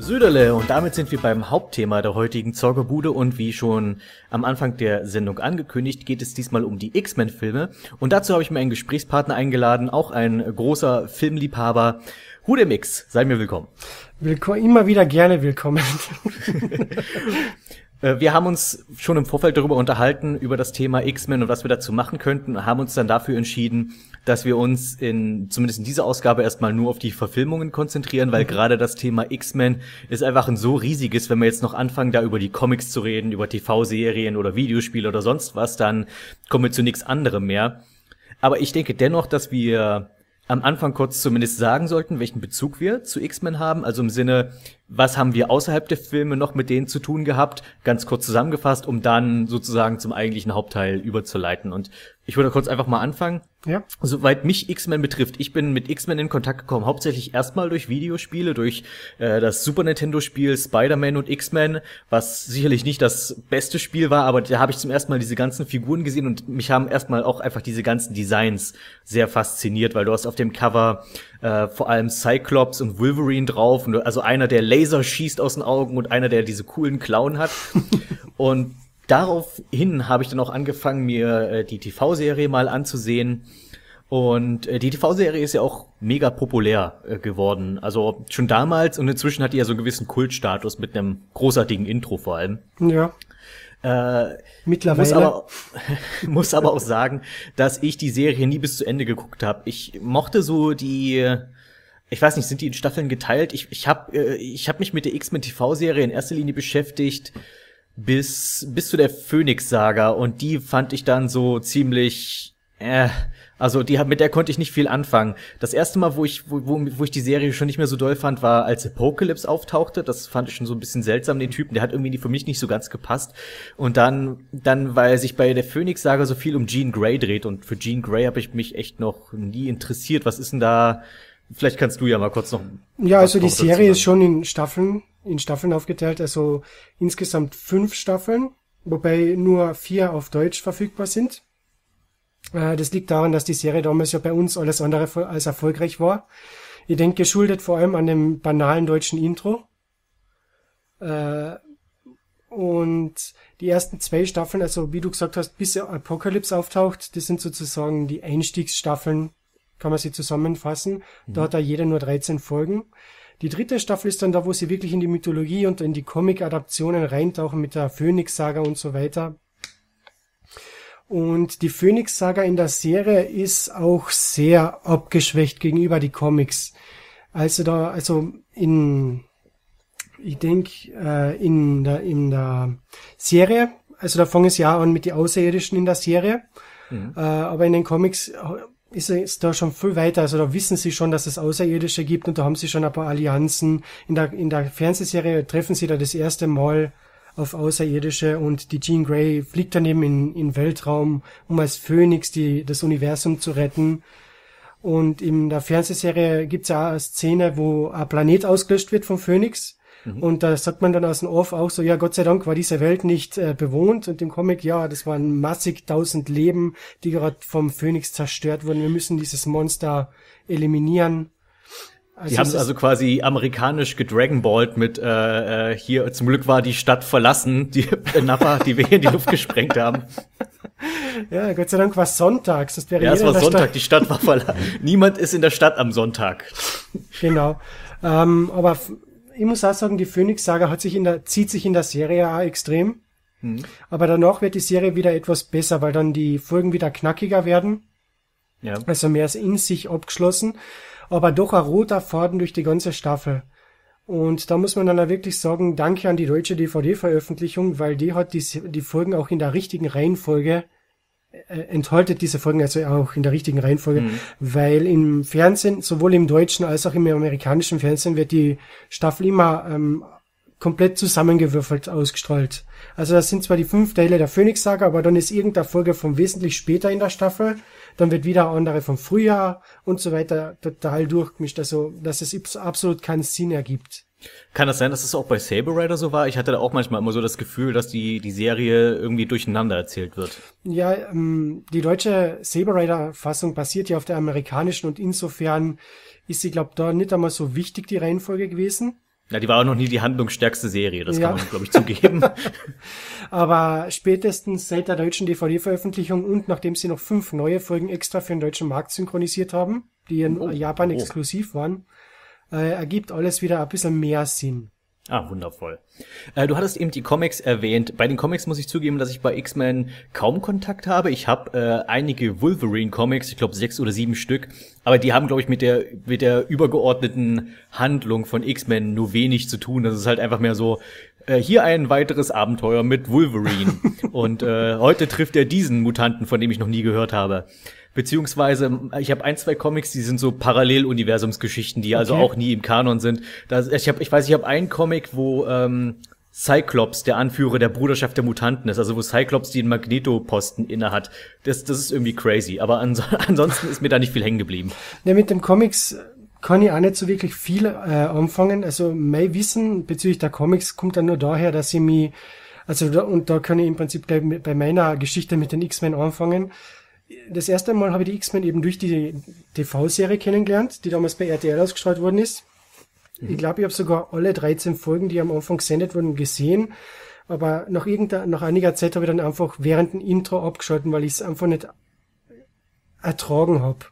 Süderle und damit sind wir beim Hauptthema der heutigen Zockerbude und wie schon am Anfang der Sendung angekündigt, geht es diesmal um die X-Men-Filme und dazu habe ich mir einen Gesprächspartner eingeladen, auch ein großer Filmliebhaber, Hudemix, sei mir willkommen. Willkommen, immer wieder gerne willkommen. Äh, wir haben uns schon im Vorfeld darüber unterhalten, über das Thema X-Men und was wir dazu machen könnten, haben uns dann dafür entschieden, dass wir uns in, zumindest in dieser Ausgabe erstmal nur auf die Verfilmungen konzentrieren, weil mhm. gerade das Thema X-Men ist einfach ein so riesiges, wenn wir jetzt noch anfangen, da über die Comics zu reden, über TV-Serien oder Videospiele oder sonst was, dann kommen wir zu nichts anderem mehr. Aber ich denke dennoch, dass wir am Anfang kurz zumindest sagen sollten, welchen Bezug wir zu X-Men haben. Also im Sinne, was haben wir außerhalb der Filme noch mit denen zu tun gehabt? Ganz kurz zusammengefasst, um dann sozusagen zum eigentlichen Hauptteil überzuleiten. Und ich würde kurz einfach mal anfangen. Ja. Soweit mich X-Men betrifft, ich bin mit X-Men in Kontakt gekommen, hauptsächlich erstmal durch Videospiele, durch äh, das Super Nintendo-Spiel Spider-Man und X-Men, was sicherlich nicht das beste Spiel war, aber da habe ich zum ersten Mal diese ganzen Figuren gesehen und mich haben erstmal auch einfach diese ganzen Designs sehr fasziniert, weil du hast auf dem Cover äh, vor allem Cyclops und Wolverine drauf, und, also einer, der Laser schießt aus den Augen und einer, der diese coolen Klauen hat. und daraufhin habe ich dann auch angefangen, mir äh, die TV-Serie mal anzusehen. Und äh, die TV-Serie ist ja auch mega populär äh, geworden. Also schon damals und inzwischen hat die ja so einen gewissen Kultstatus mit einem großartigen Intro vor allem. Ja. Äh, Mittlerweile. Muss aber, muss aber auch sagen, dass ich die Serie nie bis zu Ende geguckt habe. Ich mochte so die, ich weiß nicht, sind die in Staffeln geteilt? Ich, ich habe äh, ich hab mich mit der X-Men TV-Serie in erster Linie beschäftigt bis, bis zu der Phoenix-Saga und die fand ich dann so ziemlich, äh, also die mit der konnte ich nicht viel anfangen. Das erste Mal, wo ich, wo, wo ich die Serie schon nicht mehr so doll fand, war, als Apocalypse auftauchte. Das fand ich schon so ein bisschen seltsam, den Typen. Der hat irgendwie für mich nicht so ganz gepasst. Und dann, dann, weil sich bei der Phoenix-Saga so viel um Jean Grey dreht und für Jean Grey habe ich mich echt noch nie interessiert. Was ist denn da? Vielleicht kannst du ja mal kurz noch. Ja, also die Serie ist schon in Staffeln in Staffeln aufgeteilt, also insgesamt fünf Staffeln, wobei nur vier auf Deutsch verfügbar sind. Äh, das liegt daran, dass die Serie damals ja bei uns alles andere als erfolgreich war. Ich denke, geschuldet vor allem an dem banalen deutschen Intro. Äh, und die ersten zwei Staffeln, also wie du gesagt hast, bis Apocalypse auftaucht, das sind sozusagen die Einstiegsstaffeln, kann man sie zusammenfassen. Mhm. Da hat da jeder nur 13 Folgen. Die dritte Staffel ist dann da, wo sie wirklich in die Mythologie und in die Comic-Adaptionen reintauchen mit der Phoenix-Saga und so weiter. Und die Phoenix-Saga in der Serie ist auch sehr abgeschwächt gegenüber die Comics. Also da, also in, ich denke, äh, in der, in der Serie, also da fangen sie ja an mit die Außerirdischen in der Serie, mhm. äh, aber in den Comics ist es da schon viel weiter. Also da wissen sie schon, dass es Außerirdische gibt und da haben sie schon ein paar Allianzen. In der, in der Fernsehserie treffen sie da das erste Mal auf Außerirdische und die Jean Grey fliegt daneben in, in Weltraum, um als Phönix die, das Universum zu retten. Und in der Fernsehserie gibt's ja eine Szene, wo ein Planet ausgelöscht wird vom Phönix Mhm. Und da sagt man dann aus dem Off auch so, ja, Gott sei Dank war diese Welt nicht äh, bewohnt. Und im Comic, ja, das waren massig tausend Leben, die gerade vom Phönix zerstört wurden. Wir müssen dieses Monster eliminieren. Also die haben also quasi amerikanisch gedragonballt mit äh, äh, hier zum Glück war die Stadt verlassen, die äh, Nappa, die wir hier in die Luft gesprengt haben. Ja, Gott sei Dank war Sonntag, sonst wäre Ja, es war Sonntag, Stadt. die Stadt war verlassen. Niemand ist in der Stadt am Sonntag. Genau. Ähm, aber ich muss auch sagen, die Phoenix-Saga hat sich in der, zieht sich in der Serie auch extrem. Mhm. Aber danach wird die Serie wieder etwas besser, weil dann die Folgen wieder knackiger werden. Ja. Also mehr in sich abgeschlossen. Aber doch ein roter Faden durch die ganze Staffel. Und da muss man dann auch wirklich sagen, danke an die deutsche DVD-Veröffentlichung, weil die hat die, die Folgen auch in der richtigen Reihenfolge äh, enthaltet diese Folgen also auch in der richtigen Reihenfolge, mhm. weil im Fernsehen, sowohl im deutschen als auch im amerikanischen Fernsehen, wird die Staffel immer ähm, komplett zusammengewürfelt ausgestrahlt. Also das sind zwar die fünf Teile der Phoenix-Saga, aber dann ist irgendeine Folge von wesentlich später in der Staffel, dann wird wieder andere vom Frühjahr und so weiter total durchgemischt, also dass es absolut keinen Sinn ergibt. Kann das sein, dass es auch bei Saber Rider so war? Ich hatte da auch manchmal immer so das Gefühl, dass die, die Serie irgendwie durcheinander erzählt wird. Ja, ähm, die deutsche Saber Rider Fassung basiert ja auf der amerikanischen und insofern ist sie, glaube da nicht einmal so wichtig, die Reihenfolge gewesen. Ja, die war auch noch nie die handlungsstärkste Serie, das ja. kann man, glaube ich, zugeben. Aber spätestens seit der deutschen DVD-Veröffentlichung und nachdem sie noch fünf neue Folgen extra für den deutschen Markt synchronisiert haben, die in oh, Japan oh. exklusiv waren, äh, ergibt alles wieder ein bisschen mehr Sinn. Ah, wundervoll. Äh, du hattest eben die Comics erwähnt. Bei den Comics muss ich zugeben, dass ich bei X-Men kaum Kontakt habe. Ich habe äh, einige Wolverine-Comics, ich glaube sechs oder sieben Stück, aber die haben, glaube ich, mit der mit der übergeordneten Handlung von X-Men nur wenig zu tun. Das ist halt einfach mehr so, äh, hier ein weiteres Abenteuer mit Wolverine. Und äh, heute trifft er diesen Mutanten, von dem ich noch nie gehört habe. Beziehungsweise, ich habe ein, zwei Comics, die sind so Paralleluniversumsgeschichten, die also okay. also auch nie im Kanon sind. Das, ich, hab, ich weiß, ich habe einen Comic, wo ähm, Cyclops der Anführer der Bruderschaft der Mutanten ist, also wo Cyclops den Magnetoposten innehat. Das, das ist irgendwie crazy. Aber ans ansonsten ist mir da nicht viel hängen geblieben. Ja, mit dem Comics kann ich auch nicht so wirklich viel äh, anfangen. Also mein Wissen bezüglich der Comics kommt dann nur daher, dass ich mich, also da, und da kann ich im Prinzip gleich bei meiner Geschichte mit den X-Men anfangen das erste Mal habe ich die X-Men eben durch die TV-Serie kennengelernt, die damals bei RTL ausgestrahlt worden ist. Mhm. Ich glaube, ich habe sogar alle 13 Folgen, die am Anfang gesendet wurden, gesehen. Aber nach, irgendeiner, nach einiger Zeit habe ich dann einfach während dem Intro abgeschalten, weil ich es einfach nicht ertragen habe.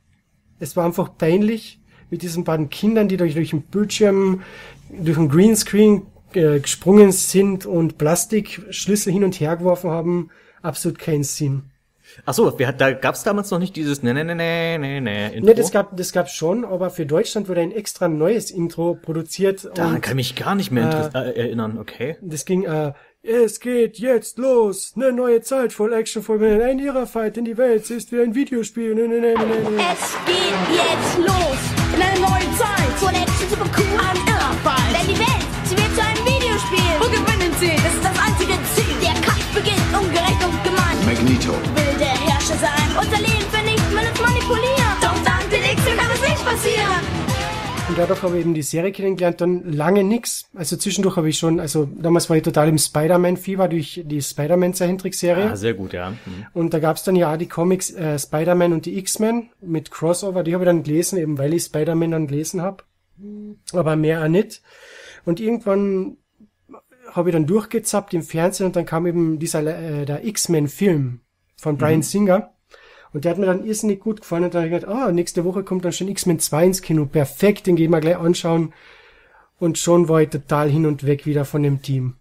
Es war einfach peinlich mit diesen beiden Kindern, die durch, durch den Bildschirm, durch den Greenscreen äh, gesprungen sind und Plastikschlüssel hin und her geworfen haben. Absolut keinen Sinn. Ach so, wir, da gab es damals noch nicht dieses ne ne ne ne ne ne Intro. Ne, das gab das gab schon, aber für Deutschland wurde ein extra neues Intro produziert. Da kann ich mich gar nicht mehr äh, äh, erinnern. Okay. Das ging. Äh, es geht jetzt los, eine neue Zeit voll Action, voll ein ihrer Fight in die Welt, sie ist wie ein Videospiel. Ne, ne, ne, ne, ne. Es geht jetzt los eine neue Zeit voll Action, super cool, ein Fight. Denn die Welt, sie wird zu einem Videospiel. Wo gewinnen sie? Das ist das einzige Ziel. Der Kampf beginnt ungerecht und gemein. Magneto sein. Unser Leben dadurch habe ich eben die Serie kennengelernt, dann lange nix. Also zwischendurch habe ich schon, also damals war ich total im Spider-Man-Fieber durch die Spider-Man-Zeichentrickserie. Ah, sehr gut, ja. Mhm. Und da gab's dann ja die Comics äh, Spider-Man und die X-Men mit Crossover, die habe ich dann gelesen, eben weil ich Spider-Man dann gelesen habe. Aber mehr auch nicht. Und irgendwann habe ich dann durchgezappt im Fernsehen und dann kam eben dieser äh, der X-Men-Film von Brian mhm. Singer. Und der hat mir dann irrsinnig gut gefallen und dann habe ich gedacht, ah, nächste Woche kommt dann schon X-Men 2 ins Kino. Perfekt, den gehen wir gleich anschauen. Und schon war ich total hin und weg wieder von dem Team.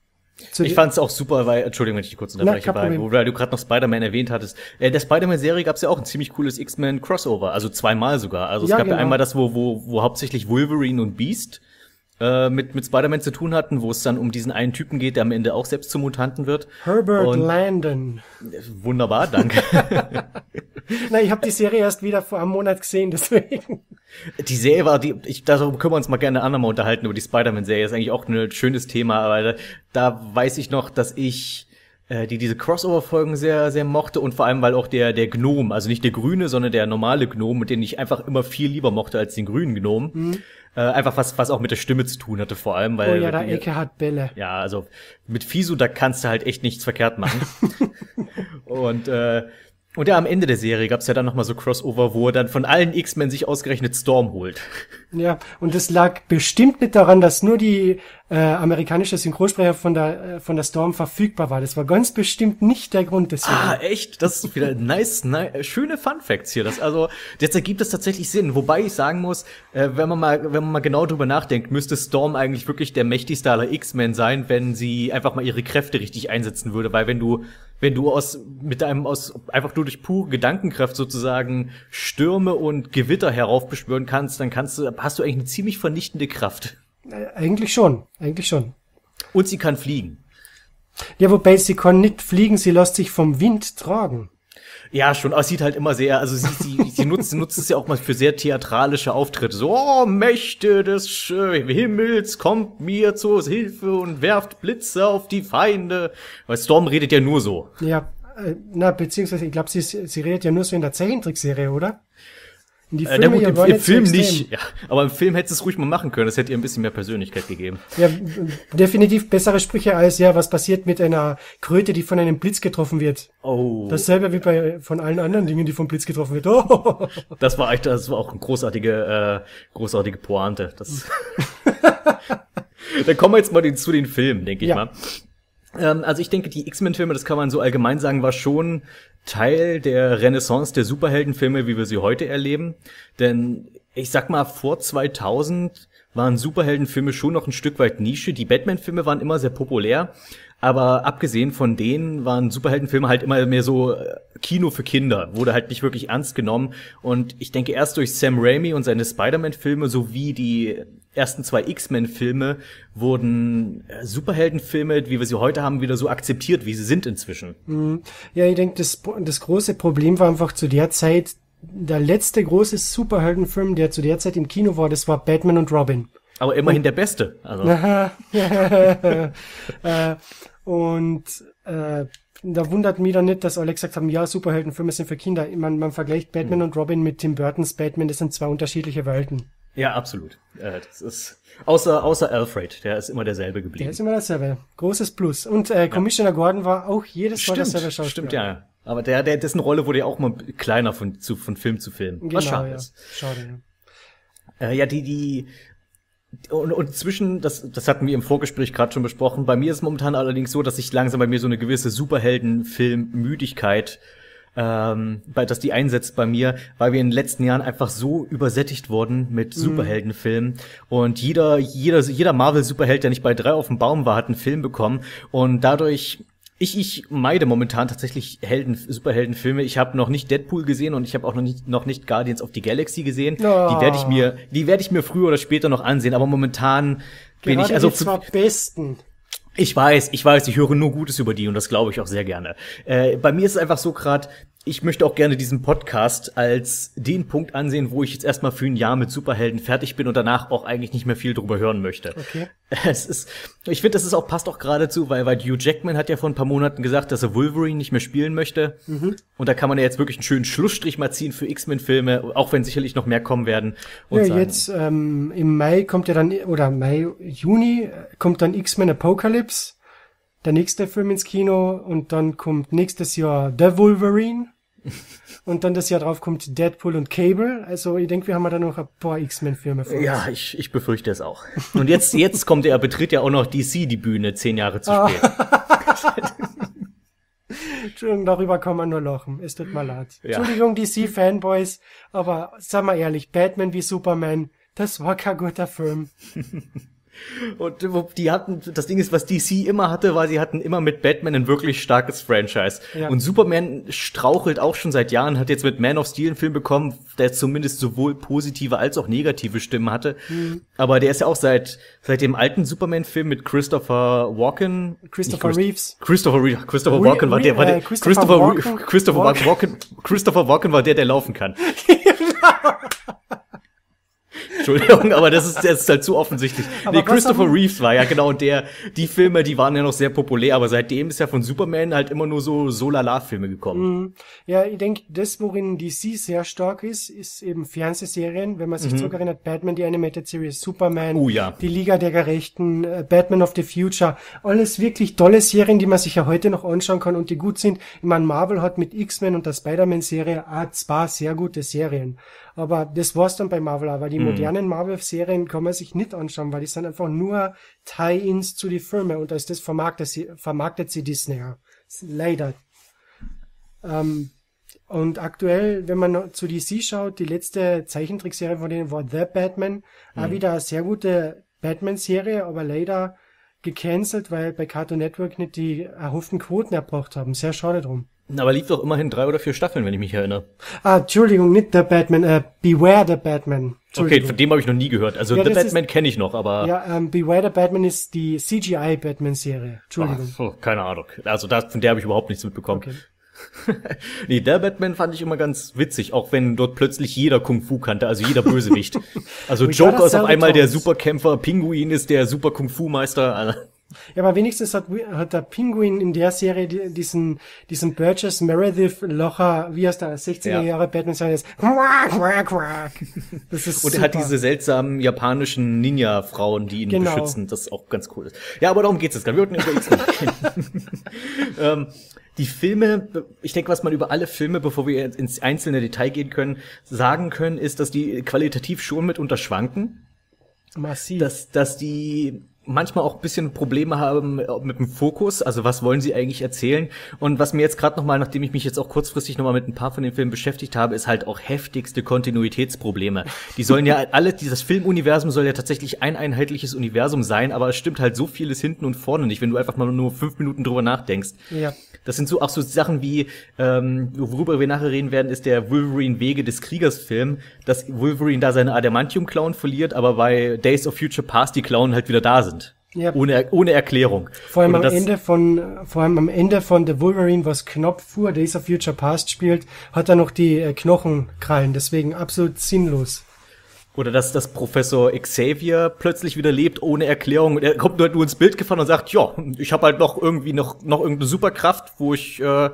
Zu ich fand's auch super, weil, Entschuldigung, wenn ich dich kurz unterbreche, weil, weil du gerade noch Spider-Man erwähnt hattest. Äh, der Spider-Man-Serie gab's ja auch ein ziemlich cooles X-Men-Crossover, also zweimal sogar. Also es ja, gab genau. ja einmal das, wo, wo, wo hauptsächlich Wolverine und Beast äh, mit, mit Spider-Man zu tun hatten, wo es dann um diesen einen Typen geht, der am Ende auch selbst zum Mutanten wird. Herbert Und, Landon. Wunderbar, danke. Na, ich habe die Serie erst wieder vor einem Monat gesehen, deswegen. Die Serie war, die, ich, darüber können wir uns mal gerne andermal unterhalten, über die Spider-Man-Serie, ist eigentlich auch ein schönes Thema, aber da, da weiß ich noch, dass ich äh, die diese Crossover-Folgen sehr, sehr mochte und vor allem, weil auch der, der Gnome, also nicht der grüne, sondern der normale Gnome, den ich einfach immer viel lieber mochte als den grünen Gnome, mhm. Äh, einfach was, was auch mit der Stimme zu tun hatte, vor allem, weil. Oh ja, der Ecke hat Bälle. Ja, also mit Fisu, da kannst du halt echt nichts verkehrt machen. und äh, und ja, am Ende der Serie gab's ja dann nochmal so Crossover, wo er dann von allen X-Men sich ausgerechnet Storm holt. Ja, und das lag bestimmt nicht daran, dass nur die äh, amerikanische Synchronsprecher von der äh, von der Storm verfügbar war. Das war ganz bestimmt nicht der Grund deswegen. Ah, echt? Das ist wieder nice, nice schöne Fun Facts hier. Das also jetzt ergibt es tatsächlich Sinn. Wobei ich sagen muss, äh, wenn man mal wenn man mal genau drüber nachdenkt, müsste Storm eigentlich wirklich der mächtigste aller X-Men sein, wenn sie einfach mal ihre Kräfte richtig einsetzen würde. Weil wenn du wenn du aus mit einem aus einfach nur durch pure Gedankenkraft sozusagen Stürme und Gewitter heraufbeschwören kannst, dann kannst du hast du eigentlich eine ziemlich vernichtende Kraft. Äh, eigentlich schon, eigentlich schon. Und sie kann fliegen. Ja, wobei sie kann nicht fliegen, sie lässt sich vom Wind tragen. Ja, schon, aber es sieht halt immer sehr, also sie, sie, sie nutzt, nutzt es ja auch mal für sehr theatralische Auftritte. So, oh, Mächte des äh, Himmels, kommt mir zur Hilfe und werft Blitze auf die Feinde. Weil Storm redet ja nur so. Ja, äh, na, beziehungsweise, ich glaube, sie, sie redet ja nur so in der Zeichentrickserie, oder? Die Filme äh, gut, im, im Film nicht, ja, aber im Film hätte es ruhig mal machen können. Das hätte ihr ein bisschen mehr Persönlichkeit gegeben. Ja, definitiv bessere Sprüche als ja, was passiert mit einer Kröte, die von einem Blitz getroffen wird. Oh. Dasselbe wie bei von allen anderen Dingen, die vom Blitz getroffen wird. Oh. Das war echt, das war auch eine großartige, äh, großartige Pointe. Das Dann kommen wir jetzt mal zu den Filmen, denke ich Ja. mal. Ähm, also ich denke, die X-Men-Filme, das kann man so allgemein sagen, war schon Teil der Renaissance der Superheldenfilme, wie wir sie heute erleben. Denn ich sag mal, vor 2000 waren Superheldenfilme schon noch ein Stück weit Nische. Die Batman-Filme waren immer sehr populär. Aber abgesehen von denen waren Superheldenfilme halt immer mehr so äh, Kino für Kinder, wurde halt nicht wirklich ernst genommen. Und ich denke, erst durch Sam Raimi und seine Spider-Man-Filme sowie die ersten zwei X-Men-Filme wurden äh, Superheldenfilme, wie wir sie heute haben, wieder so akzeptiert, wie sie sind inzwischen. Ja, ich denke, das, das große Problem war einfach zu der Zeit, der letzte große Superheldenfilm, der zu der Zeit im Kino war, das war Batman und Robin. Aber immerhin der Beste. Also, äh, und äh, da wundert mich dann nicht, dass alle gesagt haben, ja, Superheldenfilme sind für Kinder. Man, man vergleicht Batman und Robin mit Tim Burtons Batman, das sind zwei unterschiedliche Welten. ja, absolut. Äh, das ist außer außer Alfred, der ist immer derselbe Der geblieben. ist immer dasselbe. Großes Plus. Und äh, Commissioner Gordon war auch jedes Mal dasselbe Schauspieler. stimmt, ja. Aber der, der, dessen Rolle wurde ja auch mal kleiner von, zu, von Film zu Film. Genau, was schade ja. ist. Schade, ja. Äh, ja, die, die, und, und zwischen, das, das hatten wir im Vorgespräch gerade schon besprochen, bei mir ist es momentan allerdings so, dass sich langsam bei mir so eine gewisse Superhelden-Film-Müdigkeit, ähm, bei, dass die einsetzt bei mir, weil wir in den letzten Jahren einfach so übersättigt wurden mit Superheldenfilmen. Und jeder, jeder, jeder Marvel-Superheld, der nicht bei drei auf dem Baum war, hat einen Film bekommen. Und dadurch ich, ich meide momentan tatsächlich Helden, Superheldenfilme. Ich habe noch nicht Deadpool gesehen und ich habe auch noch nicht, noch nicht Guardians of the Galaxy gesehen. Oh. Die werde ich mir, die werde ich mir früher oder später noch ansehen. Aber momentan bin Gerade ich also die zwei besten. ich weiß, ich weiß, ich höre nur Gutes über die und das glaube ich auch sehr gerne. Äh, bei mir ist es einfach so gerade, ich möchte auch gerne diesen Podcast als den Punkt ansehen, wo ich jetzt erstmal für ein Jahr mit Superhelden fertig bin und danach auch eigentlich nicht mehr viel drüber hören möchte. Okay. Es ist, ich finde, das ist auch passt auch geradezu, weil weil Hugh Jackman hat ja vor ein paar Monaten gesagt, dass er Wolverine nicht mehr spielen möchte. Und da kann man ja jetzt wirklich einen schönen Schlussstrich mal ziehen für X-Men-Filme, auch wenn sicherlich noch mehr kommen werden. Und Ja, sagen, jetzt ähm, im Mai kommt ja dann, oder Mai, Juni äh, kommt dann X-Men Apocalypse, der nächste Film ins Kino und dann kommt nächstes Jahr The Wolverine und dann das Jahr drauf kommt Deadpool und Cable. Also ich denke, wir haben ja dann noch ein paar X-Men-Filme vor uns. Ja, ich, ich befürchte es auch. Und jetzt, jetzt kommt er, betritt ja auch noch DC die Bühne, zehn Jahre zu Ah. spät. Entschuldigung, darüber kann man nur lachen. Es tut mir leid. Ja. Entschuldigung, DC-Fanboys, aber sag mal ehrlich, Batman wie Superman, das war kein guter Film. Und die hatten, das Ding ist, was DC immer hatte, war, sie hatten immer mit Batman ein wirklich starkes Franchise. Ja. Und Superman strauchelt auch schon seit Jahren, hat jetzt mit Man of Steel einen Film bekommen, der zumindest sowohl positive als auch negative Stimmen hatte. Mhm. Aber der ist ja auch seit, seit dem alten Superman-Film mit Christopher Walken. Christopher Christ- Reeves. Christopher Reeves. Christopher Re- Walken war der, war der, äh, Christopher Christopher, Walken- Christopher Walken. Walken, Christopher Walken war der, der laufen kann. Entschuldigung, aber das ist, das ist halt zu offensichtlich. Aber nee, Christopher haben- Reeves war ja genau der, die Filme, die waren ja noch sehr populär, aber seitdem ist ja von Superman halt immer nur so Solala-Filme gekommen. Ja, ich denke, das, worin DC sehr stark ist, ist eben Fernsehserien. Wenn man sich zurückerinnert, Batman, die Animated Series, Superman, Mhm. Oh ja. die Liga der Gerechten, äh, Batman of the Future, alles wirklich tolle Serien, die man sich ja heute noch anschauen kann und die gut sind. Ich meine, Marvel hat mit X-Men und der Spider-Man-Serie auch zwei sehr gute Serien. Aber das war's dann bei Marvel, aber Mhm. die modernen Marvel-Serien kann man sich nicht anschauen, weil die sind einfach nur Tie-ins zu die Filme und als das vermarktet sie, vermarktet sie Disney. ja. Leider. Ähm, und aktuell, wenn man zu DC schaut, die letzte Zeichentrickserie von denen war The Batman. Auch wieder eine sehr gute Batman-Serie, aber leider gecancelt, weil bei Cartoon Network nicht die erhofften Quoten erbracht haben. Sehr schade drum. Aber lief doch immerhin drei oder vier Staffeln, wenn ich mich erinnere. Ah, Entschuldigung, nicht The Batman, äh, Beware the Batman. Okay, von dem habe ich noch nie gehört. Also Ja, The das Batman kenne ich noch, aber Ja, ähm, Beware the Batman ist die CGI-Batman-Serie. Entschuldigung. Ach, oh, keine Ahnung. Also da, von der habe ich überhaupt nichts mitbekommen. Okay. nee, der Batman fand ich immer ganz witzig, auch wenn dort plötzlich jeder Kung Fu kannte, also jeder Bösewicht. Also We Joker ist auf einmal der. Superkämpfer, Pinguin ist der Super Kung Fu Meister. Ja, aber wenigstens hat, hat der Pinguin in der Serie die- diesen, diesen Burgess Meredith Locher, wie aus der 60er Ja. Jahre Batman seine ist. Quack, quack, quack. Das ist Und er hat diese seltsamen japanischen Ninja-Frauen, die ihn Genau. beschützen, das auch ganz cool ist. Ja, aber darum geht's jetzt gar nicht. Wir wollten über X-Men ähm, die Filme, ich denke, was man über alle Filme, bevor wir ins einzelne Detail gehen können, sagen können, ist, dass die qualitativ schon mitunter schwanken. massiv. dass, dass die manchmal auch ein bisschen Probleme haben äh, mit dem Fokus, also was wollen sie eigentlich erzählen? Und was mir jetzt gerade nochmal, nachdem ich mich jetzt auch kurzfristig nochmal mit ein paar von den Filmen beschäftigt habe, ist halt auch heftigste Kontinuitätsprobleme. Die sollen ja alle, dieses Filmuniversum soll ja tatsächlich ein einheitliches Universum sein, aber es stimmt halt so vieles hinten und vorne nicht, wenn du einfach mal nur fünf Minuten drüber nachdenkst. Ja. Das sind so auch so Sachen wie, ähm, worüber wir nachher reden werden, ist der Wolverine Wege des Kriegers Film, dass Wolverine da seine Adamantium-Klauen verliert, aber bei Days of Future Past die Klauen halt wieder da sind. Ja. Ohne, ohne Erklärung. Vor allem, Oder am Ende von, vor allem am Ende von The Wolverine, was Knopffuhr Days of Future Past spielt, hat er noch die äh, Knochenkrallen, deswegen absolut sinnlos. Oder dass, dass Professor Xavier plötzlich wieder lebt ohne Erklärung. Er kommt nur, nur ins Bild gefahren und sagt, ja, ich habe halt noch irgendwie noch, noch irgendeine Superkraft, wo ich äh,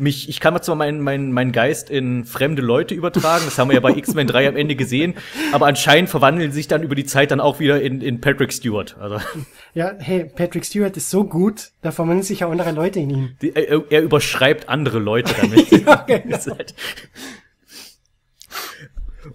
mich, ich kann mal zwar meinen meinen meinen Geist in fremde Leute übertragen, das haben wir ja bei X-Men 3 am Ende gesehen, aber anscheinend verwandeln sich dann über die Zeit dann auch wieder in, in Patrick Stewart. Also Ja, hey, Patrick Stewart ist so gut, da verwandeln sich ja andere Leute in ihn. die, er, er überschreibt andere Leute damit. Ja, genau.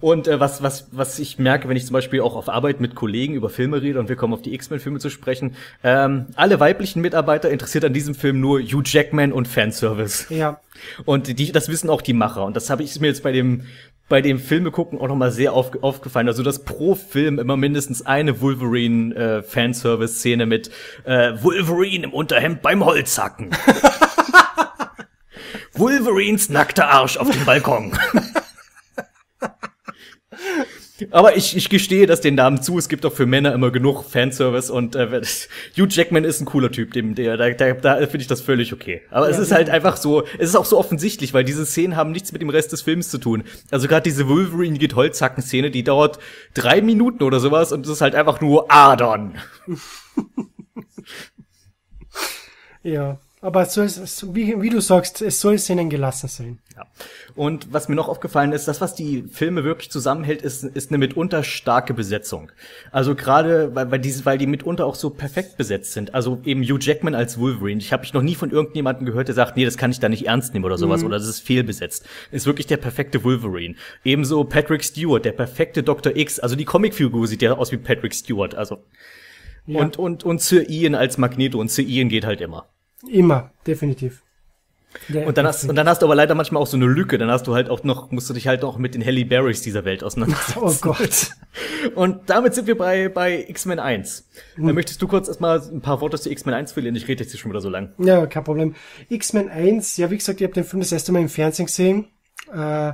Und äh, was, was, was ich merke, wenn ich zum Beispiel auch auf Arbeit mit Kollegen über Filme rede und wir kommen auf die X-Men-Filme zu sprechen, ähm, alle weiblichen Mitarbeiter interessiert an diesem Film nur Hugh Jackman und Fanservice. Ja, Und die, das wissen auch die Macher. Und das habe ich mir jetzt bei dem bei dem Filme gucken auch nochmal sehr auf, aufgefallen. Also dass pro Film immer mindestens eine Wolverine äh, mit äh, Wolverine im Unterhemd beim Holzhacken. Wolverines nackter Arsch auf dem Balkon. Aber ich, ich gestehe das den Namen zu. Es gibt auch für Männer immer genug Fanservice und äh, Hugh Jackman ist ein cooler Typ, dem der da, da, da finde ich das völlig okay. Aber es ist halt einfach so, es ist auch so offensichtlich, weil diese Szenen haben nichts mit dem Rest des Films zu tun. Also gerade diese Wolverine geht Holzhacken Szene, die dauert drei Minuten oder sowas und es ist halt einfach nur Adon. ja. Aber es soll, wie, wie du sagst, es soll Szenen gelassen sein. Ja. Und was mir noch aufgefallen ist, das, was die Filme wirklich zusammenhält, ist, ist eine mitunter starke Besetzung. Also gerade, weil, weil, diese, weil die mitunter auch so perfekt besetzt sind. Also eben Hugh Jackman als Wolverine. Ich habe ich noch nie von irgendjemandem gehört, der sagt, nee, das kann ich da nicht ernst nehmen oder sowas. Oder das ist fehlbesetzt. Ist wirklich der perfekte Wolverine. Ebenso Patrick Stewart, der perfekte Dr. X. Also die Comicfigur sieht ja aus wie Patrick Stewart. Also Ja. und und und Sir Ian als Magneto. Und Sir Ian geht halt immer. Immer, definitiv. Der- Und dann hast, und dann hast du aber leider manchmal auch so eine Lücke. Dann hast du halt auch noch, musst du dich halt auch mit den Halle Berrys dieser Welt auseinandersetzen. Oh Gott. Und damit sind wir bei, bei X-Men 1. Hm. Dann möchtest du kurz erstmal ein paar Worte zu X-Men 1 verlieren? Ich rede jetzt hier schon wieder so lang. Ja, kein Problem. X-Men 1, ja, wie gesagt, ich habe den Film das erste Mal im Fernsehen gesehen. Äh,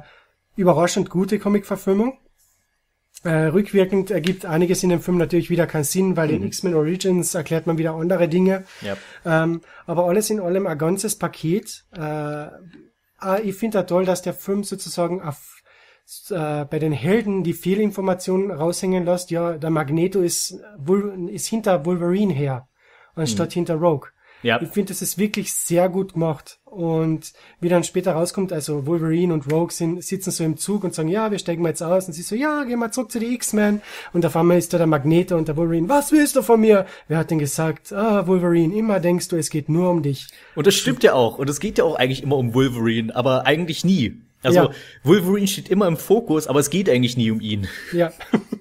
überraschend gute Comic-Verfilmung. Äh, rückwirkend ergibt einiges in dem Film natürlich wieder keinen Sinn, weil in X-Men Origins erklärt man wieder andere Dinge. Ja. Ähm, aber alles in allem ein ganzes Paket. Äh, ah, ich finde ja toll, dass der Film sozusagen auf, äh, bei den Helden die Fehlinformationen raushängen lässt. Ja, der Magneto ist, ist hinter Wolverine her, anstatt hinter Rogue. Ja. Ich finde, das ist wirklich sehr gut gemacht. Und wie dann später rauskommt, also Wolverine und Rogue sind, sitzen so im Zug und sagen, ja, wir steigen mal jetzt aus. Und sie so, ja, gehen wir zurück zu den X-Men. Und auf einmal ist da der Magneto und der Wolverine, was willst du von mir? Wer hat denn gesagt, ah, Wolverine, immer denkst du, es geht nur um dich. Und das stimmt ja auch. Und es geht ja auch eigentlich immer um Wolverine, aber eigentlich nie. Also Ja. Wolverine steht immer im Fokus, aber es geht eigentlich nie um ihn. Ja,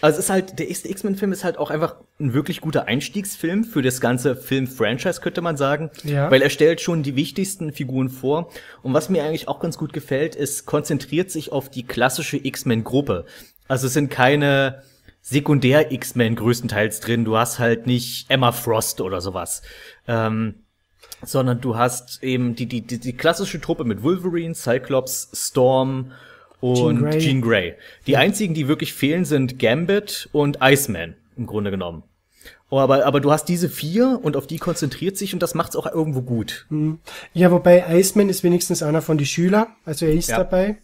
Also es ist halt, der erste X-Men-Film ist halt auch einfach ein wirklich guter Einstiegsfilm für das ganze Film-Franchise, könnte man sagen. Ja. Weil er stellt schon die wichtigsten Figuren vor. Und was mir eigentlich auch ganz gut gefällt, ist, konzentriert sich auf die klassische X-Men-Gruppe. Also es sind keine Sekundär-X-Men größtenteils drin. Du hast halt nicht Emma Frost oder sowas. Ähm, sondern du hast eben die, die, die, die klassische Truppe mit Wolverine, Cyclops, Storm und Jean Grey. Jean Grey. Die einzigen, die wirklich fehlen, sind Gambit und Iceman, im Grunde genommen. Oh, aber, aber du hast diese vier und auf die konzentriert sich und das macht's auch irgendwo gut. ja, wobei Iceman ist wenigstens einer von die Schüler, also er ist Ja. dabei.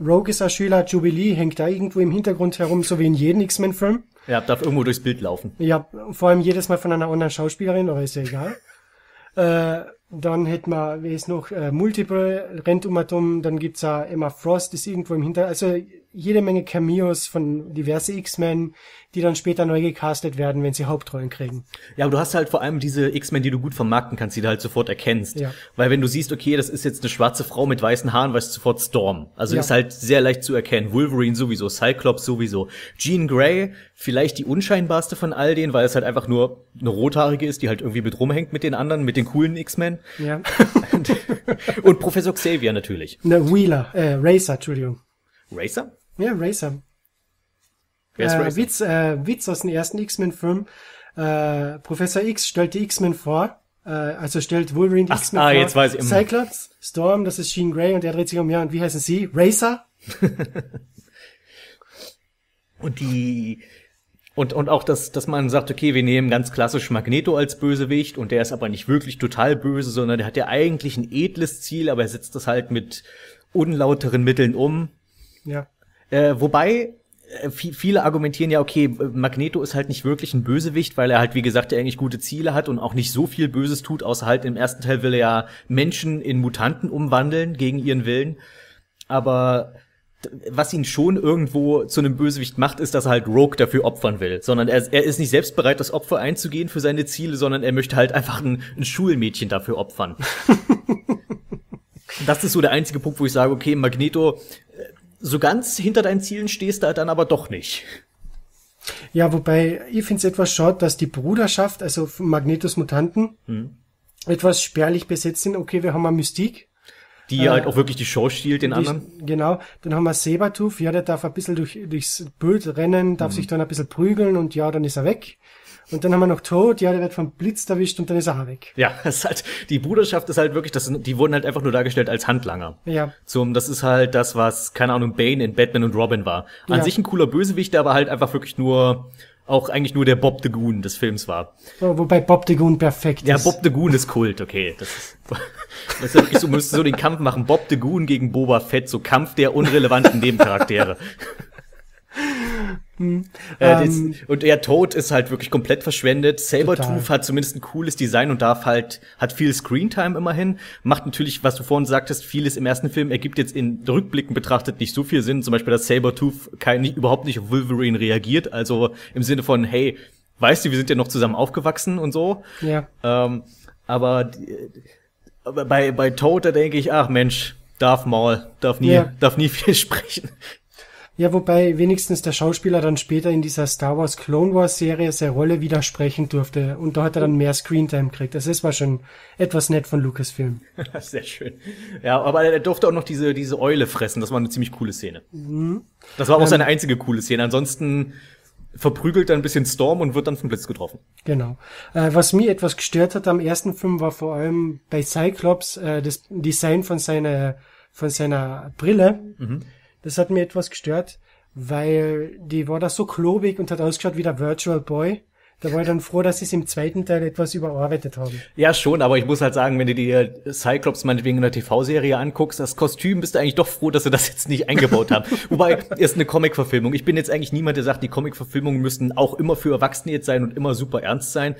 Rogue ist ein Schüler, Jubilee hängt da irgendwo im Hintergrund herum, so wie in jedem X-Men-Film. Er darf irgendwo durchs Bild laufen. Ja, vor allem jedes Mal von einer anderen Schauspielerin, aber ist ja egal. äh, dann hätten wir, wie ist noch, äh, Multiple rennt um um, dann gibt's auch Emma Frost, ist irgendwo im Hinter, also jede Menge Cameos von diverse X-Men, die dann später neu gecastet werden, wenn sie Hauptrollen kriegen. Ja, aber du hast halt vor allem diese X-Men, die du gut vermarkten kannst, die du halt sofort erkennst. Ja. Weil wenn du siehst, okay, das ist jetzt eine schwarze Frau mit weißen Haaren, weißt du sofort Storm. Also Ja. ist halt sehr leicht zu erkennen. Wolverine sowieso, Cyclops sowieso. Jean Grey, vielleicht die unscheinbarste von all denen, weil es halt einfach nur eine rothaarige ist, die halt irgendwie mit rumhängt mit den anderen, mit den coolen X-Men. Ja. Und Professor Xavier natürlich. ne, Wheeler, äh, Racer, Entschuldigung. Racer? Ja, Racer. Wer ist äh, Racer? Witz, äh, Witz aus dem ersten X-Men-Film. Äh, Professor X stellt die X-Men vor. Äh, also stellt Wolverine die X-Men ah, vor. jetzt weiß ich. Cyclops, Storm, das ist Jean Grey und der dreht sich um, ja, und wie heißen sie? Racer? Und die und und auch dass dass man sagt, okay, wir nehmen ganz klassisch Magneto als Bösewicht und der ist aber nicht wirklich total böse, sondern der hat ja eigentlich ein edles Ziel, aber er setzt das halt mit unlauteren Mitteln um. Ja. Äh, wobei äh, vi- viele argumentieren ja, okay, Magneto ist halt nicht wirklich ein Bösewicht, weil er halt, wie gesagt, ja eigentlich gute Ziele hat und auch nicht so viel Böses tut, außer halt im ersten Teil will er ja Menschen in Mutanten umwandeln gegen ihren Willen. Aber was ihn schon irgendwo zu einem Bösewicht macht, ist, dass er halt Rogue dafür opfern will. Sondern er, er ist nicht selbst bereit, das Opfer einzugehen für seine Ziele, sondern er möchte halt einfach ein, ein Schulmädchen dafür opfern. das ist so der einzige Punkt, wo ich sage, okay, Magneto, so ganz hinter deinen Zielen stehst du dann aber doch nicht. Ja, wobei ich finde es etwas schade, dass die Bruderschaft, also von Magnetos Mutanten, Hm. etwas spärlich besetzt sind. Okay, wir haben eine Mystik. Die Äh, halt auch wirklich die Show stiehlt den Die- anderen. Genau. Dann haben wir Sabertooth. Ja, der darf ein bisschen durch, durchs Bild rennen, darf sich dann ein bisschen prügeln und ja, dann ist er weg. Und dann haben wir noch Tod. Ja, der wird vom Blitz erwischt und dann ist er auch weg. Ja, das ist halt, die Bruderschaft ist halt wirklich, das die wurden halt einfach nur dargestellt als Handlanger. Ja. Zum, das ist halt das, was, keine Ahnung, Bane in Batman und Robin war. An Ja. sich ein cooler Bösewicht, der aber halt einfach wirklich nur, auch eigentlich nur der Bob the Goon des Films war. So, wobei Bob de Goon perfekt Ja, ist. Bob the Goon ist Kult, okay. Das ist, das ist wirklich so, müsste so den Kampf machen. Bob the Goon gegen Boba Fett, so Kampf der unrelevanten Nebencharaktere. äh, Ähm, und der Tod ist halt wirklich komplett verschwendet. Sabertooth hat zumindest ein cooles Design und darf halt, hat viel Screentime immerhin. Macht natürlich, was du vorhin sagtest, vieles im ersten Film ergibt jetzt in Rückblicken betrachtet nicht so viel Sinn. Zum Beispiel, dass Sabertooth kein, nicht, überhaupt nicht auf Wolverine reagiert. Also im Sinne von, hey, weißt du, wir sind ja noch zusammen aufgewachsen und so. ja. Ähm, aber, die- bei, bei Toad, da denke ich, ach Mensch, darf mal, darf nie, Ja. darf nie viel sprechen. Ja, wobei wenigstens der Schauspieler dann später in dieser Star Wars Clone Wars Serie seine Rolle widersprechen durfte und da hat er dann mehr Screentime gekriegt. Also das war schon etwas nett von Lucasfilm. Sehr schön. Ja, aber er durfte auch noch diese, diese Eule fressen. Das war eine ziemlich coole Szene. Das war auch seine einzige coole Szene. Ansonsten verprügelt er ein bisschen Storm und wird dann vom Blitz getroffen. Genau. Äh, was mich etwas gestört hat am ersten Film war vor allem bei Cyclops äh, das Design von seiner von seiner Brille. Das hat mir etwas gestört, weil die war da so klobig und hat ausgeschaut wie der Virtual Boy. Da war ich dann froh, dass sie es im zweiten Teil etwas überarbeitet haben. Ja, schon, aber ich muss halt sagen, wenn du dir Cyclops meinetwegen in der TV-Serie anguckst, das Kostüm bist du eigentlich doch froh, dass sie das jetzt nicht eingebaut haben. Wobei, ist eine Comic-Verfilmung. Ich bin jetzt eigentlich niemand, der sagt, die Comic-Verfilmungen müssten auch immer für Erwachsene jetzt sein und immer super ernst sein.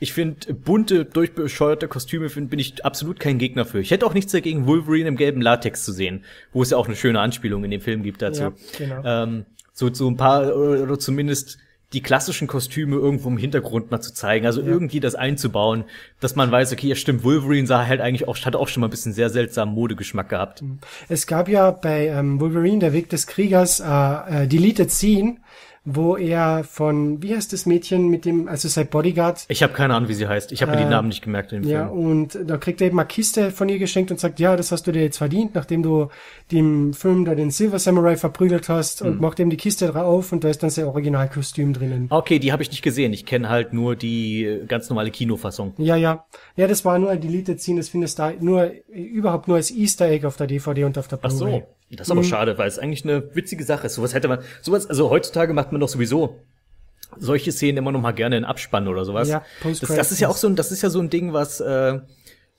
Ich finde, bunte, durchbescheuerte Kostüme find, bin ich absolut kein Gegner für. Ich hätte auch nichts dagegen, Wolverine im gelben Latex zu sehen, wo es ja auch eine schöne Anspielung in dem Film gibt dazu. Ja, genau. ähm, so, so ein paar, oder, zumindest die klassischen Kostüme irgendwo im Hintergrund mal zu zeigen, also irgendwie das einzubauen, dass man weiß, okay, ja stimmt, Wolverine sah halt eigentlich auch, hat auch schon mal ein bisschen sehr seltsamen Modegeschmack gehabt. Es gab ja bei ähm, Wolverine, der Weg des Kriegers, äh, äh, Deleted Scene, wo er von, wie heißt das Mädchen mit dem, also sein Bodyguard, Ich habe keine Ahnung, wie sie heißt. Ich habe mir die Äh, Namen nicht gemerkt in dem ja, Film. und da kriegt er eben eine Kiste von ihr geschenkt und sagt, ja, das hast du dir jetzt verdient, nachdem du dem Film da den Silver Samurai verprügelt hast Mhm. und macht eben die Kiste drauf und da ist dann sein Originalkostüm drinnen. Okay, die habe ich nicht gesehen. Ich kenne halt nur die äh, ganz normale Kinofassung. Ja, ja. Ja, das war nur ein Deleted Scene, das findest du da nur, überhaupt nur als Easter Egg auf der DVD und auf der Ach Blu-ray. so, das ist aber schade, weil es eigentlich eine witzige Sache ist. Sowas hätte man, sowas, also heutzutage macht man doch sowieso solche Szenen immer noch mal gerne in Abspann oder sowas. Ja, das, das ist ja auch so ein, das ist ja so ein Ding, was äh,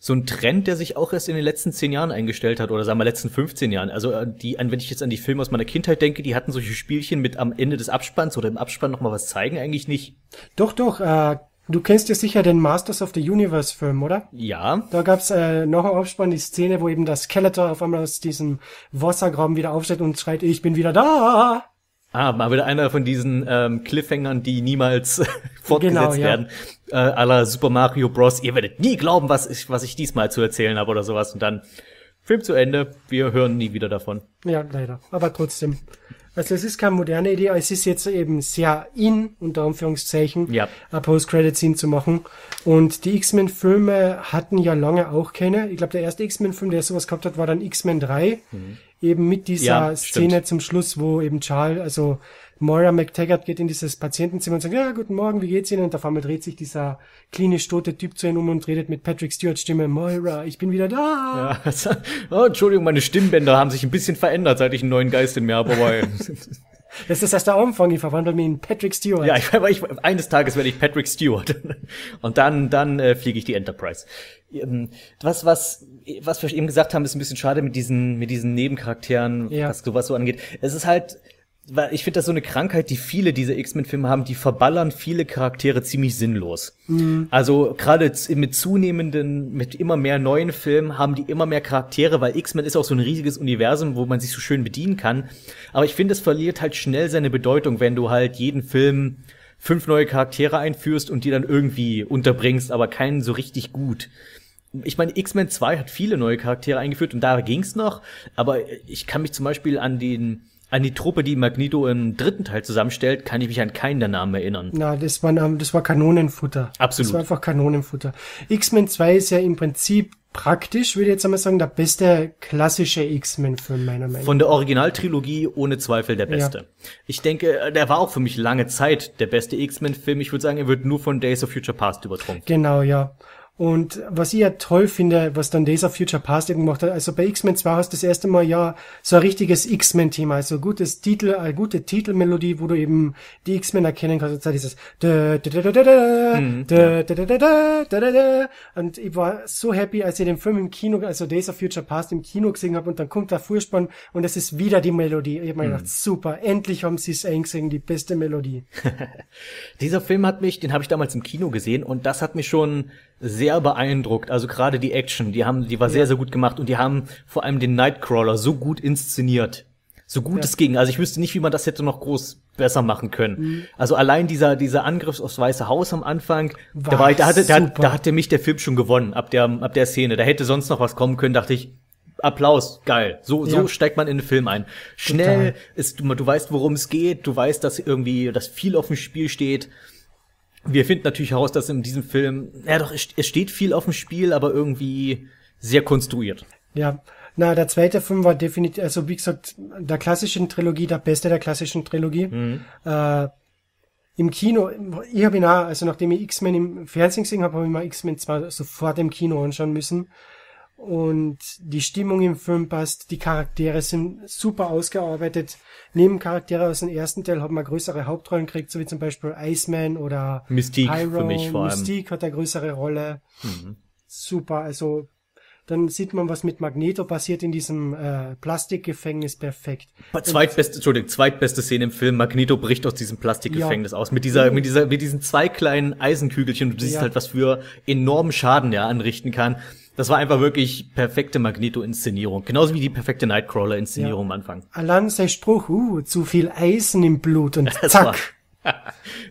so ein Trend, der sich auch erst in den letzten zehn Jahren eingestellt hat oder sagen wir letzten 15 Jahren. Also äh, die, an, wenn ich jetzt an die Filme aus meiner Kindheit denke, die hatten solche Spielchen mit am Ende des Abspanns oder im Abspann noch mal was zeigen, eigentlich nicht. Doch, doch, äh, Du kennst ja sicher den Masters of the Universe Film, oder? Ja. Da gab's äh, noch einen Abspann, die Szene, wo eben das Skeletor auf einmal aus diesem Wassergraben wieder aufsteht und schreit, ich bin wieder da. Ah, mal wieder einer von diesen ähm, Cliffhangern, die niemals fortgesetzt Genau, ja. werden. Äh, la Super Mario Bros. Ihr werdet nie glauben, was ich, was ich diesmal zu erzählen habe oder sowas. Und dann Film zu Ende. Wir hören nie wieder davon. Ja, leider. Aber trotzdem. Also es ist keine moderne Idee, es ist jetzt eben sehr in, unter Anführungszeichen, Ja. eine Post-Credit-Scene zu machen. Und die X-Men-Filme hatten ja lange auch keine. Ich glaube, der erste X-Men-Film, der sowas gehabt hat, war dann X-Men 3. Eben mit dieser Mhm. Ja, Szene zum Schluss, wo eben Charles, also Moira McTaggart geht in dieses Patientenzimmer und sagt, ja, guten Morgen, wie geht's Ihnen? Und auf einmal dreht sich dieser klinisch tote Typ zu ihnen um und redet mit Patrick Stewart Stimme, Moira, ich bin wieder da. Ja, oh, Entschuldigung, meine Stimmbänder haben sich ein bisschen verändert, seit ich einen neuen Geist in mir habe. Aber Das ist erst der Anfang, ich verwandle mich in Patrick Stewart. ja, ich, aber ich, eines Tages werde ich Patrick Stewart. Und dann, dann äh, fliege ich die Enterprise. Ähm, Was, was, was wir eben gesagt haben, ist ein bisschen schade mit diesen, mit diesen Nebencharakteren, Ja. was sowas so angeht. Es ist halt, weil ich finde das so eine Krankheit, die viele dieser X-Men-Filme haben, die verballern viele Charaktere ziemlich sinnlos. Also gerade mit zunehmenden, mit immer mehr neuen Filmen haben die immer mehr Charaktere, weil X-Men ist auch so ein riesiges Universum, wo man sich so schön bedienen kann. Aber ich finde, es verliert halt schnell seine Bedeutung, wenn du halt jeden Film fünf neue Charaktere einführst und die dann irgendwie unterbringst, aber keinen so richtig gut. Ich meine, X-Men 2 hat viele neue Charaktere eingeführt und da ging's noch, aber ich kann mich zum Beispiel an den an die Truppe, die Magneto im dritten Teil zusammenstellt, kann ich mich an keinen der Namen erinnern. Na, das war, ähm, das war Kanonenfutter. Absolut. Das war einfach Kanonenfutter. X-Men 2 ist ja im Prinzip praktisch, würde ich jetzt einmal sagen, der beste klassische X-Men-Film, meiner Meinung nach. Von der Originaltrilogie ohne Zweifel der beste. Ich denke, der war auch für mich lange Zeit der beste X-Men-Film. Ich würde sagen, er wird nur von Days of Future Past übertrumpft. Genau, ja. Und was ich ja toll finde, was dann Days of Future Past eben gemacht hat, also bei X-Men 2 hast du das erste Mal ja so ein richtiges X-Men-Thema, also gutes Titel, eine gute Titelmelodie, wo du eben die X-Men erkennen kannst, und zwar dieses und ich war so happy, als ich den Film im Kino, also Days of Future Past im Kino gesehen habe und dann kommt der Vorspann und es ist wieder die Melodie. Ich habe mir gedacht, super, endlich haben sie es eingesehen, die beste Melodie. Dieser Film hat mich, den habe ich damals im Kino gesehen und das hat mich schon sehr beeindruckt. Also gerade die Action, die haben, die war sehr, sehr gut gemacht und die haben vor allem den Nightcrawler so gut inszeniert. So gut es ging. Also ich wüsste nicht, wie man das hätte noch groß besser machen können. Also allein dieser, dieser Angriff aufs Weiße Haus am Anfang, da, War war, da, hatte, da, da hatte mich der Film schon gewonnen, ab der, ab der Szene. Da hätte sonst noch was kommen können, dachte ich, Applaus, geil. So, so Ja. steigt man in den Film ein. Schnell, Total. ist, du, du weißt, worum es geht, du weißt, dass irgendwie, dass viel auf dem Spiel steht. Wir finden natürlich heraus, dass in diesem Film, ja doch, es steht viel auf dem Spiel, aber irgendwie sehr konstruiert. Ja, na, der zweite Film war definitiv, also wie gesagt, der klassischen Trilogie, der beste der klassischen Trilogie. Äh, Im Kino, ich habe ihn auch, also nachdem ich X-Men im Fernsehen gesehen habe, habe ich mir X-Men zwar sofort im Kino anschauen müssen. Und die Stimmung im Film passt, die Charaktere sind super ausgearbeitet. Nebencharaktere aus dem ersten Teil haben eine größere Hauptrollen gekriegt, so wie zum Beispiel Iceman oder Mystique Pyro. für mich vor allem. Mhm. Mystique hat eine größere Rolle. Super, also dann sieht man, was mit Magneto passiert in diesem äh, Plastikgefängnis perfekt. Zweitbeste, Entschuldigung, zweitbeste Szene im Film, Magneto bricht aus diesem Plastikgefängnis aus. Mit dieser, mit dieser, mit diesen zwei kleinen Eisenkügelchen. Du siehst Ja. halt, was für enormen Schaden der anrichten kann. Das war einfach wirklich perfekte Magneto-Inszenierung. Genauso wie die perfekte Nightcrawler-Inszenierung am Anfang. Allein sein Spruch, uh, zu viel Eisen im Blut und Das zack. war,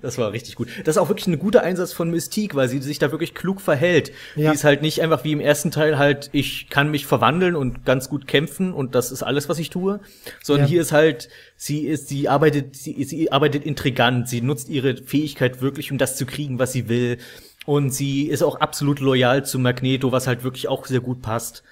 das war richtig gut. Das ist auch wirklich ein guter Einsatz von Mystique, weil sie sich da wirklich klug verhält. Ja. Die ist halt nicht einfach wie im ersten Teil halt, ich kann mich verwandeln und ganz gut kämpfen und das ist alles, was ich tue. Sondern Ja. hier ist halt, sie ist, sie arbeitet, sie, sie arbeitet intrigant, sie nutzt ihre Fähigkeit wirklich, um das zu kriegen, was sie will. Und sie ist auch absolut loyal zu Magneto, was halt wirklich auch sehr gut passt.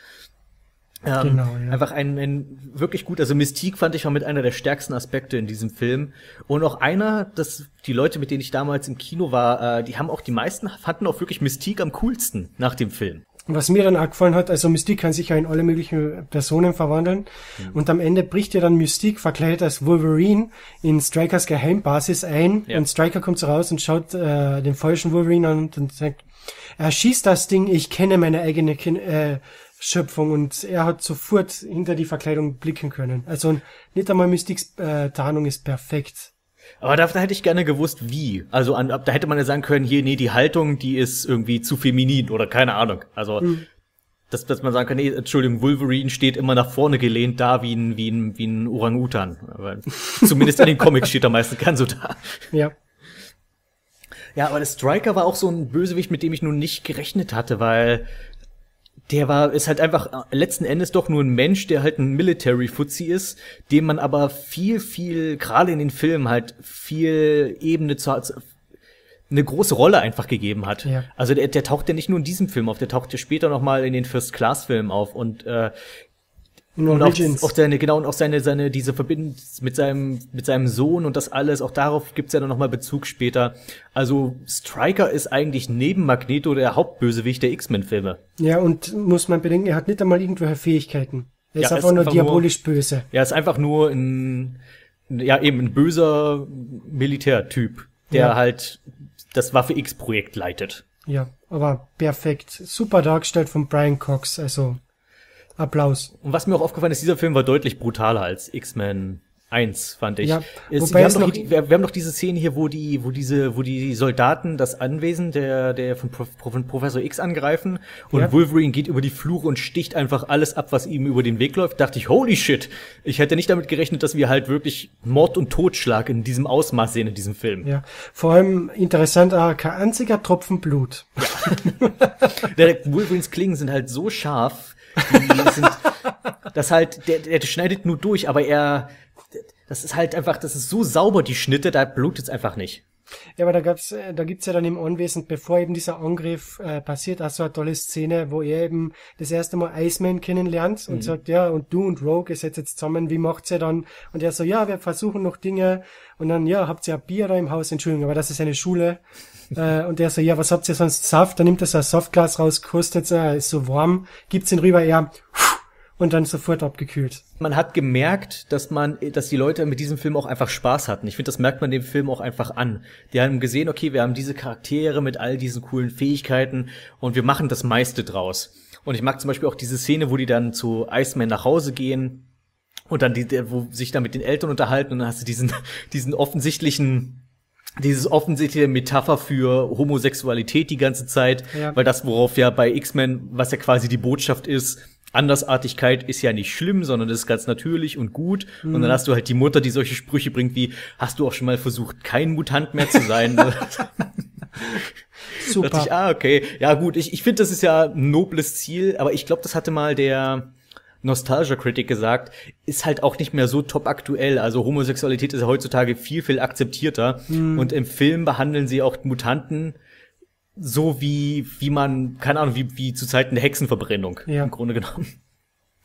Ähm, Genau, ja. Einfach ein, ein wirklich gut, also Mystique fand ich war mit einer der stärksten Aspekte in diesem Film. Und auch einer, dass die Leute, mit denen ich damals im Kino war, äh, die haben auch die meisten fanden auch wirklich Mystique am coolsten nach dem Film. Was mir dann auch gefallen hat, also Mystique kann sich ja in alle möglichen Personen verwandeln. Mhm. Und am Ende bricht ja dann Mystique verkleidet als Wolverine in Strikers Geheimbasis ein. Ja. Und Striker kommt so raus und schaut äh, den falschen Wolverine an und sagt, er schießt das Ding, ich kenne meine eigene Kin äh, Schöpfung. Und er hat sofort hinter die Verkleidung blicken können. Also nicht einmal Mystiques äh, Tarnung ist perfekt. Aber da, hätte ich gerne gewusst, wie. Also an, da hätte man ja sagen können, hier, nee, die Haltung, die ist irgendwie zu feminin oder keine Ahnung. Also, Mhm. dass, dass man sagen kann, nee, Entschuldigung, Wolverine steht immer nach vorne gelehnt da wie ein, wie ein, wie ein Orang-Utan. Zumindest in den Comics steht er meistens gern so da. Ja. Ja, aber der Striker war auch so ein Bösewicht, mit dem ich nun nicht gerechnet hatte, weil der war, ist halt einfach äh, letzten Endes doch nur ein Mensch, der halt ein Military-Fuzzi ist, dem man aber viel, viel, gerade in den Filmen halt viel Ebene zu, eine große Rolle einfach gegeben hat. Ja. Also der, der taucht ja nicht nur in diesem Film auf, der taucht ja später noch mal in den First-Class-Filmen auf und äh, In und auch, Origins. auch seine, genau, und auch seine, seine, diese Verbindung mit seinem, mit seinem Sohn und das alles, auch darauf gibt's ja dann nochmal Bezug später. Also, Striker ist eigentlich neben Magneto der Hauptbösewicht der X-Men-Filme. ja, und muss man bedenken, er hat nicht einmal irgendwelche Fähigkeiten. Er ist Ja, einfach ist nur einfach diabolisch böse. Er ist einfach nur ein, ja, eben ein böser Militärtyp, der Ja. halt das Waffe X-Projekt leitet. Ja, aber perfekt. Super dargestellt von Brian Cox, also Applaus. Und was mir auch aufgefallen ist, dieser Film war deutlich brutaler als X-Men 1, fand ich. Ja, es, wir, haben noch- hier, wir, haben doch diese Szene hier, wo die, wo diese, wo die Soldaten das Anwesen der, der von, Prof, von Professor X angreifen und Ja. Wolverine geht über die Flure und sticht einfach alles ab, was ihm über den Weg läuft. Dachte ich, holy shit! Ich hätte nicht damit gerechnet, dass wir halt wirklich Mord und Totschlag in diesem Ausmaß sehen in diesem Film. Ja, vor allem interessant, ah, kein einziger Tropfen Blut. Der Wolverines Klingen sind halt so scharf, das halt, der, der schneidet nur durch, aber er, das ist halt einfach, das ist so sauber, die Schnitte, da blutet's einfach nicht. Ja, aber da gab's, äh, da gibt's ja dann im Anwesen, bevor eben dieser Angriff äh, passiert, auch so eine tolle Szene, wo er eben das erste Mal Iceman kennenlernt und sagt, ja, und du und Rogue, ihr seid jetzt zusammen, wie macht's ihr dann? Und er so, ja, wir versuchen noch Dinge und dann, ja, habt ihr ein Bier da im Haus, Entschuldigung, aber das ist eine Schule. äh, und der so, ja, was habt ihr sonst? Saft? Dann nimmt er so ein Saftglas raus, kostet's, äh, ist so warm, gibt's ihn rüber, er, und dann sofort abgekühlt. Man hat gemerkt, dass man, dass die Leute mit diesem Film auch einfach Spaß hatten. Ich finde, das merkt man dem Film auch einfach an. Die haben gesehen, okay, wir haben diese Charaktere mit all diesen coolen Fähigkeiten und wir machen das meiste draus. Und ich mag zum Beispiel auch diese Szene, wo die dann zu Iceman nach Hause gehen und dann die, wo sich dann mit den Eltern unterhalten und dann hast du diesen, diesen offensichtlichen dieses offensichtliche Metapher für Homosexualität die ganze Zeit, Ja. weil das, worauf ja bei X-Men, was ja quasi die Botschaft ist, Andersartigkeit ist ja nicht schlimm, sondern das ist ganz natürlich und gut. Und Mhm. dann hast du halt die Mutter, die solche Sprüche bringt wie, hast du auch schon mal versucht, kein Mutant mehr zu sein? Super. Dachte ich, ah, okay. Ja, gut, ich, ich finde, das ist ja ein nobles Ziel, aber ich glaube, das hatte mal der Nostalgia-Critic gesagt, ist halt auch nicht mehr so top aktuell. Also Homosexualität ist ja heutzutage viel, viel akzeptierter. Hm. Und im Film behandeln sie auch Mutanten so wie, wie man, keine Ahnung, wie, wie zu Zeiten der Hexenverbrennung. Ja. Im Grunde genommen.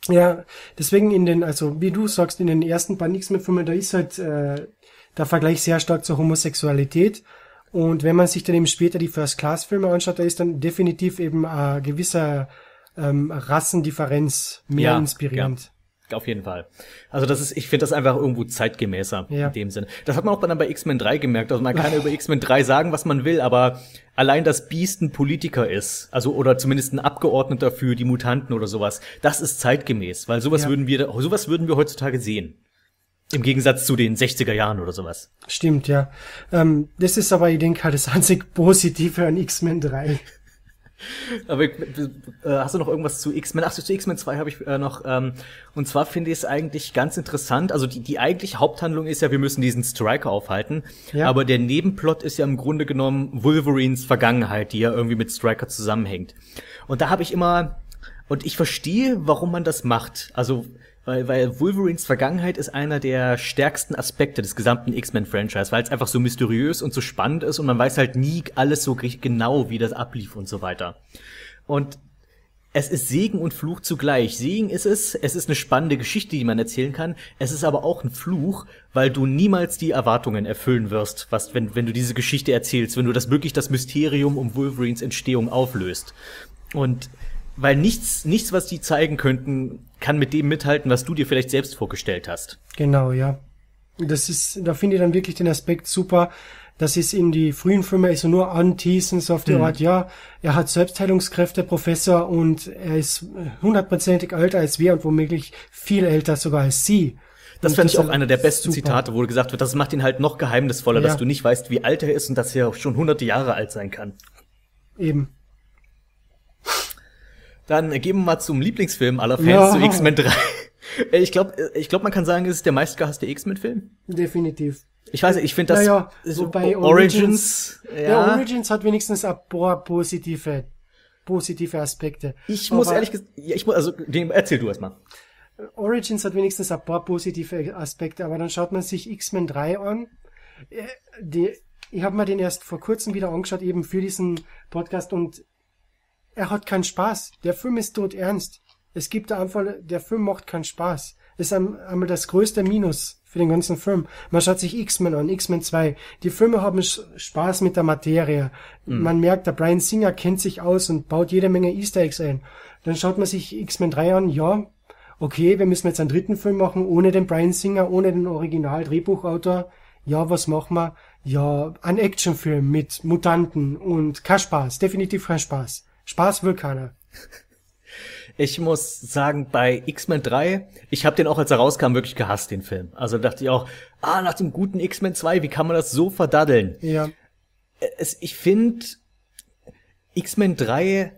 Ja, deswegen in den, also wie du sagst, in den ersten beiden X-Men-Filmen, da ist halt äh, der Vergleich sehr stark zur Homosexualität. Und wenn man sich dann eben später die First-Class-Filme anschaut, da ist dann definitiv eben ein gewisser ähm, Rassendifferenz mehr Ja, inspirierend. Auf jeden Fall. Also das ist, ich finde das einfach irgendwo zeitgemäßer Ja. in dem Sinne. Das hat man auch dann bei X-Men 3 gemerkt. Also man kann ja über X-Men 3 sagen, was man will, aber allein, dass Beast ein Politiker ist, also oder zumindest ein Abgeordneter für die Mutanten oder sowas, das ist zeitgemäß, weil sowas Ja. würden wir, sowas würden wir heutzutage sehen. Im Gegensatz zu den 60er Jahren oder sowas. Stimmt, ja. Ähm, das ist aber, ich denke, halt das einzig Positive an X-Men 3. Aber äh, hast du noch irgendwas zu X-Men? Ach, zu X-Men 2 habe ich äh, noch. Ähm, und zwar finde ich es eigentlich ganz interessant. Also die, die eigentliche Haupthandlung ist ja, wir müssen diesen Striker aufhalten. Ja. Aber der Nebenplot ist ja im Grunde genommen Wolverines Vergangenheit, die ja irgendwie mit Striker zusammenhängt. Und da habe ich immer, und ich verstehe, warum man das macht. Also weil, weil Wolverines Vergangenheit ist einer der stärksten Aspekte des gesamten X-Men-Franchise, weil es einfach so mysteriös und so spannend ist und man weiß halt nie alles so genau, wie das ablief und so weiter. Und es ist Segen und Fluch zugleich. Segen ist es, es ist eine spannende Geschichte, die man erzählen kann. Es ist aber auch ein Fluch, weil du niemals die Erwartungen erfüllen wirst, was, wenn, wenn du diese Geschichte erzählst, wenn du das wirklich das Mysterium um Wolverines Entstehung auflöst. Und weil nichts, nichts, was die zeigen könnten, kann mit dem mithalten, was du dir vielleicht selbst vorgestellt hast. Genau, ja. Das ist, da finde ich dann wirklich den Aspekt super, dass es in die frühen Filme also nur anteasen, so auf die Art, ja, er hat Selbstheilungskräfte, Professor, und er ist hundertprozentig älter als wir und womöglich viel älter sogar als sie. Das fand ich auch ist einer der besten super. Zitate, wo gesagt wird, das macht ihn halt noch geheimnisvoller, Ja. dass du nicht weißt, wie alt er ist und dass er schon hunderte Jahre alt sein kann. Eben. Dann äh, gehen wir mal zum Lieblingsfilm aller Fans, Ja. zu X-Men 3. Äh, Ich glaube, ich glaub, man kann sagen, es ist der meistgehasste X-Men-Film. Definitiv. Ich weiß nicht, ich finde das Naja, so wobei Origins, Ja. ja. Origins hat wenigstens ein paar positive, positive Aspekte. ich muss Aber ehrlich gesagt, ich muss, also, erzähl du erst mal. Origins hat wenigstens ein paar positive Aspekte, aber dann schaut man sich X-Men 3 an. Äh, Die, ich habe mir den erst vor kurzem wieder angeschaut, eben für diesen Podcast und er hat keinen Spaß. Der Film ist tot ernst. Es gibt einfach, der Film macht keinen Spaß. Ist ein- einmal das größte Minus für den ganzen Film. Man schaut sich X-Men an, X-Men 2. Die Filme haben Spaß mit der Materie. Man merkt, der Brian Singer kennt sich aus und baut jede Menge Easter Eggs ein. Dann schaut man sich X-Men 3 an, ja, okay, wir müssen jetzt einen dritten Film machen, ohne den Brian Singer, ohne den Original-Drehbuchautor. Ja, was machen wir? Ja, ein Actionfilm mit Mutanten und kein Spaß, definitiv kein Spaß. Spaß will keiner. Ich muss sagen, bei X-Men 3, ich habe den auch, als er rauskam, wirklich gehasst, den Film. Also dachte ich auch, ah, nach dem guten X-Men 2, wie kann man das so verdaddeln? Ja, Es, ich finde, X-Men 3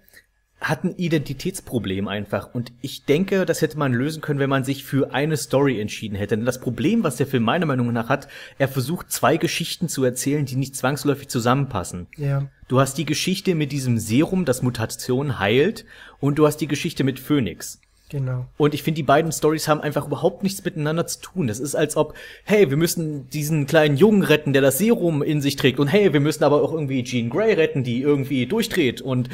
hat ein Identitätsproblem einfach. Und ich denke, das hätte man lösen können, wenn man sich für eine Story entschieden hätte. Denn das Problem, was der Film meiner Meinung nach hat, er versucht zwei Geschichten zu erzählen, die nicht zwangsläufig zusammenpassen. ja, Du hast die Geschichte mit diesem Serum, das Mutation heilt, und du hast die Geschichte mit Phoenix. genau. Und ich finde, die beiden Stories haben einfach überhaupt nichts miteinander zu tun. Das ist als ob, hey, wir müssen diesen kleinen Jungen retten, der das Serum in sich trägt. Und hey, wir müssen aber auch irgendwie Jean Grey retten, die irgendwie durchdreht. Und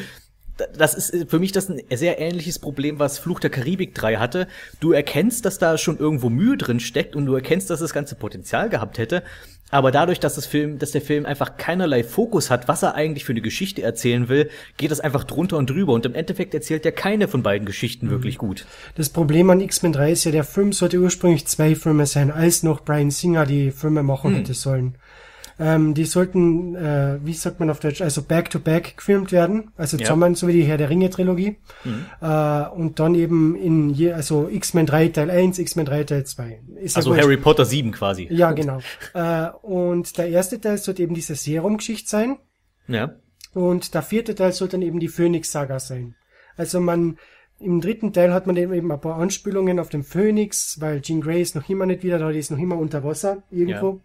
das ist für mich das ein sehr ähnliches Problem, was Fluch der Karibik 3 hatte. Du erkennst, dass da schon irgendwo Mühe drin steckt und du erkennst, dass das ganze Potenzial gehabt hätte. Aber dadurch, dass das Film, dass der Film einfach keinerlei Fokus hat, was er eigentlich für eine Geschichte erzählen will, geht das einfach drunter und drüber. Und im Endeffekt erzählt er keine von beiden Geschichten wirklich gut. Das Problem an X-Men 3 ist ja, der Film sollte ursprünglich zwei Filme sein, als noch Brian Singer die Filme machen hätte sollen. Ähm, die sollten, äh, wie sagt man auf Deutsch, also back-to-back gefilmt werden, also Ja. zusammen, so wie die Herr der Ringe-Trilogie. Äh, und dann eben in je, also X-Men 3 Teil 1, X-Men 3 Teil 2. Ist ja Also wurscht. Harry Potter 7 quasi. Ja, genau. äh, und der erste Teil sollte eben diese Serum-Geschichte sein. Ja. Und der vierte Teil soll dann eben die Phoenix-Saga sein. Also man, im dritten Teil hat man eben ein paar Anspielungen auf den Phoenix, weil Jean Grey ist noch immer nicht wieder da, die ist noch immer unter Wasser irgendwo.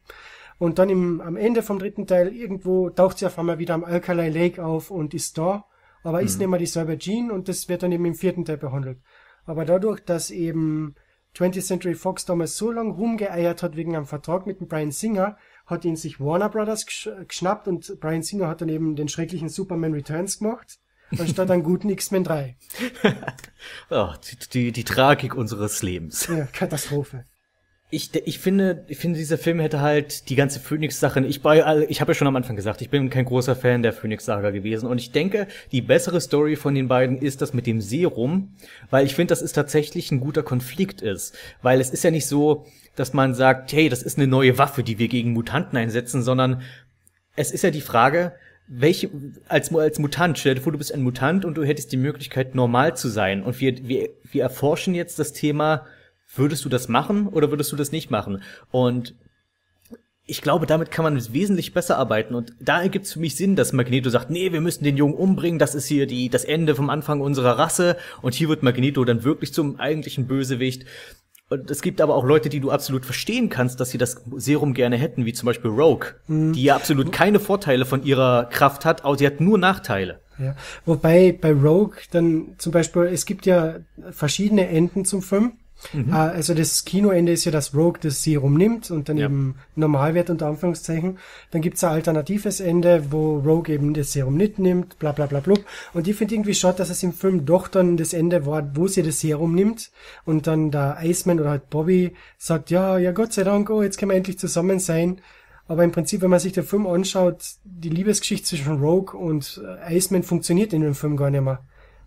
Und dann im, am Ende vom dritten Teil irgendwo taucht sie auf einmal wieder am Alkali Lake auf und ist da, aber ist nicht mehr dieselbe Jean und das wird dann eben im vierten Teil behandelt. Aber dadurch, dass eben 20th Century Fox damals so lange rumgeeiert hat wegen einem Vertrag mit dem Brian Singer, hat ihn sich Warner Brothers gesch geschnappt und Brian Singer hat dann eben den schrecklichen Superman Returns gemacht, anstatt einen guten X-Men 3. Oh, die, die, die Tragik unseres Lebens. Ja, Katastrophe. Ich, ich finde, ich finde, dieser Film hätte halt die ganze Phoenix-Sache. Ich bei, all- ich habe ja schon am Anfang gesagt, ich bin kein großer Fan der Phoenix-Saga gewesen. Und ich denke, die bessere Story von den beiden ist das mit dem Serum, weil ich finde, dass es tatsächlich ein guter Konflikt ist. Weil es ist ja nicht so, dass man sagt, hey, das ist eine neue Waffe, die wir gegen Mutanten einsetzen, sondern es ist ja die Frage, welche, als, als Mutant, stell dir vor, du bist ein Mutant und du hättest die Möglichkeit, normal zu sein. Und wir, wir, wir erforschen jetzt das Thema, würdest du das machen oder würdest du das nicht machen? Und ich glaube, damit kann man wesentlich besser arbeiten. Und da ergibt es für mich Sinn, dass Magneto sagt, nee, wir müssen den Jungen umbringen, das ist hier die, das Ende vom Anfang unserer Rasse. Und hier wird Magneto dann wirklich zum eigentlichen Bösewicht. Und es gibt aber auch Leute, die du absolut verstehen kannst, dass sie das Serum gerne hätten, wie zum Beispiel Rogue, die ja absolut keine Vorteile von ihrer Kraft hat, aber sie hat nur Nachteile. Ja. Wobei bei Rogue dann zum Beispiel, es gibt ja verschiedene Enden zum Film. Äh, Also das Kinoende ist ja, dass Rogue das Serum nimmt und dann Ja. eben normal wird, unter Anführungszeichen. Dann gibt's ein alternatives Ende, wo Rogue eben das Serum nicht nimmt, bla bla bla blub. Und ich finde irgendwie schade, dass es im Film doch dann das Ende war, wo sie das Serum nimmt und dann der Iceman oder halt Bobby sagt, ja, ja Gott sei Dank, oh, jetzt können wir endlich zusammen sein. Aber im Prinzip, wenn man sich den Film anschaut, die Liebesgeschichte zwischen Rogue und äh, Iceman funktioniert in dem Film gar nicht mehr.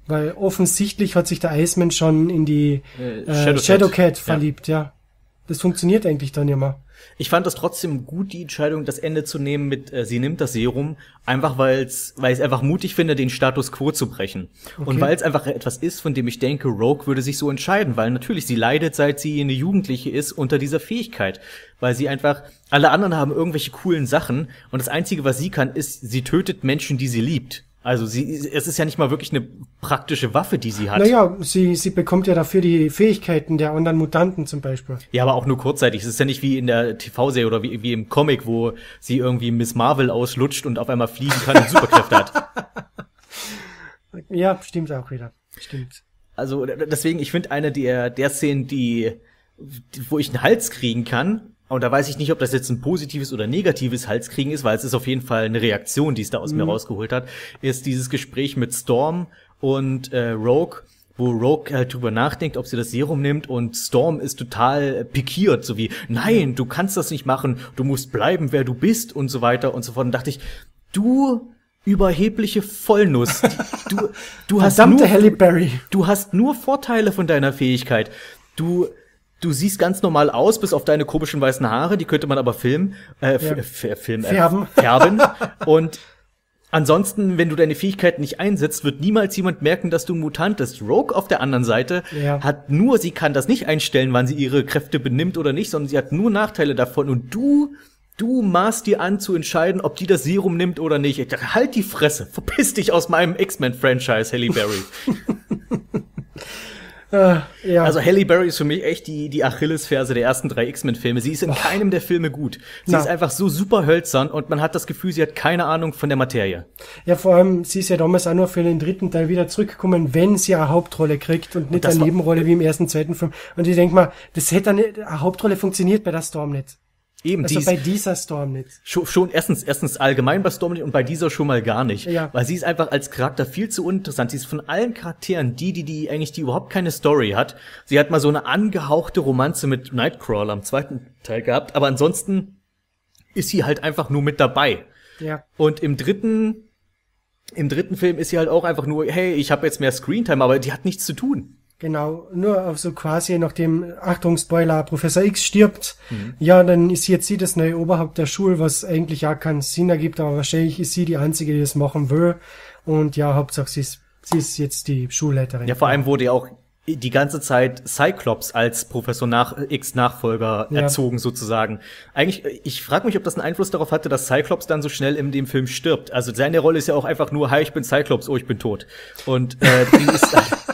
Weil offensichtlich hat sich der Iceman schon in die Äh, äh, Shadowcat. Shadowcat, Ja. verliebt, ja. das funktioniert eigentlich dann immer. Ich fand das trotzdem gut, die Entscheidung, das Ende zu nehmen mit, äh, sie nimmt das Serum, einfach weil es, weil ich es einfach mutig finde, den Status quo zu brechen. Okay. Und weil es einfach etwas ist, von dem ich denke, Rogue würde sich so entscheiden, weil natürlich sie leidet, seit sie eine Jugendliche ist, unter dieser Fähigkeit. Weil sie einfach, alle anderen haben irgendwelche coolen Sachen und das Einzige, was sie kann, ist, sie tötet Menschen, die sie liebt. Also sie, es ist ja nicht mal wirklich eine praktische Waffe, die sie hat. Naja, sie, sie bekommt ja dafür die Fähigkeiten der anderen Mutanten zum Beispiel. Ja, aber auch nur kurzzeitig. Es ist ja nicht wie in der TV-Serie oder wie, wie im Comic, wo sie irgendwie Miss Marvel auslutscht und auf einmal fliegen kann und Superkräfte hat. Ja, stimmt auch wieder. Stimmt. Also deswegen, ich finde eine der, der Szenen, die, wo ich einen Hals kriegen kann, und da weiß ich nicht, ob das jetzt ein positives oder negatives Halskriegen ist, weil es ist auf jeden Fall eine Reaktion, die es da aus mhm. mir rausgeholt hat, ist dieses Gespräch mit Storm und äh, Rogue, wo Rogue halt drüber nachdenkt, ob sie das Serum nimmt und Storm ist total pikiert, so wie, nein, du kannst das nicht machen, du musst bleiben, wer du bist und so weiter und so fort. Und dachte ich, du überhebliche Vollnuss. Du, du hast nur, Halle Berry. Du hast nur Vorteile von deiner Fähigkeit. Du du siehst ganz normal aus, bis auf deine komischen weißen Haare, die könnte man aber filmen, äh, ja. filmen, äh, färben. färben. und ansonsten, wenn du deine Fähigkeiten nicht einsetzt, wird niemals jemand merken, dass du Mutant bist. Rogue auf der anderen Seite ja. hat nur, sie kann das nicht einstellen, wann sie ihre Kräfte benimmt oder nicht, sondern sie hat nur Nachteile davon und du Du maßt dir an zu entscheiden, ob die das Serum nimmt oder nicht. Ich dachte, halt die Fresse, verpiss dich aus meinem X-Men-Franchise, Halle Berry. Äh, ja. Also Halle Berry ist für mich echt die, die Achillesferse der ersten drei X-Men-Filme. Sie ist in oh. keinem der Filme gut. Sie Na. ist einfach so super hölzern und man hat das Gefühl, sie hat keine Ahnung von der Materie. Ja, vor allem, sie ist ja damals auch nur für den dritten Teil wieder zurückgekommen, wenn sie eine Hauptrolle kriegt und nicht und eine Nebenrolle wie im ersten, zweiten Film. Und ich denk mal, das hätte eine, eine Hauptrolle funktioniert bei der Storm nicht. Eben, also dies, bei dieser Storm nicht. Schon, schon erstens, erstens allgemein bei Storm nicht und bei dieser schon mal gar nicht. Ja. Weil sie ist einfach als Charakter viel zu uninteressant. Sie ist von allen Charakteren die, die, die eigentlich, die überhaupt keine Story hat. Sie hat mal so eine angehauchte Romanze mit Nightcrawler am zweiten Teil gehabt, aber ansonsten ist sie halt einfach nur mit dabei. Ja. Und im dritten, im dritten Film ist sie halt auch einfach nur, hey, ich habe jetzt mehr Screentime, aber die hat nichts zu tun. Genau, nur auf so quasi nachdem, Achtung, Spoiler, Professor X stirbt, mhm. ja, dann ist jetzt sie das neue Oberhaupt der Schule, was eigentlich ja keinen Sinn ergibt, aber wahrscheinlich ist sie die Einzige, die das machen will. Und ja, Hauptsache sie ist, sie ist jetzt die Schulleiterin. Ja, vor allem wurde ja auch die ganze Zeit Cyclops als Professor nach X Nachfolger ja. erzogen sozusagen. Eigentlich, ich frage mich, ob das einen Einfluss darauf hatte, dass Cyclops dann so schnell in dem Film stirbt. Also seine Rolle ist ja auch einfach nur, hi, ich bin Cyclops, oh, ich bin tot. Und äh, die ist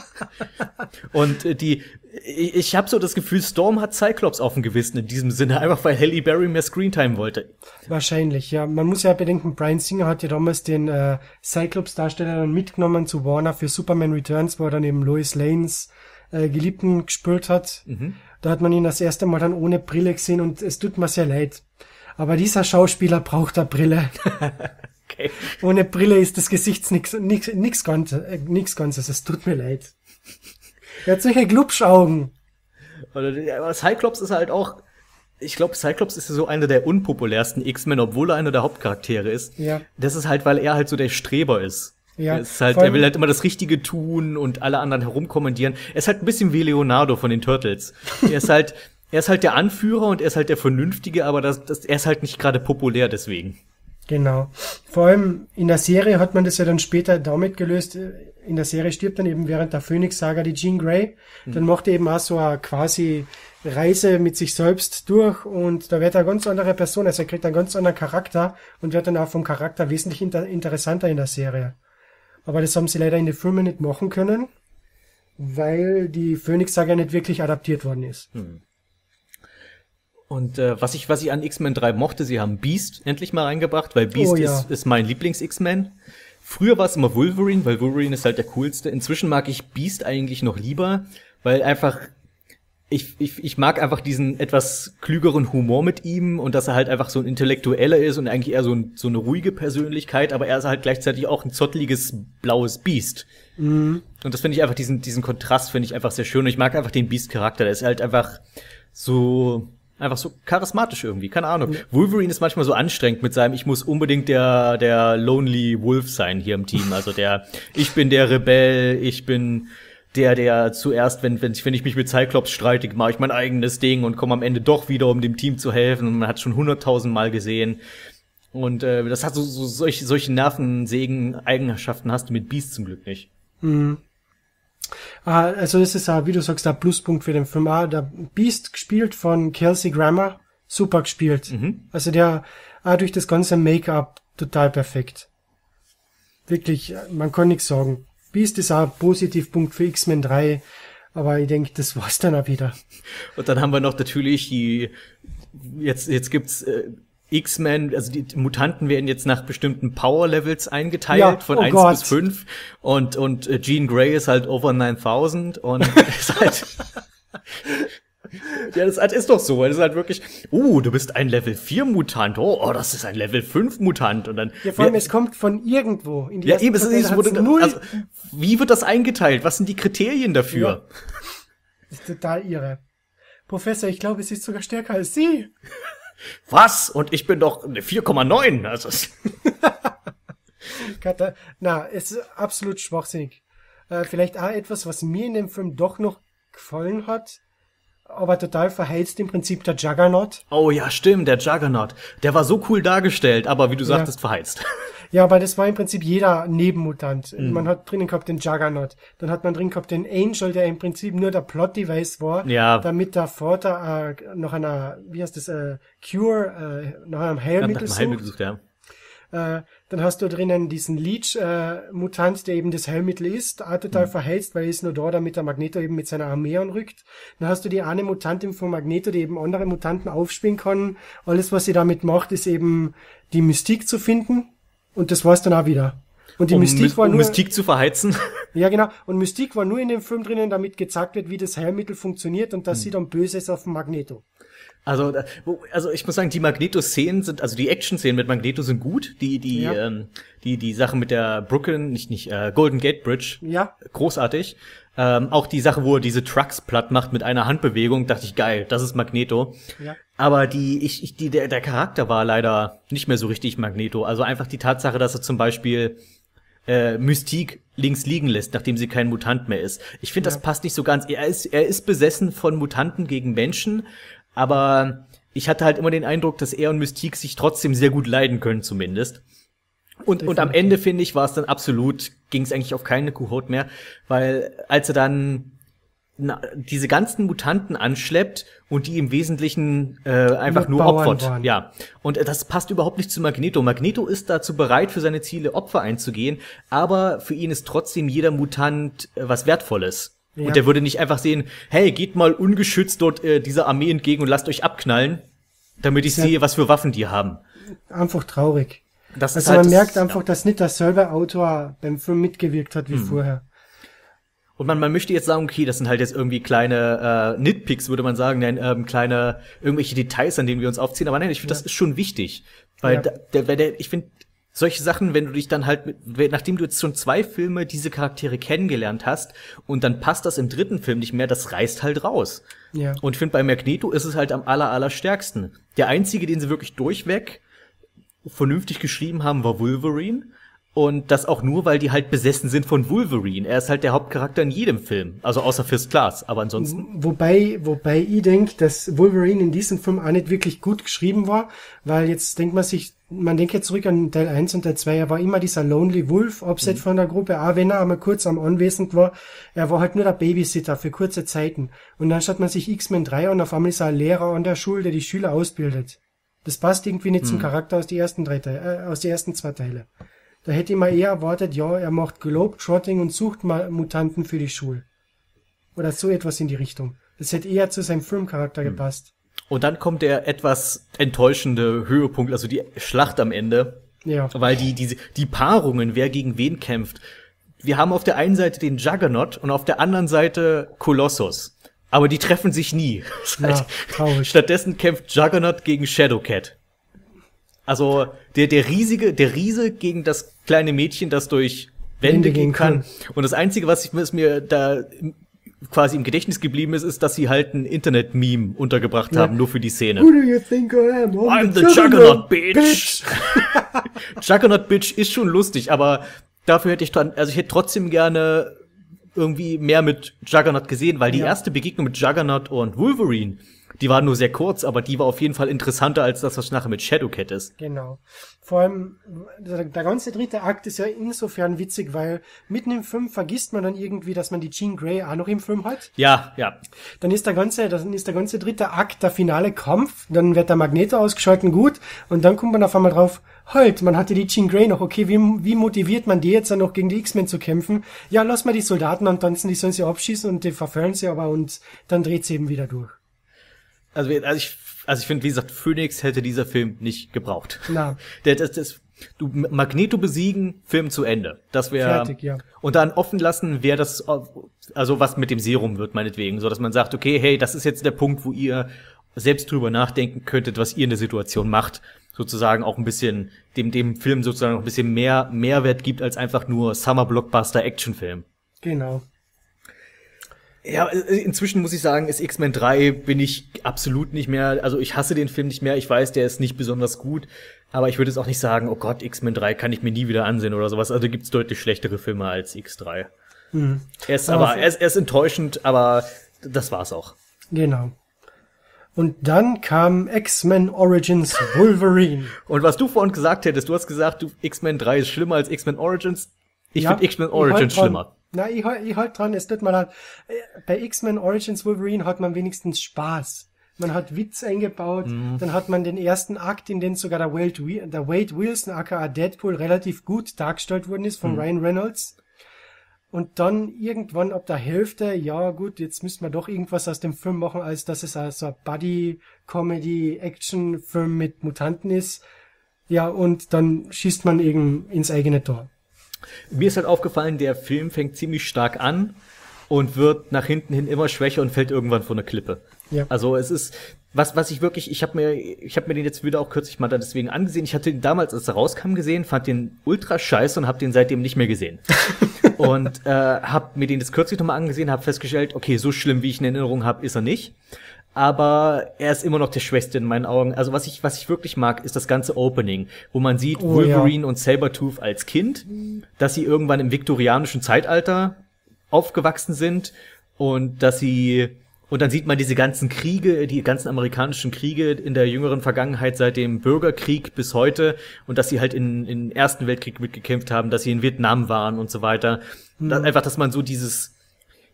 Und äh, die, ich, habe so das Gefühl, Storm hat Cyclops auf dem Gewissen in diesem Sinne, einfach weil Halle Berry mehr Screentime wollte. Wahrscheinlich, ja. Man muss ja bedenken, Brian Singer hat ja damals den äh, Cyclops-Darsteller dann mitgenommen zu Warner für Superman Returns, wo er dann eben Lois Lanes äh, Geliebten gespielt hat. Mhm. Da hat man ihn das erste Mal dann ohne Brille gesehen und es tut mir sehr leid. Aber dieser Schauspieler braucht eine Brille. okay. Ohne Brille ist das Gesicht nix, nix, nix, ganz, äh, nix Ganzes. Es tut mir leid. Er hat solche Glubschaugen. Aber Cyclops ist halt auch, ich glaube, Cyclops ist so einer der unpopulärsten X-Men, obwohl er einer der Hauptcharaktere ist. Ja. Das ist halt, weil er halt so der Streber ist. Ja, er, ist halt, er will halt immer das Richtige tun und alle anderen herumkommandieren. Er ist halt ein bisschen wie Leonardo von den Turtles. er ist halt, er ist halt der Anführer und er ist halt der Vernünftige, aber das, das, er ist halt nicht gerade populär deswegen. Genau. Vor allem in der Serie hat man das ja dann später damit gelöst. In der Serie stirbt dann eben während der Phoenix-Saga die Jean Grey. Mhm. Dann macht er eben auch so eine quasi Reise mit sich selbst durch und da wird er eine ganz andere Person, also er kriegt einen ganz anderen Charakter und wird dann auch vom Charakter wesentlich inter interessanter in der Serie. Aber das haben sie leider in den Filmen nicht machen können, weil die Phoenix-Saga nicht wirklich adaptiert worden ist. Mhm. Und äh, was ich was ich an X-Men 3 mochte, sie haben Beast endlich mal reingebracht, weil Beast oh, ja. ist, ist mein Lieblings-X-Men. Früher war es immer Wolverine, weil Wolverine ist halt der coolste. Inzwischen mag ich Beast eigentlich noch lieber, weil einfach ich, ich, ich mag einfach diesen etwas klügeren Humor mit ihm und dass er halt einfach so ein Intellektueller ist und eigentlich eher so, ein, so eine ruhige Persönlichkeit, aber er ist halt gleichzeitig auch ein zotteliges blaues Biest. Mhm. Und das finde ich einfach, diesen, diesen Kontrast finde ich einfach sehr schön. Und ich mag einfach den Beast-Charakter. Der ist halt einfach so, einfach so charismatisch irgendwie, keine Ahnung. Ja. Wolverine ist manchmal so anstrengend mit seinem, ich muss unbedingt der, der Lonely Wolf sein hier im Team. Also der, ich bin der Rebell, ich bin der, der zuerst, wenn, wenn, wenn ich mich mit Cyclops streite, mache ich mein eigenes Ding und komme am Ende doch wieder, um dem Team zu helfen. Und man hat schon hunderttausend Mal gesehen. Und äh, das hat so, so solche, solche Nervensägen-Eigenschaften hast du mit Beast zum Glück nicht. Mhm. Ah, also das ist wie du sagst, der Pluspunkt für den Film. Ah, der Beast gespielt von Kelsey Grammer, super gespielt. Mhm. Also der ah, durch das ganze Make-up total perfekt. Wirklich, man kann nichts sagen. Beast ist auch ein Positivpunkt für X-Men 3, aber ich denke, das war's dann auch wieder. Und dann haben wir noch natürlich die, jetzt, jetzt gibt's äh, X-Men, also die Mutanten werden jetzt nach bestimmten Power-Levels eingeteilt, Ja, von oh 1 Gott. bis 5. Und, und äh, Jean Grey ist halt over 9000 und ist halt. Ja, das ist doch so. Das ist halt wirklich, uh, du bist ein Level 4 Mutant. Oh, oh, das ist ein Level 5 Mutant. Und dann. Ja, vor allem, Ja, es kommt von irgendwo. In die ja, eben, es ist, wurde, null, also, wie wird das eingeteilt? Was sind die Kriterien dafür? Das ist total irre. Professor, ich glaube, es ist sogar stärker als Sie. Was? Und ich bin doch eine 4,9. Also, Na, es ist absolut schwachsinnig. Äh, vielleicht auch etwas, was mir in dem Film doch noch gefallen hat, aber total verheizt im Prinzip der Juggernaut. oh ja, stimmt, der Juggernaut. Der war so cool dargestellt, aber wie du sagtest, verheizt. Ja, aber das war im Prinzip jeder Nebenmutant. Mhm. Man hat drinnen gehabt den Juggernaut. Dann hat man drin gehabt den Angel, der im Prinzip nur der Plot-Device war, Ja. damit der Vater äh, nach einer, wie heißt das, äh, Cure, äh, nach einem Nach Heilmittel dem sucht. Heilmittel gesucht, ja. Äh, dann hast du drinnen diesen Leech-Mutant, der eben das Heilmittel ist, auch total verheizt, weil er ist nur da, damit der Magneto eben mit seiner Armee anrückt. Dann hast du die eine Mutantin von Magneto, die eben andere Mutanten aufspielen kann. Alles, was sie damit macht, ist eben die Mystik zu finden. Und das war's dann auch wieder. Und die um, Mystik Mys- war um nur, Mystik zu verheizen. ja genau, und Mystik war nur in dem Film drinnen, damit gezeigt wird, wie das Heilmittel funktioniert und Hm. dass sie dann böse ist auf dem Magneto. Also, also ich muss sagen, die Magneto-Szenen sind, also die Action-Szenen mit Magneto sind gut. Die, die, Ja. ähm, die, die Sache mit der Brooklyn, nicht, nicht, äh, Golden Gate Bridge, Ja, großartig. Ähm, auch die Sache, wo er diese Trucks platt macht mit einer Handbewegung, dachte ich, geil, das ist Magneto. Ja. Aber die, ich, ich, die, der, der Charakter war leider nicht mehr so richtig Magneto. Also einfach die Tatsache, dass er zum Beispiel äh, Mystique links liegen lässt, nachdem sie kein Mutant mehr ist. Ich finde, das passt nicht so ganz. Er ist, er ist besessen von Mutanten gegen Menschen, aber ich hatte halt immer den Eindruck, dass er und Mystique sich trotzdem sehr gut leiden können, zumindest. Und, und am Ende, finde ich, war es dann absolut, ging es eigentlich auf keine Kuhhaut mehr, weil als er dann na, diese ganzen Mutanten anschleppt und die im Wesentlichen äh, einfach Nur nur, opfert. waren. Ja. Und äh, das passt überhaupt nicht zu Magneto. Magneto ist dazu bereit, für seine Ziele Opfer einzugehen, aber für ihn ist trotzdem jeder Mutant äh, was Wertvolles. Ja. Und der würde nicht einfach sehen, hey, geht mal ungeschützt dort äh, dieser Armee entgegen und lasst euch abknallen, damit ich Ja. sehe, was für Waffen die haben. einfach traurig. Das ist Also halt man das- merkt einfach, dass nicht derselbe Autor beim Film mitgewirkt hat wie Hm. vorher. Und man, man möchte jetzt sagen, okay, das sind halt jetzt irgendwie kleine äh, Nitpicks, würde man sagen, nein, ähm, kleine irgendwelche Details, an denen wir uns aufziehen. Aber nein, ich finde, das ist schon wichtig. Weil Ja. da, der, weil der, ich finde, solche Sachen, wenn du dich dann halt, mit, nachdem du jetzt schon zwei Filme diese Charaktere kennengelernt hast und dann passt das im dritten Film nicht mehr, das reißt halt raus. Ja. Und ich finde, bei Magneto ist es halt am aller, allerstärksten. Der einzige, den sie wirklich durchweg vernünftig geschrieben haben, war Wolverine. Und das auch nur, weil die halt besessen sind von Wolverine. Er ist halt der Hauptcharakter in jedem Film. Also außer First Class. Aber ansonsten. Wobei, wobei ich denke, dass Wolverine in diesem Film auch nicht wirklich gut geschrieben war, weil jetzt denkt man sich, man denkt jetzt zurück an Teil 1 und Teil 2, er war immer dieser Lonely Wolf, abseits von der Gruppe, auch wenn er einmal kurz am Anwesend war, er war halt nur der Babysitter für kurze Zeiten. Und dann schaut man sich X-Men 3 an, auf einmal ist er ein Lehrer an der Schule, der die Schüler ausbildet. Das passt irgendwie nicht zum Charakter aus den ersten drei Teile, äh, aus den ersten zwei Teile. Da hätte ich mal eher erwartet, ja, er macht Globetrotting und sucht mal Mutanten für die Schule. Oder so etwas in die Richtung. Das hätte eher zu seinem Filmcharakter gepasst. Und dann kommt der etwas enttäuschende Höhepunkt, also die Schlacht am Ende. Ja. Weil die, diese, die Paarungen, wer gegen wen kämpft. Wir haben auf der einen Seite den Juggernaut und auf der anderen Seite Kolossus. Aber die treffen sich nie. Ja, traurig. Stattdessen kämpft Juggernaut gegen Shadowcat. Also der, der riesige, der Riese gegen das kleine Mädchen, das durch Wände Wände gehen kann. kann. Und das Einzige, was, ich, was mir da im- quasi im Gedächtnis geblieben ist, ist, dass sie halt ein Internet-Meme untergebracht Ja. haben, nur für die Szene. Who do you think I am? I'm the Juggernaut, bitch. Juggernaut, bitch ist schon lustig, aber dafür hätte ich dann, also ich hätte trotzdem gerne irgendwie mehr mit Juggernaut gesehen, weil die Ja. erste Begegnung mit Juggernaut und Wolverine, die war nur sehr kurz, aber die war auf jeden Fall interessanter als das, was nachher mit Shadowcat ist. Genau. Vor allem, der, ganze dritte Akt ist ja insofern witzig, weil mitten im Film vergisst man dann irgendwie, dass man die Jean Grey auch noch im Film hat. Ja, ja. Dann ist der ganze, dann ist der ganze dritte Akt der finale Kampf, dann wird der Magneto ausgeschalten, gut, und dann kommt man auf einmal drauf, halt, man hatte die Jean Grey noch, okay, wie, wie motiviert man die jetzt dann noch gegen die X-Men zu kämpfen? Ja, lass mal die Soldaten antanzen, die sollen sie abschießen und die verfehlen sie aber und dann dreht sie eben wieder durch. Also, also ich, also ich finde, wie gesagt, Phoenix hätte dieser Film nicht gebraucht. Na. Der, das, das, du Magneto besiegen, Film zu Ende. Das wäre Fertig, ja. und dann offen lassen, wer das, also was mit dem Serum wird, meinetwegen, so dass man sagt, okay, hey, das ist jetzt der Punkt, wo ihr selbst drüber nachdenken könntet, was ihr in der Situation macht, sozusagen auch ein bisschen dem dem Film sozusagen noch ein bisschen mehr Mehrwert gibt als einfach nur Summer Blockbuster Actionfilm. Genau. Ja, äh, inzwischen muss ich sagen, ist X-Men 3 bin ich absolut nicht mehr, also ich hasse den Film nicht mehr, ich weiß, der ist nicht besonders gut, aber ich würde jetzt auch nicht sagen, oh Gott, X-Men 3 kann ich mir nie wieder ansehen oder sowas, also gibt's deutlich schlechtere Filme als X3. Er ist Aber aber, er ist, er ist enttäuschend, aber das war's auch. Genau. Und dann kam X-Men Origins Wolverine. Und was du vorhin gesagt hättest, du hast gesagt, du X-Men 3 ist schlimmer als X-Men Origins. Ich Ja, finde X-Men Origins schlimmer. Na, ich, halt- ich halt dran, es tut mal halt, äh, bei X-Men Origins Wolverine hat man wenigstens Spaß. Man hat Witz eingebaut, Mhm. dann hat man den ersten Akt, in dem sogar der Wade, der Wade Wilson, aka Deadpool, relativ gut dargestellt worden ist von Mhm. Ryan Reynolds. Und dann irgendwann ab der Hälfte, ja gut, jetzt müssen wir doch irgendwas aus dem Film machen, als dass es also ein Buddy-Comedy-Action-Film mit Mutanten ist. Ja, und dann schießt man eben ins eigene Tor. Mir ist halt aufgefallen, der Film fängt ziemlich stark an und wird nach hinten hin immer schwächer und fällt irgendwann von der Klippe. Ja. Also es ist was, was ich wirklich, ich habe mir, ich habe mir den jetzt wieder auch kürzlich mal dann deswegen angesehen. Ich hatte ihn damals, als er rauskam, gesehen, fand den ultra scheiße und habe den seitdem nicht mehr gesehen. und äh, habe mir den jetzt kürzlich nochmal angesehen, habe festgestellt, okay, so schlimm wie ich in Erinnerung habe, ist er nicht. Aber er ist immer noch der Schwächste in meinen Augen. Also was ich, was ich wirklich mag, ist das ganze Opening, wo man sieht Oh, ja. Wolverine und Sabretooth als Kind, dass sie irgendwann im viktorianischen Zeitalter aufgewachsen sind und dass sie und dann sieht man diese ganzen Kriege, die ganzen amerikanischen Kriege in der jüngeren Vergangenheit seit dem Bürgerkrieg bis heute und dass sie halt in, in Ersten Weltkrieg mitgekämpft haben, dass sie in Vietnam waren und so weiter. Und dann einfach, dass man so dieses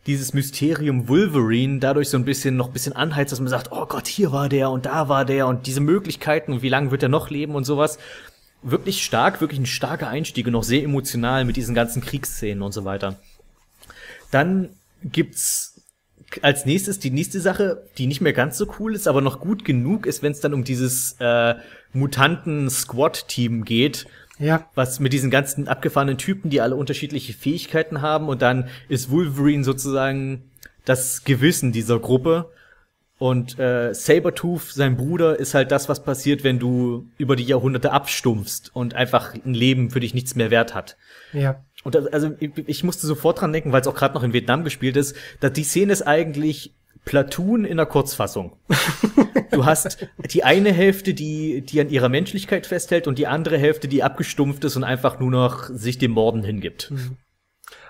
dieses Mysterium Wolverine dadurch so ein bisschen noch ein bisschen anheizt, dass man sagt, oh Gott, hier war der und da war der und diese Möglichkeiten und wie lange wird er noch leben und sowas. Wirklich stark, wirklich ein starker Einstieg und noch sehr emotional mit diesen ganzen Kriegsszenen und so weiter. Dann gibt's als nächstes die nächste Sache, die nicht mehr ganz so cool ist, aber noch gut genug ist, wenn es dann um dieses äh, Mutanten-Squad-Team geht, Ja, was mit diesen ganzen abgefahrenen Typen, die alle unterschiedliche Fähigkeiten haben und dann ist Wolverine sozusagen das Gewissen dieser Gruppe und äh, Sabertooth, sein Bruder, ist halt das, was passiert, wenn du über die Jahrhunderte abstumpfst und einfach ein Leben für dich nichts mehr wert hat. ja. Und also ich, ich musste sofort dran denken, weil es auch gerade noch in Vietnam gespielt ist, dass die Szene ist eigentlich Platoon in der Kurzfassung. du hast die eine Hälfte, die, die an ihrer Menschlichkeit festhält und die andere Hälfte, die abgestumpft ist und einfach nur noch sich dem Morden hingibt.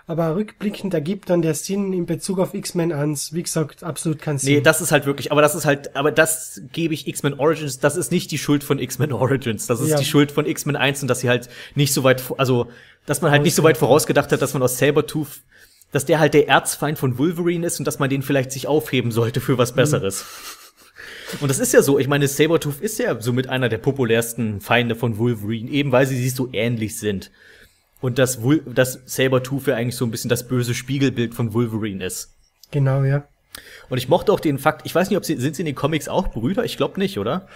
Aber rückblickend ergibt dann der Sinn in Bezug auf X-Men ans, wie gesagt, absolut keinen Sinn. Nee, das ist halt wirklich, aber das ist halt, aber das gebe ich X-Men Origins, das ist nicht die Schuld von X-Men Origins, das ist Ja. die Schuld von X-Men 1 und dass sie halt nicht so weit, also, dass man halt nicht so weit vorausgedacht hat, dass man aus Sabertooth, dass der halt der Erzfeind von Wolverine ist und dass man den vielleicht sich aufheben sollte für was Besseres. Und das ist ja so, ich meine, Sabertooth ist ja somit einer der populärsten Feinde von Wolverine, eben weil sie sich so ähnlich sind. Und dass, Wol dass Sabertooth ja eigentlich so ein bisschen das böse Spiegelbild von Wolverine ist. Genau, ja. Und ich mochte auch den Fakt, ich weiß nicht, ob sie, sind sie in den Comics auch Brüder? Ich glaube nicht, oder?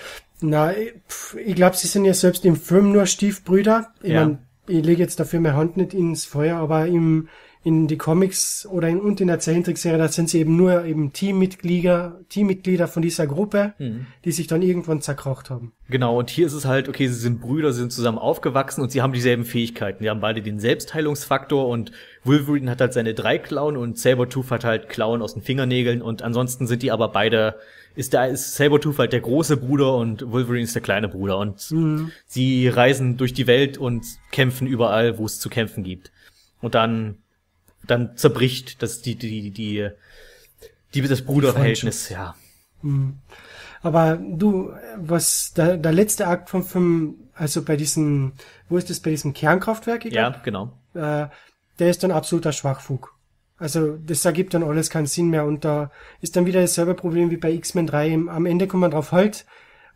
Na, ich- glaube, sie sind ja selbst im Film nur Stiefbrüder. Ich Ja. ich lege jetzt dafür meine Hand nicht ins Feuer, aber im, in die Comics oder in, und in der Zeichentrickserie, da sind sie eben nur eben Teammitglieder, Teammitglieder von dieser Gruppe, Mhm. die sich dann irgendwann zerkracht haben. Genau, und hier ist es halt, okay, sie sind Brüder, sie sind zusammen aufgewachsen und sie haben dieselben Fähigkeiten. Die haben beide den Selbstheilungsfaktor und Wolverine hat halt seine drei Klauen und Sabertooth hat halt Klauen aus den Fingernägeln und ansonsten sind die aber beide, ist da ist Sabertooth halt der große Bruder und Wolverine ist der kleine Bruder und sie reisen durch die Welt und kämpfen überall, wo es zu kämpfen gibt. Und dann dann zerbricht das die die die die das Bruderverhältnis, ja. Aber du, was der, der letzte Akt vom Film, also bei diesem, wo ist das, bei diesem Kernkraftwerk? ich Ja, genau. äh, der ist dann absoluter Schwachfug. Also das ergibt dann alles keinen Sinn mehr und da ist dann wieder dasselbe Problem wie bei X-Men 3. Im- Am Ende kommt man drauf, halt,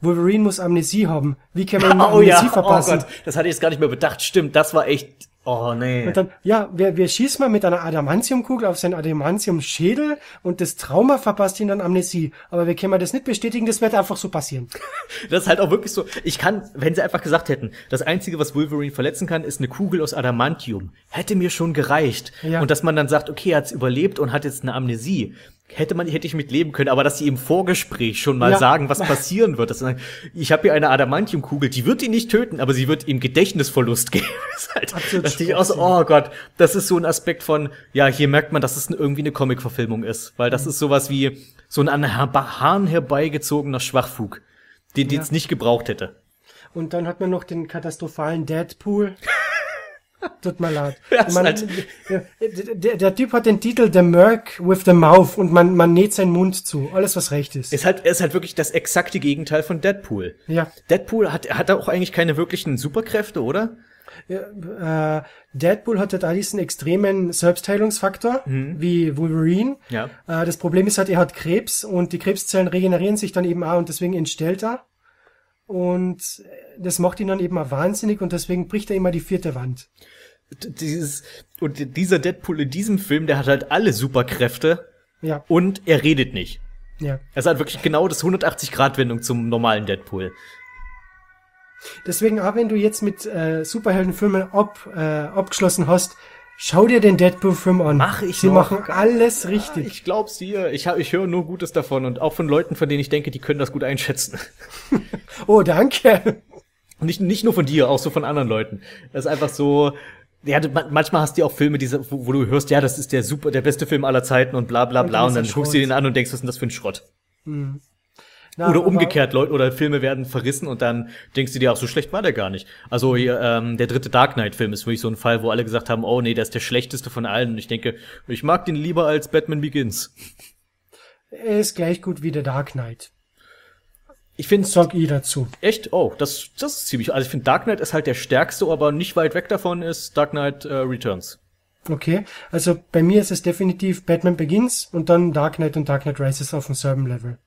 Wolverine muss Amnesie haben. Wie kann man Oh ja, Amnesie oh verpassen? Gott, das hatte ich jetzt gar nicht mehr bedacht. Stimmt, das war echt, oh nee. und dann, ja, wir, wir schießen mal mit einer Adamantiumkugel auf seinen Adamantium-Schädel und das Trauma verpasst ihm dann Amnesie. Aber wir können das nicht bestätigen, das wird einfach so passieren. Das ist halt auch wirklich so. Ich kann, wenn sie einfach gesagt hätten, das Einzige, was Wolverine verletzen kann, ist eine Kugel aus Adamantium. Hätte mir schon gereicht. Ja. Und dass man dann sagt, okay, er hat's überlebt und hat jetzt eine Amnesie. Hätte man, hätte ich mit leben können, aber dass sie im Vorgespräch schon mal Ja. sagen, was passieren wird. Dass ich habe hier eine Adamantiumkugel, die wird ihn nicht töten, aber sie wird ihm Gedächtnisverlust geben. Das ist halt, Absolut dass auch so, oh Gott, das ist so ein Aspekt von, ja, hier merkt man, dass es irgendwie eine Comic-Verfilmung ist. Weil das ist sowas wie so ein an Haaren herbeigezogener Schwachfug, den die Ja. jetzt nicht gebraucht hätte. Und dann hat man noch den katastrophalen Deadpool. Tut mir leid. Ja, meine, ist der, der, Typ hat den Titel The Merc with the Mouth und man, man näht seinen Mund zu. Alles, was recht ist. Ist halt, ist halt wirklich das exakte Gegenteil von Deadpool. Ja. Deadpool hat, hat auch eigentlich keine wirklichen Superkräfte, oder? Äh, Deadpool hat halt diesen extremen Selbstheilungsfaktor, wie Wolverine. Ja. Äh, das Problem ist halt, er hat Krebs und die Krebszellen regenerieren sich dann eben auch und deswegen entstellt er. Und das macht ihn dann eben auch wahnsinnig und deswegen bricht er immer die vierte Wand. Dieses, und dieser Deadpool in diesem Film, der hat halt alle Superkräfte Ja, und er redet nicht. ja. Er halt wirklich genau das 180-Grad-Wendung zum normalen Deadpool. Deswegen, auch wenn du jetzt mit äh, Superheldenfilmen ab, äh, abgeschlossen hast, schau dir den Deadpool-Film an. Mach ich Sie noch. machen alles richtig. Ich glaub's dir. Ich, hab, ich höre nur Gutes davon und auch von Leuten, von denen ich denke, die können das gut einschätzen. Oh, danke. Und nicht, nicht nur von dir, auch so von anderen Leuten. Das ist einfach so. Ja, du, man- manchmal hast du ja auch Filme, diese, wo, wo du hörst, ja, das ist der super, der beste Film aller Zeiten und bla bla Und bla. dann Und ist dann guckst du den an und denkst, was ist denn das für ein Schrott? Na, Oder umgekehrt, Leute, oder Filme werden verrissen und dann denkst du dir auch, so schlecht war der gar nicht. Also hier, ähm, der dritte Dark Knight-Film ist wirklich so ein Fall, wo alle gesagt haben, oh nee, der ist der schlechteste von allen. Und ich denke, ich mag den lieber als Batman Begins. Er ist gleich gut wie der Dark Knight. Ich finde Sag ich dazu. echt, oh, das, das ist ziemlich, also ich finde Dark Knight ist halt der stärkste, aber nicht weit weg davon ist Dark Knight äh, Returns. Okay, also bei mir ist es definitiv Batman Begins und dann Dark Knight und Dark Knight Rises auf demselben Level.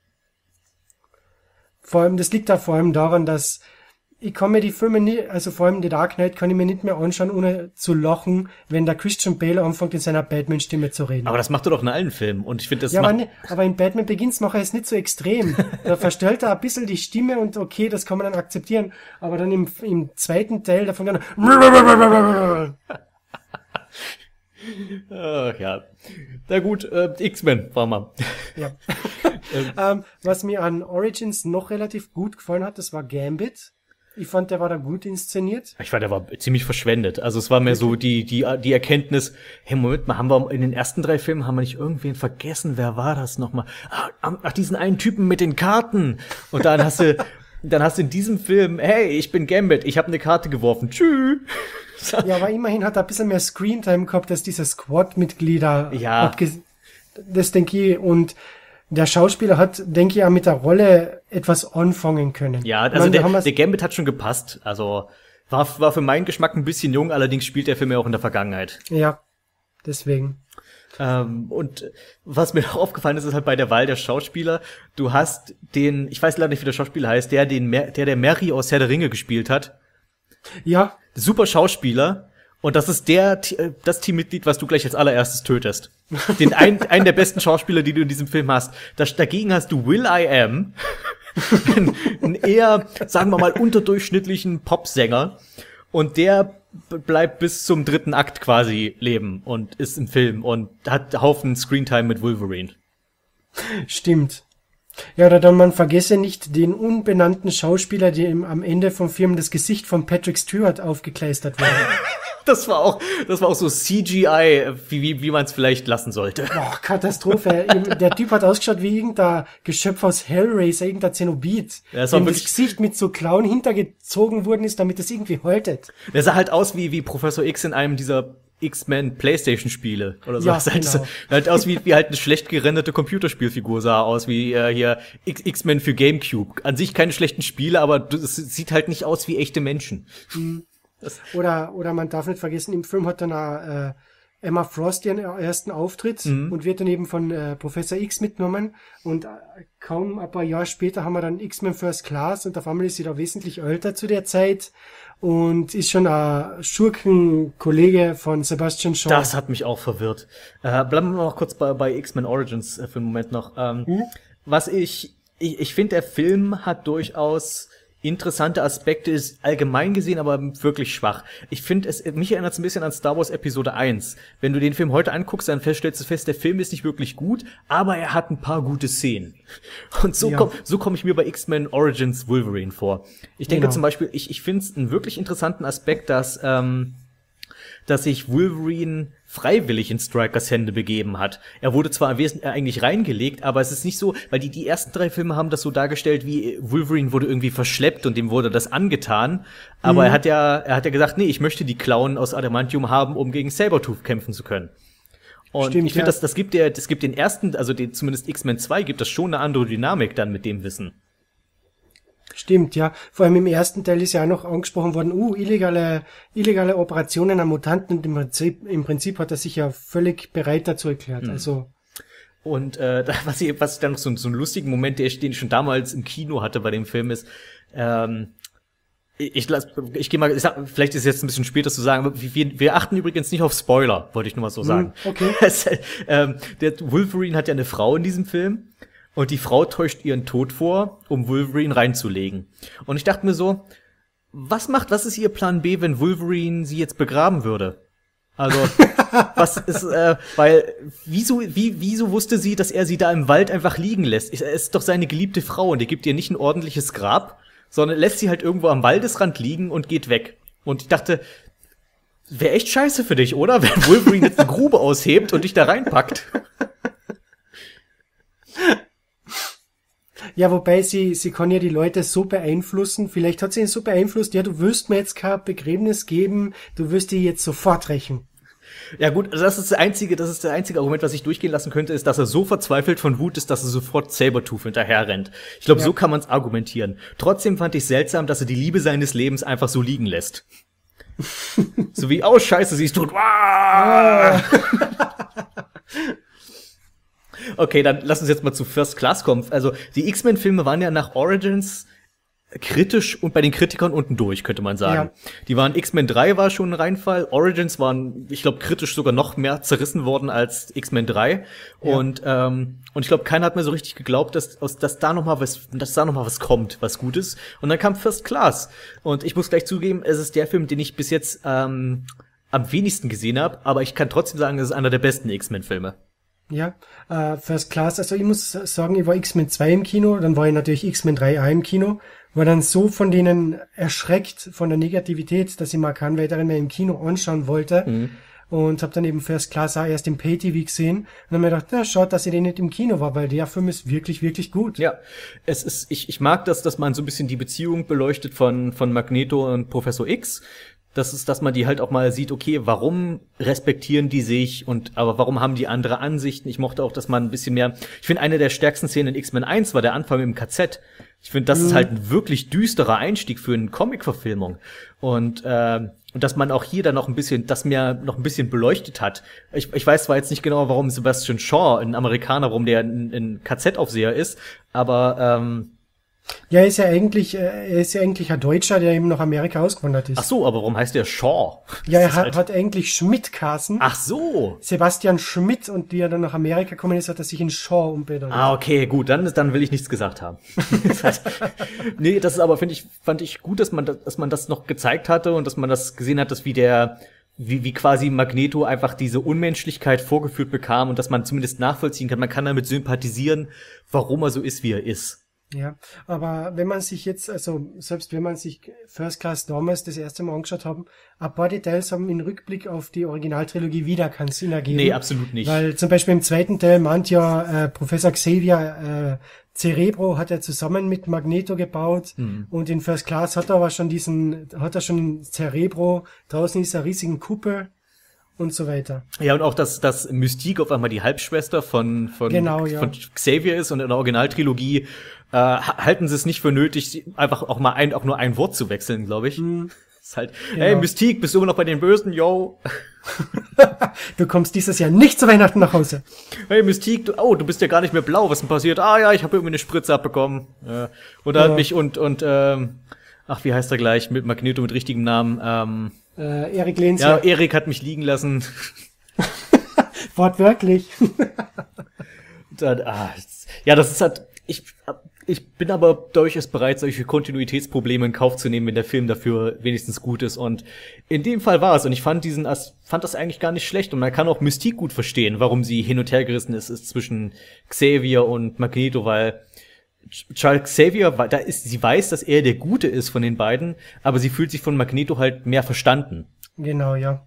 Vor allem, das liegt da vor allem daran, dass ich kann mir die Filme nie, also vor allem die Dark Knight kann ich mir nicht mehr anschauen, ohne zu lachen, wenn der Christian Bale anfängt, in seiner Batman-Stimme zu reden. Aber das macht er doch in allen Filmen und ich finde, das ja, aber, ne, aber in Batman Begins macht er es nicht so extrem. Da verstellt er ein bisschen die Stimme und okay, das kann man dann akzeptieren. Aber dann im, im zweiten Teil davon dann Ach ja. Na gut, äh, X-Men war mal. Ja. ähm, was mir an Origins noch relativ gut gefallen hat, das war Gambit. Ich fand, der war da gut inszeniert. Ich fand, der war ziemlich verschwendet. Also es war mehr so die, die, die Erkenntnis, hey, Moment mal, haben wir in den ersten drei Filmen, haben wir nicht irgendwen vergessen? Wer war das nochmal? Ach, ach, diesen einen Typen mit den Karten. Und dann hast du, dann hast du in diesem Film, hey, ich bin Gambit, ich habe eine Karte geworfen. Tschüss. Ja, aber immerhin hat er ein bisschen mehr Screentime gehabt, als diese Squad-Mitglieder. Ja. Das denke ich. Und der Schauspieler hat, denke ich, auch mit der Rolle etwas anfangen können. Ja, also meine, der, der Gambit hat schon gepasst. Also war, war für meinen Geschmack ein bisschen jung, allerdings spielt der Film ja auch in der Vergangenheit. Ja, deswegen. Ähm, und was mir auch aufgefallen ist, ist halt bei der Wahl der Schauspieler, du hast den, ich weiß leider nicht, wie der Schauspieler heißt, der den, Mer- der der Mary aus Herr der Ringe gespielt hat. Ja, Super Schauspieler. Und das ist der, äh, das Teammitglied, was du gleich als allererstes tötest. Den ein, einen der besten Schauspieler, die du in diesem Film hast. Das, dagegen hast du Will I Am, einen, einen eher, sagen wir mal, unterdurchschnittlichen Popsänger. Und der bleibt bis zum dritten Akt quasi leben und ist im Film und hat Haufen Screentime mit Wolverine. stimmt. Ja, oder dann man vergesse nicht den unbenannten Schauspieler, dem am Ende vom Film das Gesicht von Patrick Stewart aufgekleistert wurde. Das war auch, das war auch so CGI, wie, wie, wie man es vielleicht lassen sollte. Boah, Katastrophe. Der Typ hat ausgeschaut wie irgendein Geschöpf aus Hellraiser, irgendein Zenobit. Ja, das dem das Gesicht mit so Klauen hintergezogen worden ist, damit es irgendwie haltet. Der sah halt aus wie, wie Professor X in einem dieser X-Men Playstation Spiele oder so. Ja, Das halt, genau. halt aus wie, wie halt eine schlecht gerenderte Computerspielfigur sah aus, wie äh, hier X-Men für Gamecube. An sich keine schlechten Spiele, aber es sieht halt nicht aus wie echte Menschen. Oder, oder man darf nicht vergessen, im Film hat dann auch, äh, Emma Frost ihren ersten Auftritt und wird dann eben von äh, Professor X mitgenommen. Und äh, kaum ein paar Jahre später haben wir dann X-Men First Class und auf einmal ist sie da wesentlich älter zu der Zeit und ist schon ein Schurkenkollege von Sebastian Shaw. Das hat mich auch verwirrt. Äh, bleiben wir noch kurz bei, bei X-Men Origins äh, für einen Moment noch. Ähm, Was ich, ich, ich finde, der Film hat durchaus interessante Aspekte, ist allgemein gesehen, aber wirklich schwach. Ich finde, es mich erinnert es ein bisschen an Star Wars Episode 1. Wenn du den Film heute anguckst, dann feststellst du fest, der Film ist nicht wirklich gut, aber er hat ein paar gute Szenen. Und so Ja. komm, so komme ich mir bei X-Men Origins Wolverine vor. Ich denke Genau. zum Beispiel, ich, ich finde es einen wirklich interessanten Aspekt, dass ähm, dass sich Wolverine freiwillig in Strikers Hände begeben hat. Er wurde zwar äh, eigentlich reingelegt, aber es ist nicht so, weil die, die ersten drei Filme haben das so dargestellt, wie Wolverine wurde irgendwie verschleppt und dem wurde das angetan. Aber er hat ja, er hat ja gesagt, nee, ich möchte die Klauen aus Adamantium haben, um gegen Sabertooth kämpfen zu können. Und Stimmt, ich finde, ja. das, das gibt der, das gibt den ersten, also den, zumindest X-Men 2 gibt das schon eine andere Dynamik dann mit dem Wissen. Stimmt, ja. Vor allem im ersten Teil ist ja auch noch angesprochen worden, uh, illegale, illegale Operationen an Mutanten und im Prinzip, im Prinzip hat er sich ja völlig bereit dazu erklärt. Also, Und äh, da- was ich, was ich dann noch so, so einen lustigen Moment, der ich- den ich schon damals im Kino hatte bei dem Film ist, ähm, ich, ich, ich gehe mal, ich sag, vielleicht ist es jetzt ein bisschen später zu sagen, aber wir, wir achten übrigens nicht auf Spoiler, wollte ich nur mal so sagen. okay. Ähm, der Wolverine hat ja eine Frau in diesem Film und die Frau täuscht ihren Tod vor, um Wolverine reinzulegen. Und ich dachte mir so, was macht, was ist ihr Plan B, wenn Wolverine sie jetzt begraben würde? Also, was ist, äh, weil, wieso, wie, wieso wusste sie, dass er sie da im Wald einfach liegen lässt? Er ist doch seine geliebte Frau und er gibt ihr nicht ein ordentliches Grab, sondern lässt sie halt irgendwo am Waldesrand liegen und geht weg. Und ich dachte, wäre echt scheiße für dich, oder? Wenn Wolverine jetzt eine Grube aushebt und dich da reinpackt. ja, wobei sie, sie kann ja die Leute so beeinflussen. Vielleicht hat sie ihn so beeinflusst, ja, du wirst mir jetzt kein Begräbnis geben, du wirst die jetzt sofort rächen. Ja gut, also das ist das einzige, das ist das einzige Argument, was ich durchgehen lassen könnte, ist, dass er so verzweifelt von Wut ist, dass er sofort Sabertooth hinterher rennt. Ich glaube, Ja. so kann man es argumentieren. Trotzdem fand ich seltsam, dass er die Liebe seines Lebens einfach so liegen lässt. so wie, oh Scheiße, sie ist tot. Okay, dann lass uns jetzt mal zu First Class kommen. Also die X-Men-Filme waren ja nach Origins kritisch und bei den Kritikern unten durch, könnte man sagen. Ja. Die waren X-Men 3 war schon ein Reinfall, Origins waren, ich glaube, kritisch sogar noch mehr zerrissen worden als X-Men 3. Und ähm, und ich glaube, keiner hat mir so richtig geglaubt, dass aus dass da noch mal was, dass da noch mal was kommt, was Gutes. Und dann kam First Class. Und ich muss gleich zugeben, es ist der Film, den ich bis jetzt ähm, am wenigsten gesehen habe, aber ich kann trotzdem sagen, es ist einer der besten X-Men-Filme. Ja, äh, First Class, also ich muss sagen, ich war X-Men 2 im Kino, dann war ich natürlich X-Men 3 auch im Kino, war dann so von denen erschreckt von der Negativität, dass ich mal keinen weiteren mehr im Kino anschauen wollte. Und habe dann eben First Class auch erst im Pay-TV gesehen und dann mir gedacht, na, schaut, dass ich den nicht im Kino war, weil der Film ist wirklich, wirklich gut. Ja, es ist, ich, ich mag das, dass man so ein bisschen die Beziehung beleuchtet von, von Magneto und Professor X. Das ist, dass man die halt auch mal sieht, okay, warum respektieren die sich und aber warum haben die andere Ansichten? Ich mochte auch, dass man ein bisschen mehr. Ich finde, eine der stärksten Szenen in X-Men 1 war der Anfang im KZ. Ich finde, das ist halt ein wirklich düsterer Einstieg für eine Comic-Verfilmung. Und, ähm, und dass man auch hier dann noch ein bisschen, das mir noch ein bisschen beleuchtet hat. Ich, ich weiß zwar jetzt nicht genau, warum Sebastian Shaw, ein Amerikaner, warum der ein, ein KZ-Aufseher ist, aber ähm, Ja, er ist ja eigentlich, äh, er ist ja eigentlich ein Deutscher, der eben nach Amerika ausgewandert ist. ach so, aber warum heißt der Shaw? ja, er hat, halt- hat eigentlich Schmidt Carsten. Ach so. Sebastian Schmidt und die er dann nach Amerika gekommen ist, hat er sich in Shaw umbenannt. Ah, okay, gut, dann, dann will ich nichts gesagt haben. nee, das ist aber, finde ich, fand ich gut, dass man, das, dass man das noch gezeigt hatte und dass man das gesehen hat, dass wie der, wie, wie quasi Magneto einfach diese Unmenschlichkeit vorgeführt bekam und dass man zumindest nachvollziehen kann. Man kann damit sympathisieren, warum er so ist, wie er ist. Ja, aber wenn man sich jetzt, also selbst wenn man sich First Class damals das erste Mal angeschaut haben, ein paar Details haben im Rückblick auf die Originaltrilogie wieder keinen Sinn ergeben. Nee, absolut nicht. Weil zum Beispiel im zweiten Teil meint ja äh, Professor Xavier äh, Cerebro hat er zusammen mit Magneto gebaut Mhm. und in First Class hat er aber schon diesen, hat er schon Cerebro, draußen ist eine riesigen Kuppel und so weiter. Ja, und auch, dass, dass Mystique auf einmal die Halbschwester von, von, Genau, ja. von Xavier ist und in der Originaltrilogie äh, ha- halten sie es nicht für nötig, einfach auch mal ein, auch nur ein Wort zu wechseln, glaube ich. Ist halt, hey, Genau. Mystique, bist du immer noch bei den Bösen? Yo. Du kommst dieses Jahr nicht zu Weihnachten nach Hause. Hey, Mystique, du, oh, du bist ja gar nicht mehr blau, was denn passiert? Ah ja, ich habe irgendwie eine Spritze abbekommen. Äh, und da Ja. hat mich und, und, ähm, ach, wie heißt er gleich, mit Magneto mit richtigem Namen, ähm, Äh, Erik Lehns, ja, ja, Erik hat mich liegen lassen. wortwörtlich. Dann, ah, ja, das ist halt, ich, ich bin aber durchaus bereit, solche Kontinuitätsprobleme in Kauf zu nehmen, wenn der Film dafür wenigstens gut ist. Und in dem Fall war es. Und ich fand diesen, fand das eigentlich gar nicht schlecht. Und man kann auch Mystique gut verstehen, warum sie hin und her gerissen ist, ist zwischen Xavier und Magneto, weil Charles Xavier, da ist, sie weiß, dass er der Gute ist von den beiden, aber sie fühlt sich von Magneto halt mehr verstanden. Genau, ja.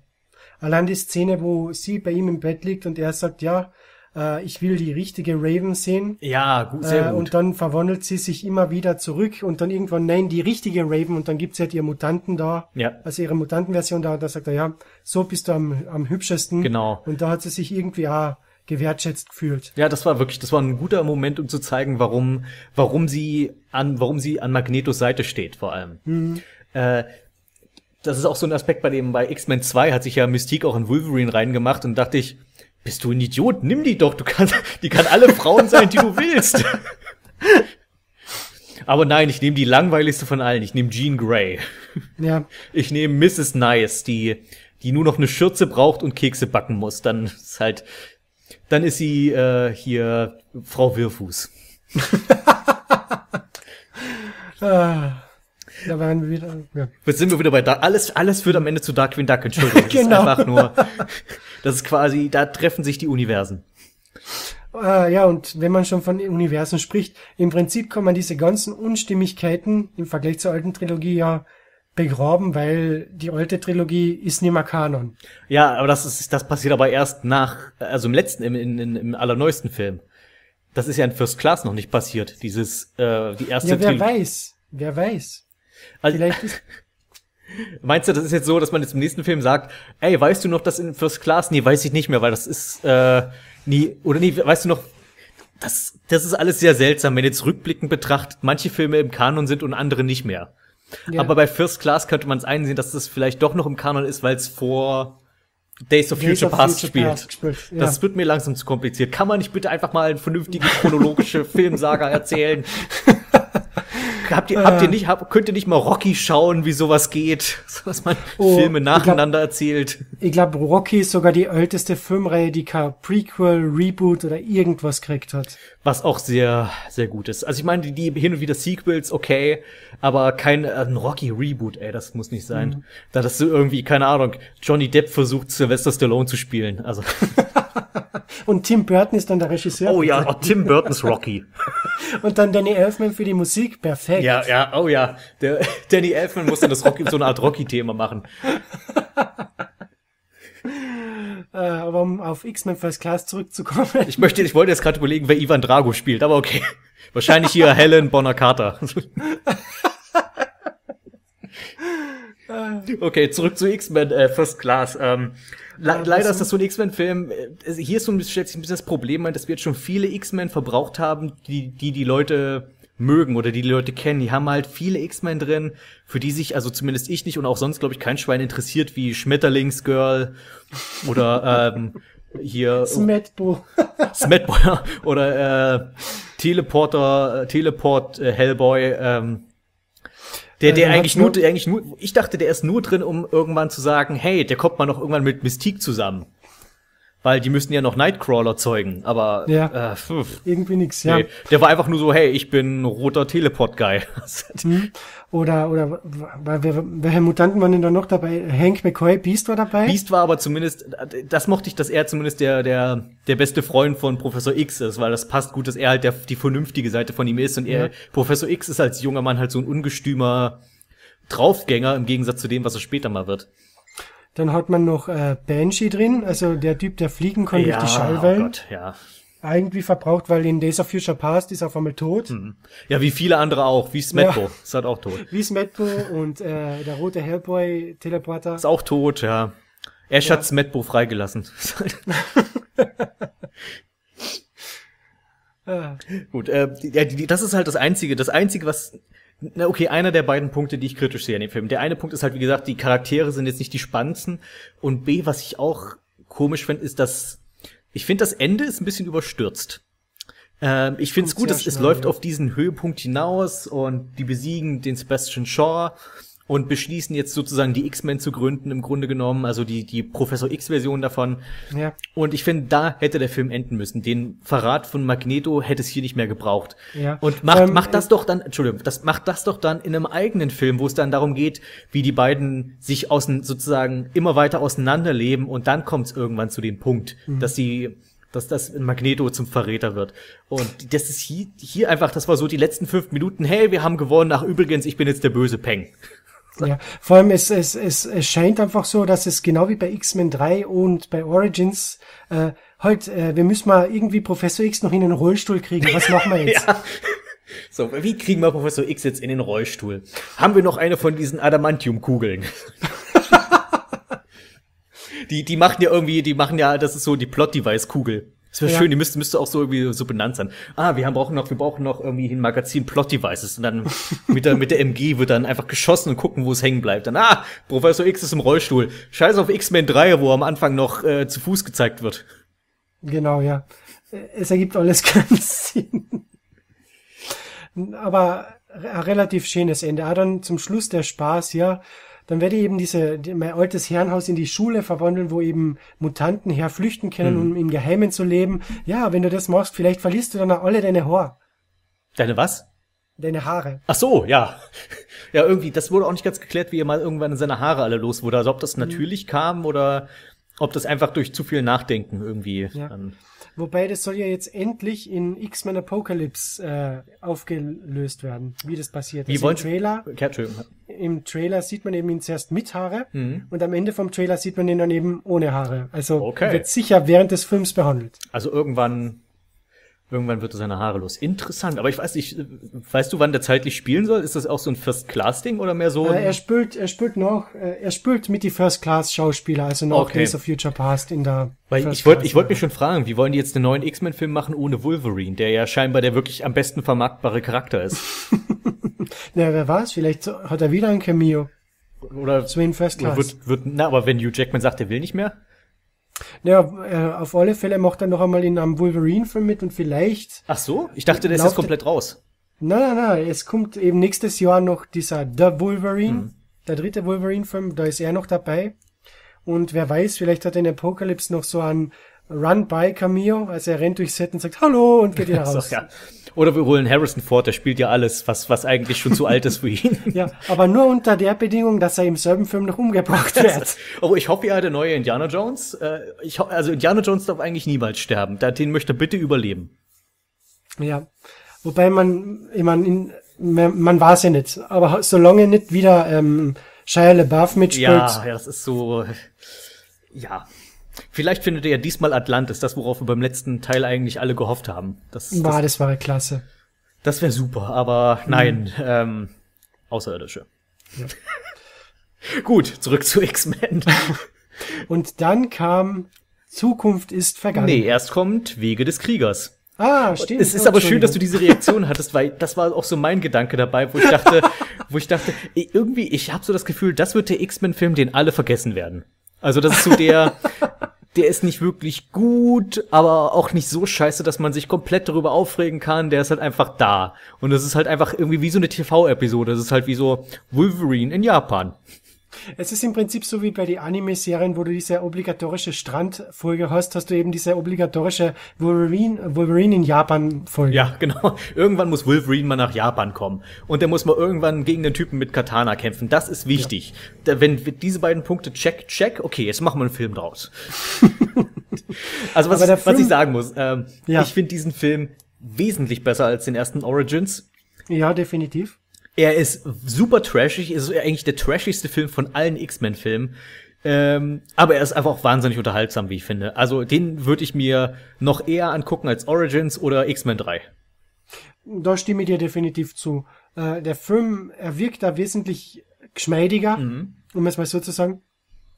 Allein die Szene, wo sie bei ihm im Bett liegt und er sagt, ja, äh, ich will die richtige Raven sehen. Ja, gut, sehr Äh, gut. und dann verwandelt sie sich immer wieder zurück und dann irgendwann, nein, die richtige Raven und dann gibt's halt ihr Mutanten da. Ja. Also ihre Mutantenversion da, da sagt er, ja, so bist du am, am hübschesten. Genau. Und da hat sie sich irgendwie auch gewertschätzt gefühlt. Ja, das war wirklich, das war ein guter Moment, um zu zeigen, warum, warum sie an, warum sie an Magnetos Seite steht, vor allem. Äh, das ist auch so ein Aspekt bei dem, bei X-Men 2 hat sich ja Mystique auch in Wolverine reingemacht und dachte ich, bist du ein Idiot? Nimm die doch, du kannst, die kann alle Frauen sein, die du willst. Aber nein, ich nehme die langweiligste von allen. Ich nehme Jean Grey. Ja, Ich nehme Mrs. Nice, die, die nur noch eine Schürze braucht und Kekse backen muss. Dann ist halt, dann ist sie äh, hier Frau Wirfuß. ah, da waren wir wieder, ja. Jetzt sind wir wieder bei da. Alles, alles führt am Ende zu Darkwing Duck. Entschuldigung. Das Genau. ist einfach nur, das ist quasi, da treffen sich die Universen. Ah, ja, und wenn man schon von Universen spricht, im Prinzip kann man diese ganzen Unstimmigkeiten im Vergleich zur alten Trilogie ja begraben, weil die alte Trilogie ist nicht mehr Kanon. Ja, aber das ist, das passiert aber erst nach, also im letzten, im, im, im, im allerneuesten Film. Das ist ja in First Class noch nicht passiert. Dieses, äh, die erste Ja, wer Tril- weiß, wer weiß. Also, Vielleicht ist, Meinst du, das ist jetzt so, dass man jetzt im nächsten Film sagt, ey, weißt du noch das in First Class? Nee, weiß ich nicht mehr, weil das ist äh, nie oder nee, weißt du noch das das ist alles sehr seltsam, wenn jetzt rückblickend betrachtet, manche Filme im Kanon sind und andere nicht mehr. Ja. Aber bei First Class könnte man es einsehen, dass das vielleicht doch noch im Kanon ist, weil es vor Days of Days Future of Past Future spielt. Past ja. Das wird mir langsam zu kompliziert. Kann man nicht bitte einfach mal eine vernünftige chronologische Filmsaga erzählen? Habt ihr, habt ihr nicht, habt, könnt ihr nicht mal Rocky schauen, wie sowas geht? So, dass man Oh, Filme ich nacheinander erzählt. ich glaube, Rocky ist sogar die älteste Filmreihe, die kein Prequel, Reboot oder irgendwas gekriegt hat. Was auch sehr, sehr gut ist. Also ich meine, die, die hin und wieder Sequels, okay, aber kein äh, ein Rocky-Reboot, ey, das muss nicht sein. Mhm. Da das so irgendwie, keine Ahnung, Johnny Depp versucht, Sylvester Stallone zu spielen. Also, Und Tim Burton ist dann der Regisseur. oh ja, oh, Tim Burtons Rocky. Und dann Danny Elfman für die Musik. Perfekt. Ja, ja, oh ja. Der, Danny Elfman muss dann das Rocky, so eine Art Rocky-Thema machen. Äh, aber um auf X-Men First Class zurückzukommen. Ich möchte, ich wollte jetzt gerade überlegen, wer Ivan Drago spielt, aber okay. Wahrscheinlich hier Helen Bonner Carter. Okay, zurück zu X-Men äh, First Class. Ähm, le Ja, leider ist das so ein X-Men-Film. Hier ist so ein bisschen, stellt sich ein bisschen das Problem, dass wir jetzt schon viele X-Men verbraucht haben, die, die die Leute mögen oder die die Leute kennen. Die haben halt viele X-Men drin, für die sich, also zumindest ich nicht und auch sonst, glaube ich, kein Schwein interessiert, wie Schmetterlingsgirl oder ähm, hier Smetbo. Smetboy oder äh, Teleporter, äh, Teleport äh, Hellboy, ähm, der, der Also eigentlich nur- der eigentlich nur, ich dachte, der ist nur drin, um irgendwann zu sagen, hey, der kommt mal noch irgendwann mit Mystique zusammen. Weil die müssten ja noch Nightcrawler zeugen, aber Ja. äh, pf, Irgendwie nix, ja. nee. der war einfach nur so, hey, ich bin roter Teleport-Guy. Oder, oder, w- wer, welche Mutanten waren denn da noch dabei? Hank McCoy, Beast war dabei? Beast war aber zumindest, das mochte ich, dass er zumindest der, der, der beste Freund von Professor X ist, weil das passt gut, dass er halt der, die vernünftige Seite von ihm ist und er, Ja. Professor X ist als junger Mann halt so ein ungestümer Draufgänger im Gegensatz zu dem, was er später mal wird. Dann hat man noch äh, Banshee drin, also der Typ, der fliegen kann durch die Schallwellen. oh Gott, ja. Irgendwie verbraucht, weil in Days of Future Past ist er auf einmal tot. Ja, wie viele andere auch, wie Smetbo, Ja. ist halt auch tot. Wie Smetbo und äh, der rote Hellboy Teleporter. Ist auch tot, ja. Ash hat Smetbo freigelassen. Ah, Gut, äh, ja, das ist halt das Einzige, das Einzige, was, na okay, einer der beiden Punkte, die ich kritisch sehe an dem Film. Der eine Punkt ist halt, wie gesagt, die Charaktere sind jetzt nicht die spannendsten. Und B, was ich auch komisch finde, ist, dass, ich finde, das Ende ist ein bisschen überstürzt. Ähm, ich finde es gut, es läuft ja. auf diesen Höhepunkt hinaus und die besiegen den Sebastian Shaw und beschließen jetzt sozusagen die X-Men zu gründen, im Grunde genommen, also die, die Professor X-Version davon. ja, Und ich finde, da hätte der Film enden müssen. Den Verrat von Magneto hätte es hier nicht mehr gebraucht. Ja. Und macht, Ähm, macht das doch dann, Entschuldigung, das macht das doch dann in einem eigenen Film, wo es dann darum geht, wie die beiden sich außen, sozusagen immer weiter auseinanderleben und dann kommt es irgendwann zu dem Punkt, Mhm. dass die, dass das Magneto zum Verräter wird. Und das ist hier, hier einfach, das war so die letzten fünf Minuten, hey, wir haben gewonnen, ach übrigens, ich bin jetzt der böse Peng. Ja. Vor allem, es, es, es, es scheint einfach so, dass es genau wie bei X-Men 3 und bei Origins, äh, halt, äh, wir müssen mal irgendwie Professor X noch in den Rollstuhl kriegen. Was machen wir jetzt? Ja. So, wie kriegen wir Professor X jetzt in den Rollstuhl? Haben wir noch eine von diesen Adamantium-Kugeln? die, die machen ja irgendwie, die machen ja, das ist so die Plot-Device-Kugel. Das wäre Ja. schön, die müsste, müsste auch so irgendwie so benannt sein. Ah, wir haben brauchen noch, wir brauchen noch irgendwie ein Magazin Plot-Devices und dann mit der, mit der MG wird dann einfach geschossen und gucken, wo es hängen bleibt. Dann, ah, Professor X ist im Rollstuhl. Scheiß auf X-Men 3, wo am Anfang noch äh, zu Fuß gezeigt wird. Genau, ja. Es ergibt alles keinen Sinn. Aber ein relativ schönes Ende. Ah, dann zum Schluss der Spaß, ja. Dann werde ich eben diese, die, mein altes Herrenhaus in die Schule verwandeln, wo eben Mutanten herflüchten können, um im Geheimen zu leben. Ja, wenn du das machst, vielleicht verlierst du dann auch alle deine Haare. Deine was? Deine Haare. Ach so, ja. Ja, irgendwie, das wurde auch nicht ganz geklärt, wie er mal irgendwann seine Haare alle los wurde. Also ob das natürlich kam oder ob das einfach durch zu viel Nachdenken irgendwie. Ja. Dann, Wobei das soll ja jetzt endlich in X-Men Apocalypse äh, aufgelöst werden, wie das passiert. wie Also im Trailer, im Trailer sieht man eben ihn zuerst mit Haare Mhm. und am Ende vom Trailer sieht man ihn dann eben ohne Haare. Also Okay. wird sicher während des Films behandelt. Also irgendwann, irgendwann wird er seine Haare los. Interessant, aber ich weiß nicht, äh, weißt du, wann der zeitlich spielen soll? Ist das auch so ein First-Class-Ding oder mehr so? Äh, er spielt, er spielt noch, äh, er spielt mit die First Class Schauspieler, also noch Okay. Days of Future Past in der. Weil First ich wollte, ich wollte mich schon fragen, wie wollen die jetzt einen neuen X-Men-Film machen ohne Wolverine, der ja scheinbar der wirklich am besten vermarktbare Charakter ist? Na, wer weiß, vielleicht hat er wieder ein Cameo. Oder, So in First Class. wird, wird, na, aber wenn Hugh Jackman sagt, er will nicht mehr? Ja, äh, auf alle Fälle macht er noch einmal in einem Wolverine-Film mit und vielleicht Ach so? Ich dachte, der ist jetzt komplett raus. Nein, nein, nein, es kommt eben nächstes Jahr noch dieser The Wolverine, Mhm. der dritte Wolverine-Film, da ist er noch dabei. Und wer weiß, vielleicht hat er in Apocalypse noch so ein Run-by-Cameo, also er rennt durchs Set und sagt Hallo und geht wieder So, raus. ja. Oder wir holen Harrison Ford, der spielt ja alles, was, was eigentlich schon zu alt ist für ihn. Ja, aber nur unter der Bedingung, dass er im selben Film noch umgebracht wird. Oh, ich hoffe, er hat der neue Indiana Jones. Äh, ich ho also Indiana Jones darf eigentlich niemals sterben. Den möchte er bitte überleben. ja. Wobei man, ich mein, in, man, man weiß ja nicht, aber solange nicht wieder ähm, Shia LaBeouf mitspielt, Ja, ja, das ist so. Ja. Vielleicht findet er ja diesmal Atlantis, das, worauf wir beim letzten Teil eigentlich alle gehofft haben. Das, war, das, das war klasse. das wäre super, aber nein, ähm, Außerirdische. Gut, zurück zu X-Men. Und dann kam Zukunft ist vergangen. nee, erst kommt Wege des Kriegers. Ah, stimmt. Es ist Oh, aber schön, dass du diese Reaktion hattest, weil das war auch so mein Gedanke dabei, wo ich dachte, wo ich dachte, irgendwie, ich habe so das Gefühl, das wird der X-Men-Film, den alle vergessen werden. Also das ist so der, der ist nicht wirklich gut, aber auch nicht so scheiße, dass man sich komplett darüber aufregen kann. Der ist halt einfach da. Und es ist halt einfach irgendwie wie so eine TV-Episode. Es ist halt wie so Wolverine in Japan. Es ist im Prinzip so wie bei den Anime-Serien, wo du diese obligatorische Strandfolge hast, hast du eben diese obligatorische Wolverine, Wolverine in Japan-Folge. Ja, genau. Irgendwann muss Wolverine mal nach Japan kommen. Und der muss mal irgendwann gegen den Typen mit Katana kämpfen. Das ist wichtig. Da, wenn wir diese beiden Punkte check, check, okay, jetzt machen wir einen Film draus. also was, ich, was ich Film- sagen muss, ähm, Ja. ich finde diesen Film wesentlich besser als den ersten Origins. ja definitiv. Er ist super trashig, ist eigentlich der trashigste Film von allen X-Men-Filmen. Ähm, aber er ist einfach auch wahnsinnig unterhaltsam, wie ich finde. Also den würde ich mir noch eher angucken als Origins oder X-Men 3. Da stimme ich dir definitiv zu. Äh, der Film, er wirkt da wesentlich geschmeidiger, Mhm. um es mal so zu sagen.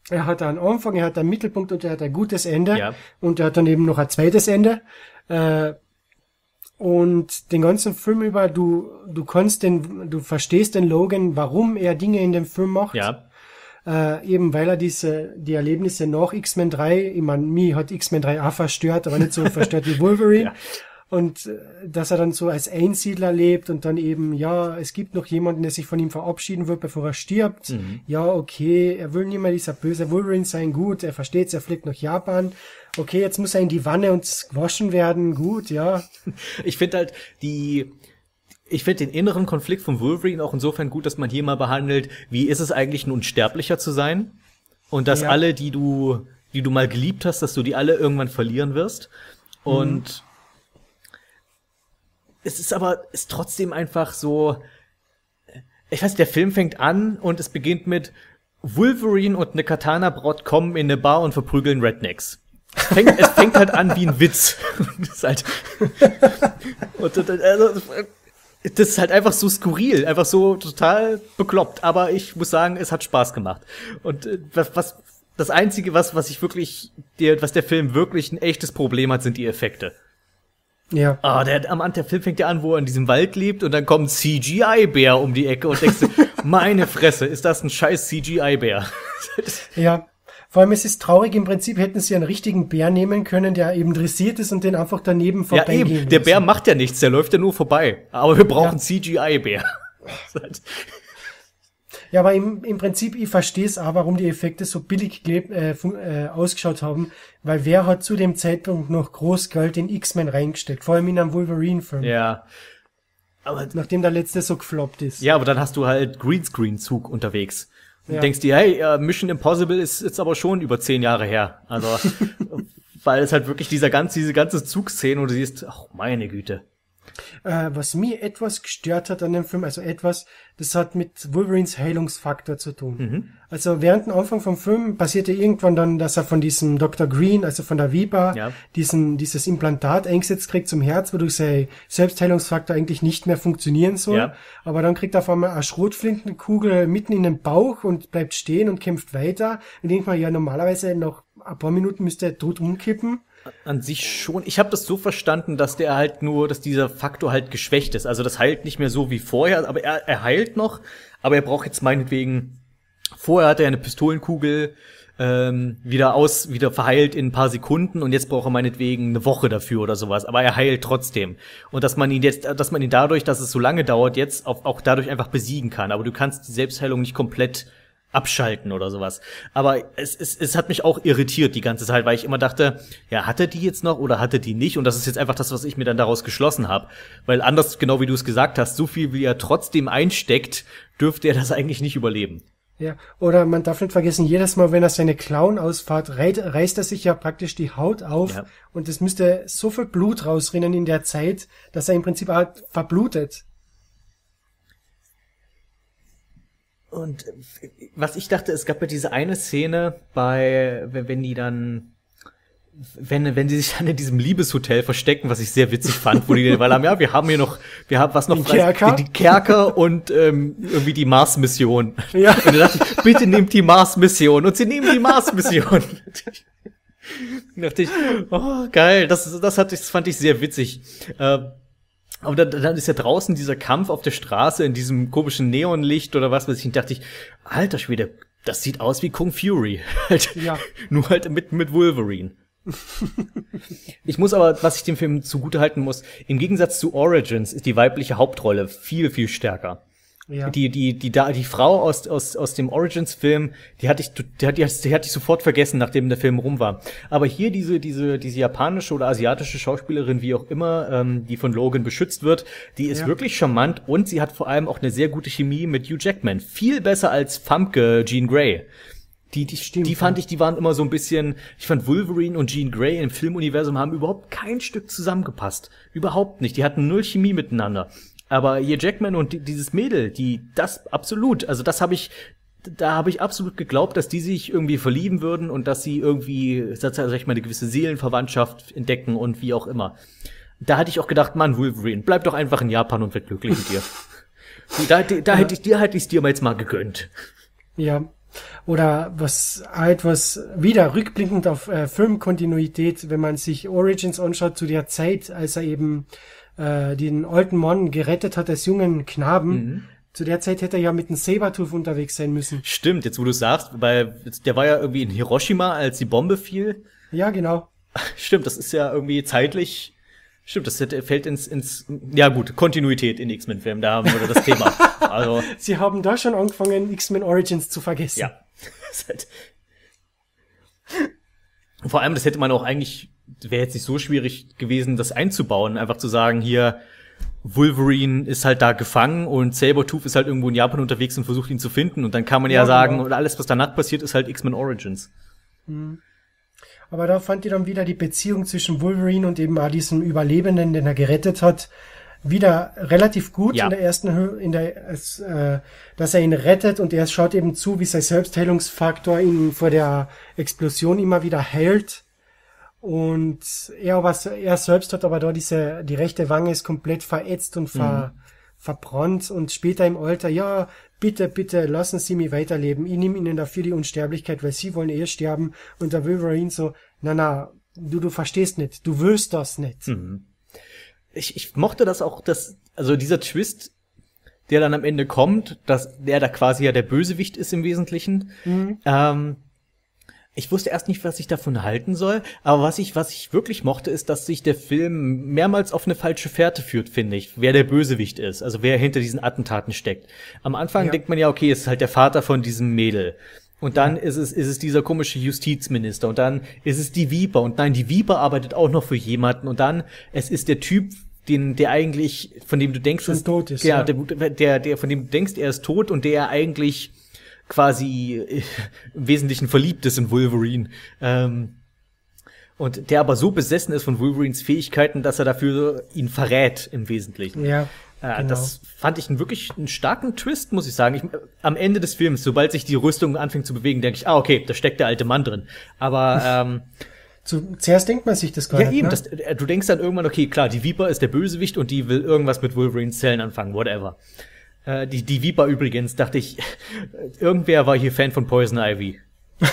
er hat einen Anfang, er hat einen Mittelpunkt und er hat ein gutes Ende. Ja. Und er hat dann eben noch ein zweites Ende. Äh, und den ganzen Film über, du, du kannst den, du verstehst den Logan, warum er Dinge in dem Film macht. Ja. Äh, eben weil er diese, die Erlebnisse nach X-Men 3, ich meine, mir hat X-Men 3 auch verstört, aber nicht so verstört wie Wolverine. Ja. Und äh, dass er dann so als Einsiedler lebt und dann eben, ja, es gibt noch jemanden, der sich von ihm verabschieden wird, bevor er stirbt. Ja, okay, er will nicht mehr dieser böse Wolverine sein, gut, er versteht's, er fliegt nach Japan. Okay, jetzt muss er in die Wanne und gewaschen werden, gut, ja. Ich finde halt die, ich finde den inneren Konflikt von Wolverine auch insofern gut, dass man hier mal behandelt, wie ist es eigentlich ein Unsterblicher zu sein? Und dass Ja. alle, die du, die du mal geliebt hast, dass du die alle irgendwann verlieren wirst. Und es ist aber, ist trotzdem einfach so, ich weiß, der Film fängt an und es beginnt mit Wolverine und eine Katana-Braut kommen in eine Bar und verprügeln Rednecks. Es fängt, es fängt halt an wie ein Witz. Das ist halt, und, also, das ist halt einfach so skurril, einfach so total bekloppt. Aber ich muss sagen, es hat Spaß gemacht. Und äh, was, was das einzige, was was ich wirklich, der, was der Film wirklich ein echtes Problem hat, sind die Effekte. Ja. Ah, der am Anfang der Film fängt ja an, wo er in diesem Wald lebt und dann kommt ein CGI-Bär um die Ecke und denkst du, meine Fresse, ist das ein scheiß CGI-Bär? Ja. Vor allem es ist traurig, im Prinzip hätten sie einen richtigen Bär nehmen können, der eben dressiert ist und den einfach daneben ja, vorbeigehen eben, der. Bär macht ja nichts, der läuft ja nur vorbei. Aber wir brauchen CGI-Bär. Ja, aber im, im Prinzip, ich verstehe es auch, warum die Effekte so billig äh, äh, ausgeschaut haben, weil wer hat zu dem Zeitpunkt noch groß Geld in X-Men reingesteckt, vor allem in einem Wolverine-Film, ja. Aber, nachdem der letzte so gefloppt ist. ja, aber dann hast du halt Greenscreen-Zug unterwegs. Ja. denkst dir, hey, äh, Mission Impossible ist jetzt aber schon über zehn Jahre her. Also, weil es halt wirklich dieser ganze, diese ganze Zugszene, wo du siehst, ach, meine Güte. Äh, was mir etwas gestört hat an dem Film, also etwas, das hat mit Wolverines Heilungsfaktor zu tun. Mhm. Also während dem Anfang vom Film passierte irgendwann dann, dass er von diesem Dr. Green, also von der Vipa, Ja. diesen, dieses Implantat eingesetzt kriegt zum Herz, wodurch sein Selbstheilungsfaktor eigentlich nicht mehr funktionieren soll. Ja. Aber dann kriegt er auf einmal eine Schrotflintenkugel mitten in den Bauch und bleibt stehen und kämpft weiter. Und denkt man, ja, normalerweise nach ein paar Minuten müsste er tot umkippen. An sich schon. Ich habe das so verstanden, dass der halt nur, dass dieser Faktor halt geschwächt ist. Also das heilt nicht mehr so wie vorher, aber er, er heilt noch. Aber er braucht jetzt meinetwegen. Vorher hat er eine Pistolenkugel ähm, wieder aus, wieder verheilt in ein paar Sekunden und jetzt braucht er meinetwegen eine Woche dafür oder sowas. Aber er heilt trotzdem. Und dass man ihn jetzt, dass man ihn dadurch, dass es so lange dauert, jetzt auch, auch dadurch einfach besiegen kann. Aber du kannst die Selbstheilung nicht komplett abschalten oder sowas. Aber es, es, es hat mich auch irritiert die ganze Zeit, weil ich immer dachte, ja, hat er die jetzt noch oder hat er die nicht? Und das ist jetzt einfach das, was ich mir dann daraus geschlossen habe. Weil anders, genau wie du es gesagt hast, so viel wie er trotzdem einsteckt, dürfte er das eigentlich nicht überleben. Ja, oder man darf nicht vergessen, jedes Mal, wenn er seine Clown ausfahrt, reißt er sich ja praktisch die Haut auf Ja. und es müsste so viel Blut rausrinnen in der Zeit, dass er im Prinzip halt verblutet. Und äh, was ich dachte, es gab ja diese eine Szene bei, wenn die dann, wenn, wenn die sich dann in diesem Liebeshotel verstecken, was ich sehr witzig fand, wo die, weil haben, ja, wir haben hier noch, wir haben was noch frei- Kerker? Die, die Kerker und ähm, irgendwie die Mars-Mission. Ja. Und da dachte ich, bitte nehmt die Mars-Mission. Und sie nehmen die Mars-Mission. Da dachte ich, oh, geil, das, das, hatte ich, das fand ich sehr witzig. Ähm, aber dann, dann ist ja draußen dieser Kampf auf der Straße in diesem komischen Neonlicht oder was weiß ich. Und dachte ich, alter Schwede, das sieht aus wie Kung Fury. Halt, Ja. Nur halt mit, mit Wolverine. ich muss aber, was ich dem Film zugute halten muss, im Gegensatz zu Origins ist die weibliche Hauptrolle viel, viel stärker. Ja. Die, die, die, da, die Frau aus, aus, aus dem Origins-Film, die hatte ich, die hatte, ich- die hatte ich sofort vergessen, nachdem der Film rum war. Aber hier diese, diese, diese japanische oder asiatische Schauspielerin, wie auch immer, ähm, die von Logan beschützt wird, die ist Ja. wirklich charmant und sie hat vor allem auch eine sehr gute Chemie mit Hugh Jackman. Viel besser als Famke Jean Grey. Die, die, Stimmt, die fand ich, die waren immer so ein bisschen, ich fand Wolverine und Jean Grey im Filmuniversum haben überhaupt kein Stück zusammengepasst. Überhaupt nicht. Die hatten null Chemie miteinander. Aber hier Jackman und die, dieses Mädel, die, das absolut, also das habe ich, da habe ich absolut geglaubt, dass die sich irgendwie verlieben würden und dass sie irgendwie, sag ich mal, eine gewisse Seelenverwandtschaft entdecken und wie auch immer. Da hatte ich auch gedacht, Mann, Wolverine, bleib doch einfach in Japan und werd glücklich mit dir. Da, da, da hätte ich dir, hätte ich dir mal jetzt mal gegönnt. Ja. Oder was etwas wieder rückblickend auf äh, Filmkontinuität, wenn man sich Origins anschaut zu der Zeit, als er eben äh, den alten Mann gerettet hat als jungen Knaben. Mhm. Zu der Zeit hätte er ja mit einem Sabertooth unterwegs sein müssen. Stimmt, jetzt wo du sagst, weil der war ja irgendwie in Hiroshima, als die Bombe fiel. Ja, genau. Stimmt, das ist ja irgendwie zeitlich. Stimmt, das fällt ins, ins, ja gut, Kontinuität in X-Men-Filmen, da haben wir das Thema. Also, Sie haben da schon angefangen, X-Men Origins zu vergessen. ja. Halt- Vor allem, das hätte man auch eigentlich, wäre jetzt nicht so schwierig gewesen, das einzubauen, einfach zu sagen, hier, Wolverine ist halt da gefangen und Sabertooth ist halt irgendwo in Japan unterwegs und versucht ihn zu finden und dann kann man ja, Ja, sagen, genau. und alles, was danach passiert, ist halt X-Men Origins. Aber da fand ich dann wieder die Beziehung zwischen Wolverine und eben diesem Überlebenden, den er gerettet hat, wieder relativ gut Ja. in der ersten Hö in der äh, dass er ihn rettet und er schaut eben zu, wie sein Selbstheilungsfaktor ihn vor der Explosion immer wieder heilt. Und er was er selbst hat aber da diese die rechte Wange ist komplett verätzt und ver, verbrannt. Und später im Alter ja bitte bitte lassen Sie mich weiterleben. Ich nehme Ihnen dafür die Unsterblichkeit weil Sie wollen eh sterben. Und der Wolverine so na na du du verstehst nicht. Du willst das nicht ich, ich mochte das auch, dass, also dieser Twist, der dann am Ende kommt, dass der da quasi ja der Bösewicht ist im Wesentlichen. Ähm, ich wusste erst nicht, was ich davon halten soll, aber was ich, was ich wirklich mochte, ist, dass sich der Film mehrmals auf eine falsche Fährte führt, finde ich, wer der Bösewicht ist, also wer hinter diesen Attentaten steckt. Am Anfang Ja. denkt man ja, okay, es ist halt der Vater von diesem Mädel. Und dann ist es, ist es dieser komische Justizminister und dann ist es die Viper und nein, die Viper arbeitet auch noch für jemanden und dann es ist der Typ, den, der eigentlich, von dem du denkst, Schon ist- tot ist, ja, ja. Der, der, der, von dem du denkst, er ist tot und der eigentlich quasi äh, im Wesentlichen verliebt ist in Wolverine. Ähm, und der aber so besessen ist von Wolverines Fähigkeiten, dass er dafür ihn verrät im Wesentlichen. ja Äh, genau. Das fand ich einen wirklich einen starken Twist, muss ich sagen. Ich, am Ende des Films, sobald sich die Rüstung anfängt zu bewegen, denke ich, ah, okay, da steckt der alte Mann drin. Aber ähm, Zu, zuerst denkt man sich das gar ja nicht. eben, ne? das, äh, du denkst dann irgendwann, okay, klar, die Viper ist der Bösewicht und die will irgendwas mit Wolverines Zellen anfangen, whatever. Äh, die, die Viper übrigens, dachte ich, irgendwer war hier Fan von Poison Ivy.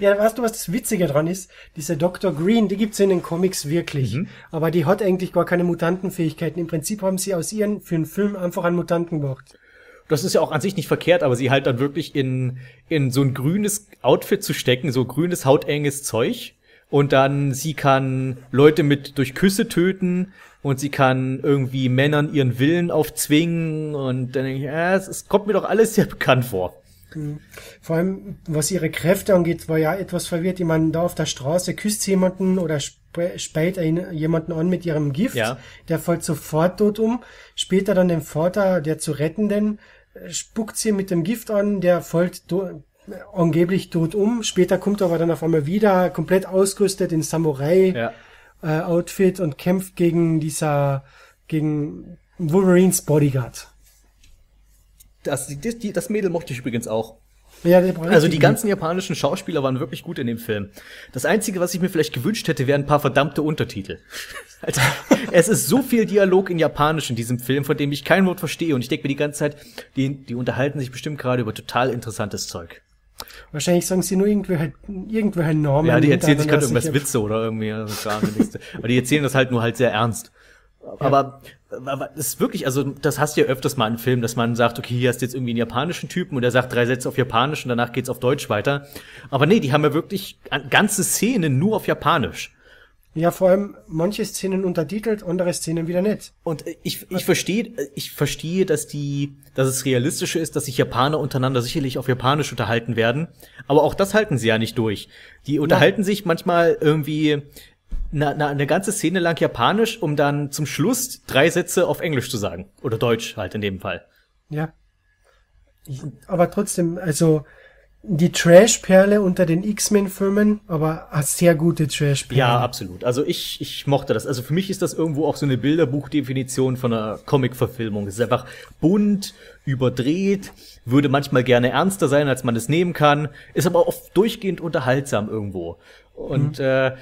Ja, weißt du, was das Witzige dran ist? Diese Dr. Green, die gibt's in den Comics wirklich. Mhm. Aber die hat eigentlich gar keine Mutantenfähigkeiten. Im Prinzip haben sie aus ihren, für einen Film einfach einen Mutanten gemacht. Das ist ja auch an sich nicht verkehrt, aber sie halt dann wirklich in, in so ein grünes Outfit zu stecken, so grünes, hautenges Zeug. Und dann, sie kann Leute mit durch Küsse töten und sie kann irgendwie Männern ihren Willen aufzwingen und dann denke ich, ja, es, es kommt mir doch alles sehr bekannt vor. Vor allem, was ihre Kräfte angeht, war ja etwas verwirrt. Meine, da auf der Straße küsst jemanden oder spe speit jemanden an mit ihrem Gift. Ja. Der fällt sofort tot um. Später dann den Vater, der zu rettenden, äh, spuckt sie mit dem Gift an, der fällt to- angeblich tot um. Später kommt er aber dann auf einmal wieder, komplett ausgerüstet in Samurai. Ja. äh, und kämpft gegen dieser, gegen Wolverines Bodyguard. Das, die, die, das Mädel mochte ich übrigens auch. Ja, Also die ganzen japanischen Schauspieler waren wirklich gut in dem Film. Das Einzige, was ich mir vielleicht gewünscht hätte, wären ein paar verdammte Untertitel. Also, es ist so viel Dialog in Japanisch in diesem Film, von dem ich kein Wort verstehe. Und ich denke mir die ganze Zeit, die, die unterhalten sich bestimmt gerade über total interessantes Zeug. Wahrscheinlich sagen sie nur irgendwelche, irgendwelche Namen. Ja, die erzählen sich gerade irgendwas Witze oder irgendwie also. Aber die erzählen das halt nur halt sehr ernst. Aber, aber das ist wirklich, also das hast du ja öfters mal in Filmen, dass man sagt, okay, hier hast du jetzt irgendwie einen japanischen Typen und der sagt drei Sätze auf Japanisch und danach geht's auf Deutsch weiter. Aber nee, die haben ja wirklich an- ganze Szenen nur auf Japanisch. Ja, vor allem manche Szenen untertitelt, andere Szenen wieder nicht. Und ich, ich verstehe, ich verstehe, dass die, dass es realistischer ist, dass sich Japaner untereinander sicherlich auf Japanisch unterhalten werden. Aber auch das halten sie ja nicht durch. Die unterhalten sich manchmal irgendwie eine, eine, eine ganze Szene lang Japanisch, um dann zum Schluss drei Sätze auf Englisch zu sagen. Oder Deutsch halt in dem Fall. Ja. Aber trotzdem, also die Trash-Perle unter den X-Men-Filmen, aber eine sehr gute Trash-Perle. Ja, absolut. Also ich, ich mochte das. Also für mich ist das irgendwo auch so eine Bilderbuchdefinition von einer Comic-Verfilmung. Es ist einfach bunt, überdreht, würde manchmal gerne ernster sein, als man es nehmen kann, ist aber oft durchgehend unterhaltsam irgendwo. Und, äh,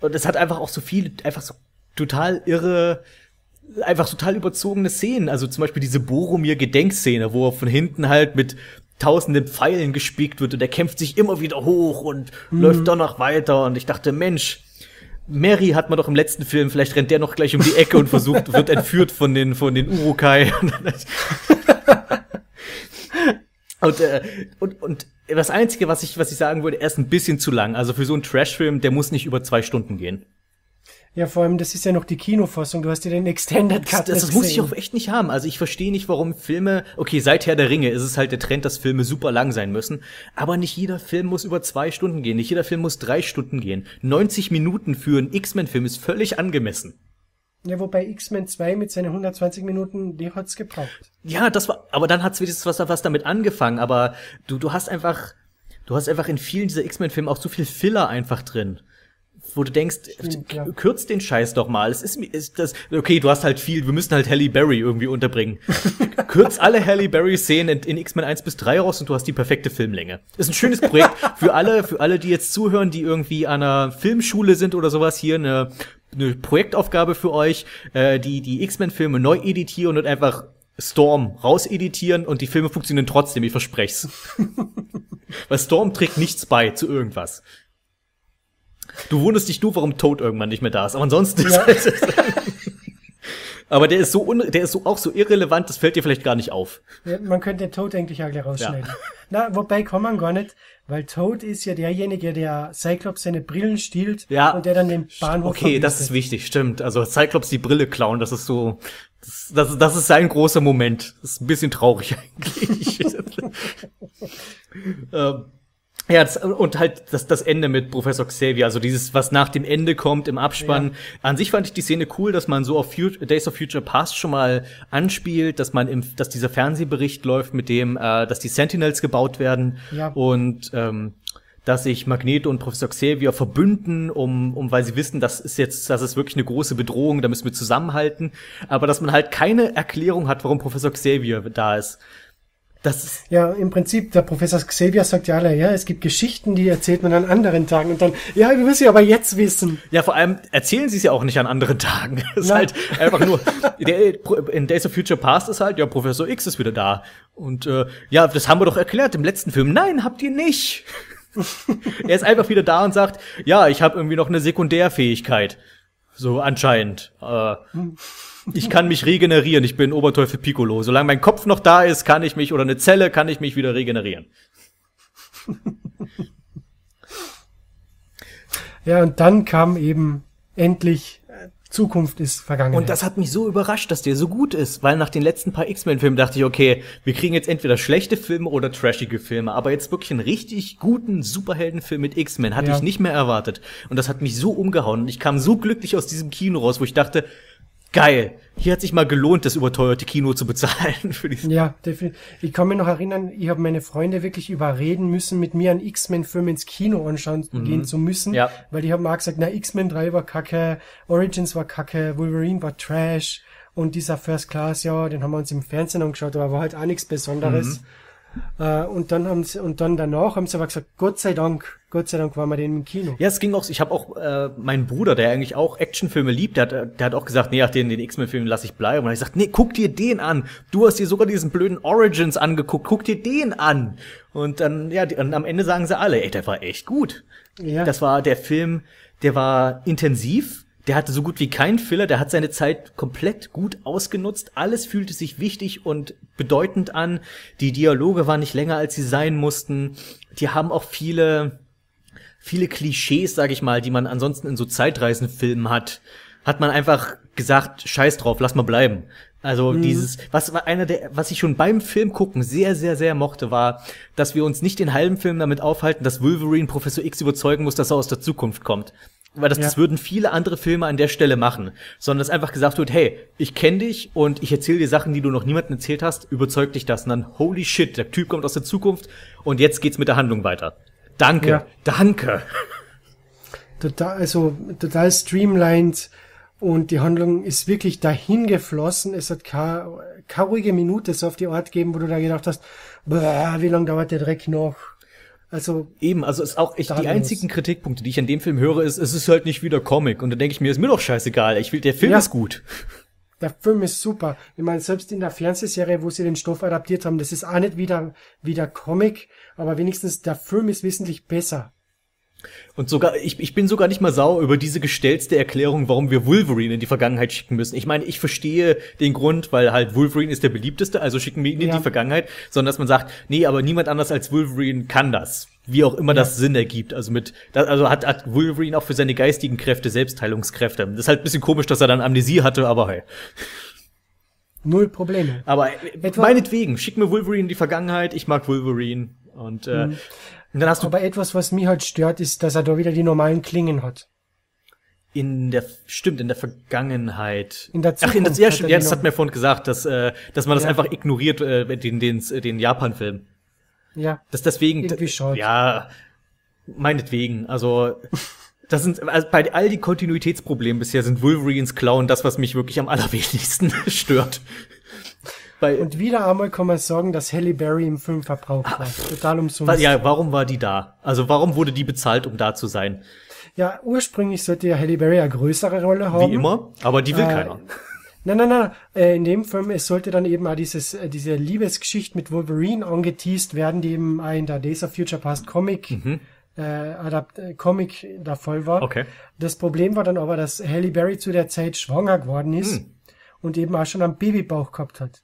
und es hat einfach auch so viel, einfach so total irre, einfach total überzogene Szenen. Also zum Beispiel diese Boromir-Gedenkszene, wo er von hinten halt mit tausenden Pfeilen gespickt wird und der kämpft sich immer wieder hoch und läuft dann noch weiter und ich dachte, Mensch, Mary hat man doch im letzten Film, vielleicht rennt der noch gleich um die Ecke und versucht, wird entführt von den, von den Urukai. und, äh, und, und das Einzige, was ich, was ich sagen würde, er ist ein bisschen zu lang. Also für so einen Trash-Film, der muss nicht über zwei Stunden gehen. Ja, vor allem, das ist ja noch die Kinofassung. Du hast ja den Extended Cut. Das, das muss ich auch echt nicht haben. Also ich verstehe nicht, warum Filme, okay, seit Herr der Ringe ist es halt der Trend, dass Filme super lang sein müssen. Aber nicht jeder Film muss über zwei Stunden gehen. Nicht jeder Film muss drei Stunden gehen. 90 Minuten für einen X-Men-Film ist völlig angemessen. Ja, wobei X-Men 2 mit seinen 120 Minuten, die hat's gebraucht. Ja, das war, aber dann hat's wenigstens was, was damit angefangen. Aber du, du hast einfach, du hast einfach in vielen dieser X-Men-Filme auch so viel Filler einfach drin wo du denkst, Stimmt, ja. kürzt den Scheiß doch mal. Es ist, ist das, okay, du hast halt viel, wir müssen halt Halle Berry irgendwie unterbringen. Kürz alle Halle Berry Szenen in, in X-Men 1 bis 3 raus und du hast die perfekte Filmlänge. Ist ein schönes Projekt für alle, für alle, die jetzt zuhören, die irgendwie an einer Filmschule sind oder sowas hier, eine, eine Projektaufgabe für euch, äh, die die X-Men-Filme neu editieren und einfach Storm rauseditieren und die Filme funktionieren trotzdem, ich versprech's. Weil Storm trägt nichts bei zu irgendwas. Du wunderst dich du, warum Toad irgendwann nicht mehr da ist. Aber ansonsten ja. ist Aber der ist so un der ist so auch so irrelevant, das fällt dir vielleicht gar nicht auf. Ja, man könnte den Toad eigentlich auch gleich rausschneiden. Ja. Na, wobei kann man gar nicht, weil Toad ist ja derjenige, der Cyclops seine Brillen stiehlt ja. und der dann den Bahnhof Okay, verbietet. das ist wichtig, stimmt. Also Cyclops die Brille klauen, das ist so das, das, das ist sein großer Moment. Das ist ein bisschen traurig eigentlich. ähm, ja, das, und halt das, das Ende mit Professor Xavier, also dieses, was nach dem Ende kommt im Abspann. Ja. An sich fand ich die Szene cool, dass man so auf Future, Days of Future Past schon mal anspielt, dass man im, dass dieser Fernsehbericht läuft mit dem, äh, dass die Sentinels gebaut werden ja. und ähm, dass sich Magneto und Professor Xavier verbünden, um, um, weil sie wissen, das ist jetzt, das ist wirklich eine große Bedrohung, da müssen wir zusammenhalten. Aber dass man halt keine Erklärung hat, warum Professor Xavier da ist. Das ist ja, im Prinzip, der Professor Xavier sagt ja alle, ja, es gibt Geschichten, die erzählt man an anderen Tagen und dann, ja, wir müssen ja aber jetzt wissen. Ja, vor allem erzählen sie es ja auch nicht an anderen Tagen. Es ist halt einfach nur, der, in Days of Future Past ist halt, ja, Professor X ist wieder da. Und äh, ja, das haben wir doch erklärt im letzten Film. Nein, habt ihr nicht. er ist einfach wieder da und sagt, ja, ich habe irgendwie noch eine Sekundärfähigkeit. So anscheinend. Äh, ich kann mich regenerieren. Ich bin Oberteufel Piccolo. Solange mein Kopf noch da ist, kann ich mich, oder eine Zelle, kann ich mich wieder regenerieren. Ja, und dann kam eben endlich äh, Zukunft ist Vergangenheit. Und das hat mich so überrascht, dass der so gut ist, weil nach den letzten paar X-Men-Filmen dachte ich, okay, wir kriegen jetzt entweder schlechte Filme oder trashige Filme, aber jetzt wirklich einen richtig guten Superheldenfilm mit X-Men hatte ja. ich nicht mehr erwartet. Und das hat mich so umgehauen. Und ich kam so glücklich aus diesem Kino raus, wo ich dachte, geil. Hier hat sich mal gelohnt, das überteuerte Kino zu bezahlen. Für diesen ja, definitiv. Ich kann mich noch erinnern, ich habe meine Freunde wirklich überreden müssen, mit mir einen X-Men-Film ins Kino anschauen mhm. gehen zu müssen. Ja. Weil die haben mal gesagt, na, X-Men 3 war kacke, Origins war kacke, Wolverine war Trash und dieser First Class, ja, den haben wir uns im Fernsehen angeschaut, aber war halt auch nichts Besonderes. Mhm. Äh, und dann haben sie, und dann danach haben sie aber gesagt, Gott sei Dank, Gott sei Dank waren wir den im Kino. Ja, es ging auch, ich habe auch äh, meinen Bruder, der eigentlich auch Actionfilme liebt, der hat, der hat auch gesagt, nee, ach, den, den X-Men-Film lasse ich bleiben. Und ich gesagt, nee, guck dir den an. Du hast dir sogar diesen blöden Origins angeguckt, guck dir den an. Und dann, ja, die, und am Ende sagen sie alle, ey, der war echt gut. Ja. Das war der Film, der war intensiv, der hatte so gut wie keinen Filler, der hat seine Zeit komplett gut ausgenutzt. Alles fühlte sich wichtig und bedeutend an. Die Dialoge waren nicht länger, als sie sein mussten. Die haben auch viele, viele Klischees, sag ich mal, die man ansonsten in so Zeitreisenfilmen hat. Hat man einfach gesagt, scheiß drauf, lass mal bleiben. Also mhm. dieses, was war einer der, was ich schon beim Film gucken sehr, sehr, sehr mochte, war, dass wir uns nicht den halben Film damit aufhalten, dass Wolverine Professor X überzeugen muss, dass er aus der Zukunft kommt weil das, ja. das würden viele andere Filme an der Stelle machen, sondern dass einfach gesagt wird, hey, ich kenne dich und ich erzähle dir Sachen, die du noch niemandem erzählt hast, überzeug dich das und dann holy shit, der Typ kommt aus der Zukunft und jetzt geht's mit der Handlung weiter. Danke, ja. danke. Total, also total streamlined und die Handlung ist wirklich dahin geflossen. Es hat keine, keine ruhige Minute so auf die Art gegeben, wo du da gedacht hast, wie lange dauert der Dreck noch? Also eben, also ist auch echt die einzigen Kritikpunkte, die ich an dem Film höre, ist, es ist halt nicht wieder Comic. Und da denke ich mir, ist mir doch scheißegal. Ich will, der Film ja. ist gut. Der Film ist super. Ich meine, selbst in der Fernsehserie, wo sie den Stoff adaptiert haben, das ist auch nicht wieder, wieder Comic, aber wenigstens der Film ist wesentlich besser. Und sogar, ich, ich bin sogar nicht mal sauer über diese gestellte Erklärung, warum wir Wolverine in die Vergangenheit schicken müssen. Ich meine, ich verstehe den Grund, weil halt Wolverine ist der beliebteste, also schicken wir ihn in Ja. die Vergangenheit, sondern dass man sagt, nee, aber niemand anders als Wolverine kann das. Wie auch immer das Sinn ergibt. Also mit, also hat, hat Wolverine auch für seine geistigen Kräfte Selbstheilungskräfte. Das ist halt ein bisschen komisch, dass er dann Amnesie hatte, aber hey. Null Probleme. Aber Etwa- meinetwegen, schick mir Wolverine in die Vergangenheit, ich mag Wolverine. Und, äh, und dann hast du Aber etwas, was mich halt stört, ist, dass er da wieder die normalen Klingen hat. In der, stimmt, in der Vergangenheit. In der Ach, in der, Zukunft ja, hat stimmt, ja, das hat mir vorhin gesagt, dass, äh, dass man das Ja. einfach ignoriert, äh, den, den, den Japan-Film. Ja. Das deswegen, Irgendwie schade. ja, meinetwegen, also, das sind, also bei all die Kontinuitätsproblemen bisher sind Wolverines Clown das, was mich wirklich am allerwenigsten stört. Bei, Und wieder einmal kann man sagen, dass Halle Berry im Film verbraucht war. Total umsonst. ja, warum war die da? Also, warum wurde die bezahlt, um da zu sein? Ja, ursprünglich sollte ja Halle Berry eine größere Rolle haben. Wie immer, aber die will Äh, keiner. Nein, nein, nein. Äh, in dem Film, es sollte dann eben auch dieses, äh, diese Liebesgeschichte mit Wolverine angeteased werden, die eben auch in der Days of Future Past Comic, äh, Adapt äh, Comic der Fall war. Mhm. Okay. Das Problem war dann aber, dass Halle Berry zu der Zeit schwanger geworden ist Hm. und eben auch schon einen Babybauch gehabt hat.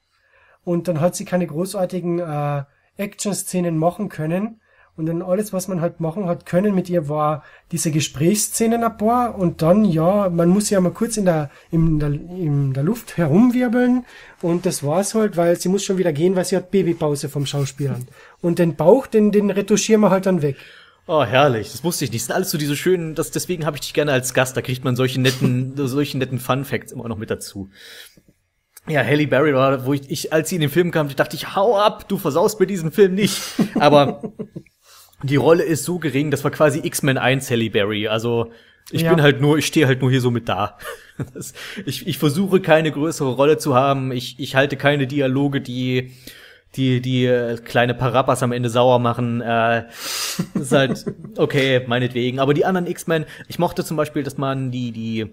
Und dann hat sie keine großartigen äh, Action-Szenen machen können. Und dann alles, was man halt machen hat können mit ihr, war diese Gesprächsszenen ein paar und dann, ja, man muss ja mal kurz in der, in der, in der Luft herumwirbeln und das war's halt, weil sie muss schon wieder gehen, weil sie hat Babypause vom Schauspielern. Und den Bauch, den, den retuschieren wir halt dann weg. Oh, herrlich. Das wusste ich nicht. Das sind alles so diese schönen, das, deswegen habe ich dich gerne als Gast. Da kriegt man solche netten, solche netten Fun Facts immer noch mit dazu. Ja, Halle Berry war, wo ich, ich, als sie in den Film kam, dachte ich, hau ab, du versaust mir diesen Film nicht. Aber die Rolle ist so gering, das war quasi X-Men 1 Halle Berry. Also, ich Ja. bin halt nur, ich stehe halt nur hier so mit da. Das, ich, ich versuche keine größere Rolle zu haben. Ich, ich halte keine Dialoge, die die die äh, kleine Parappas am Ende sauer machen. Äh, ist halt okay, meinetwegen. Aber die anderen X-Men, ich mochte zum Beispiel, dass man die die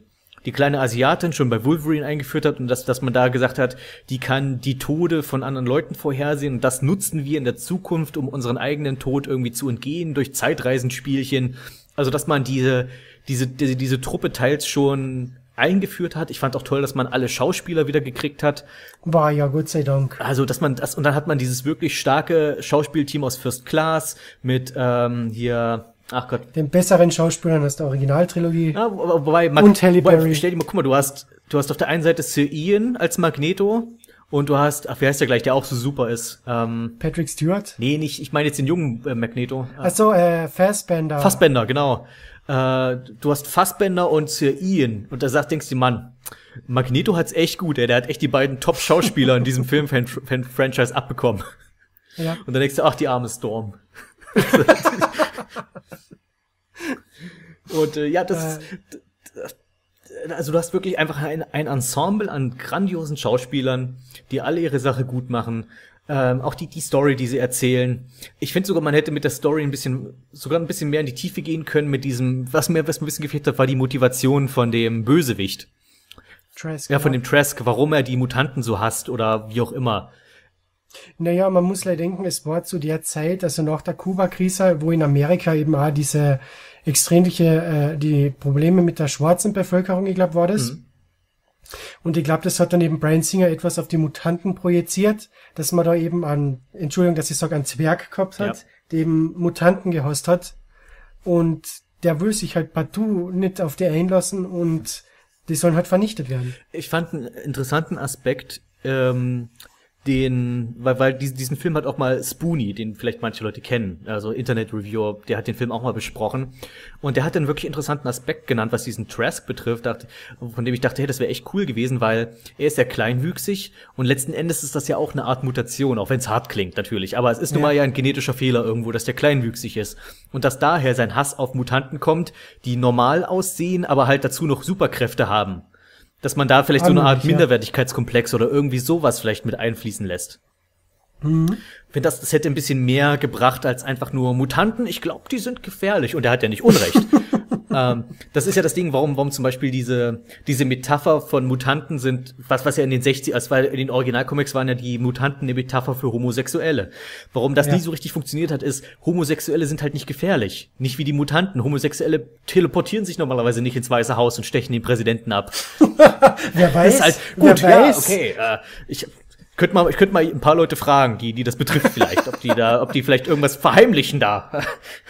die kleine Asiatin schon bei Wolverine eingeführt hat und dass, dass man da gesagt hat, die kann die Tode von anderen Leuten vorhersehen und das nutzen wir in der Zukunft, um unseren eigenen Tod irgendwie zu entgehen durch Zeitreisenspielchen. Also, dass man diese, diese, diese, diese Truppe teils schon eingeführt hat. Ich fand auch toll, dass man alle Schauspieler wieder gekriegt hat. War ja, Gott sei Dank. Also, dass man das, und dann hat man dieses wirklich starke Schauspielteam aus First Class mit ähm, hier, ach Gott, Den besseren Schauspielern als der Originaltrilogie. ja, wo- wobei, Mag Und Halle wobei, Berry. Stell dir mal, guck mal, du hast, du hast auf der einen Seite Sir Ian als Magneto und du hast, ach, wie heißt der gleich, der auch so super ist? Ähm, Patrick Stewart. nee, nicht, ich meine jetzt den jungen äh, Magneto. Äh, Also äh, Fassbender. Fassbender, genau. Äh, du hast Fassbender und Sir Ian und da sagt, denkst du, Mann, Magneto hat's echt gut, ey, der hat echt die beiden Top-Schauspieler in diesem Film-Franchise abbekommen. Ja. Und dann denkst du, ach, die arme Storm. Und äh, ja, das ist, also du hast wirklich einfach ein, ein Ensemble an grandiosen Schauspielern, die alle ihre Sache gut machen. Ähm, auch die, die Story, die sie erzählen. Ich finde sogar, man hätte mit der Story ein bisschen, sogar ein bisschen mehr in die Tiefe gehen können mit diesem, was mir, was mir ein bisschen gefehlt hat, war die Motivation von dem Bösewicht. Trask, Ja, von dem Trask, warum er die Mutanten so hasst oder wie auch immer. Naja, man muss leider denken, es war zu der Zeit, also nach der Kuba-Krise, wo in Amerika eben auch diese extremliche, äh, die Probleme mit der schwarzen Bevölkerung, ich glaube, war das. Und ich glaube, das hat dann eben Brian Singer etwas auf die Mutanten projiziert, dass man da eben an, Entschuldigung, dass ich sage, einen Zwerg gehabt hat, Ja. der eben Mutanten gehasst hat. Und der will sich halt partout nicht auf die einlassen und die sollen halt vernichtet werden. Ich fand einen interessanten Aspekt, ähm, den, weil, weil diesen, diesen Film hat auch mal Spoonie, den vielleicht manche Leute kennen, also Internet-Reviewer, der hat den Film auch mal besprochen. Und der hat einen wirklich interessanten Aspekt genannt, was diesen Trask betrifft, dachte, von dem ich dachte, hey, das wäre echt cool gewesen, weil er ist ja kleinwüchsig und letzten Endes ist das ja auch eine Art Mutation, auch wenn es hart klingt natürlich. Aber es ist nun Ja. mal ja ein genetischer Fehler irgendwo, dass der kleinwüchsig ist. Und dass daher sein Hass auf Mutanten kommt, die normal aussehen, aber halt dazu noch Superkräfte haben. Dass man da vielleicht so eine Art. Minderwertigkeitskomplex oder irgendwie sowas vielleicht mit einfließen lässt. Mhm. Finde, das, das hätte ein bisschen mehr gebracht als einfach nur Mutanten. Ich glaube, die sind gefährlich. Und er hat ja nicht Unrecht. ähm, das ist ja das Ding, warum, warum zum Beispiel diese, diese Metapher von Mutanten sind, was, was ja in den 60 als weil in den Originalcomics waren ja die Mutanten eine Metapher für Homosexuelle. Warum das Ja. nie so richtig funktioniert hat, ist, Homosexuelle sind halt nicht gefährlich. Nicht wie die Mutanten. Homosexuelle teleportieren sich normalerweise nicht ins Weiße Haus und stechen den Präsidenten ab. Wer weiß? Halt wer gut, ja, weiß? okay. Äh, ich könnte mal, ich könnte mal ein paar Leute fragen, die, die das betrifft vielleicht, ob die da, ob die vielleicht irgendwas verheimlichen da.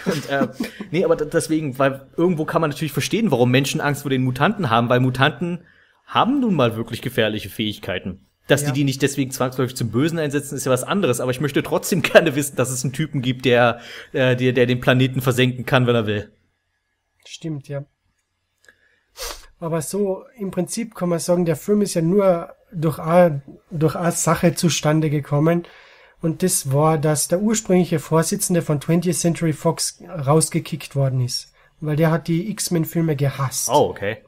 Und, äh, nee, aber deswegen, weil irgendwo kann man natürlich verstehen, warum Menschen Angst vor den Mutanten haben, weil Mutanten haben nun mal wirklich gefährliche Fähigkeiten. Dass Ja. die die nicht deswegen zwangsläufig zum Bösen einsetzen, ist ja was anderes. Aber ich möchte trotzdem gerne wissen, dass es einen Typen gibt, der, äh, der, der den Planeten versenken kann, wenn er will. Stimmt, ja. Aber so im Prinzip kann man sagen, der Film ist ja nur durch eine, durch eine Sache zustande gekommen. Und das war, dass der ursprüngliche Vorsitzende von 20th Century Fox rausgekickt worden ist. Weil der hat die X-Men-Filme gehasst. Oh, okay.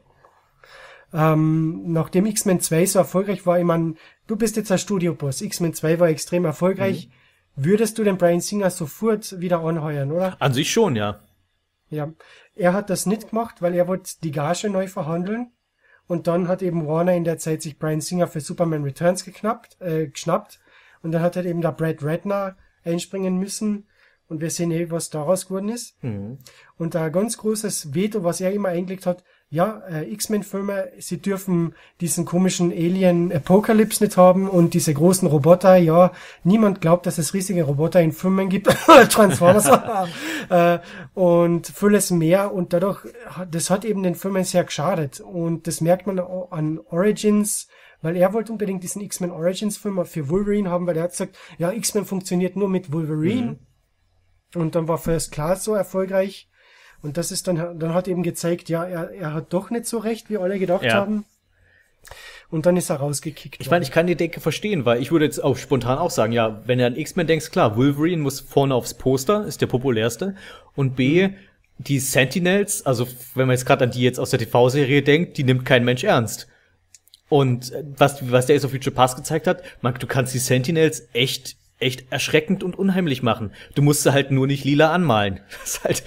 Ähm, nachdem X-Men 2 so erfolgreich war, ich mein, du bist jetzt ein Studioboss. X-Men 2 war extrem erfolgreich. Würdest du den Brian Singer sofort wieder anheuern, oder? An sich schon, ja. Ja, er hat das nicht gemacht, weil er wollte die Gage neu verhandeln. Und dann hat eben Warner in der Zeit sich Brian Singer für Superman Returns geknappt, äh, geschnappt. Und dann hat halt eben da Brad Ratner einspringen müssen. Und wir sehen eh, was daraus geworden ist. Und ein ganz großes Veto, was er immer eingelegt hat, ja, äh, X-Men-Filme, sie dürfen diesen komischen Alien Apocalypse nicht haben und diese großen Roboter, ja, niemand glaubt, dass es riesige Roboter in Filmen gibt, Transformers, äh, und vieles mehr und dadurch, hat- das hat eben den Filmen sehr geschadet und das merkt man an Origins, weil er wollte unbedingt diesen X-Men Origins Film für Wolverine haben, weil er hat gesagt, ja, X-Men funktioniert nur mit Wolverine. Und dann war First Class so erfolgreich. Und das ist dann, dann hat eben gezeigt, ja, er, er hat doch nicht so recht, wie alle gedacht Ja. haben. Und dann ist er rausgekickt. Ich meine, ich kann die Denke verstehen, weil ich würde jetzt auch spontan auch sagen, ja, wenn du an X-Men denkst, klar, Wolverine muss vorne aufs Poster, ist der populärste. Und B, die Sentinels, also wenn man jetzt gerade an die jetzt aus der TV-Serie denkt, die nimmt kein Mensch ernst. Und äh, was, was Days of Future Past gezeigt hat, Marc, du kannst die Sentinels echt, echt erschreckend und unheimlich machen. Du musst sie halt nur nicht lila anmalen. Das ist halt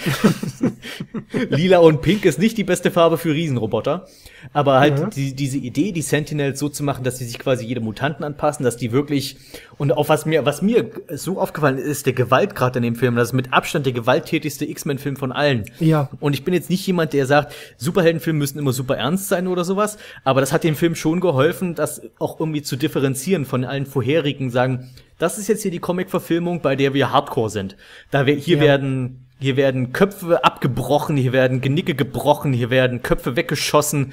lila und pink ist nicht die beste Farbe für Riesenroboter. Aber halt Ja. die, diese Idee, die Sentinels so zu machen, dass sie sich quasi jedem Mutanten anpassen, dass die wirklich, und auch was mir, was mir so aufgefallen ist, ist der Gewaltgrad in dem Film. Das ist mit Abstand der gewalttätigste X-Men-Film von allen. Ja. Und ich bin jetzt nicht jemand, der sagt, Superheldenfilme müssen immer super ernst sein oder sowas, aber das hat dem Film schon geholfen, das auch irgendwie zu differenzieren von allen vorherigen, sagen, das ist jetzt hier die Comic-Verfilmung, bei der wir Hardcore sind. Da wir, hier Ja. werden, hier werden Köpfe abgebrochen, hier werden Genicke gebrochen, hier werden Köpfe weggeschossen.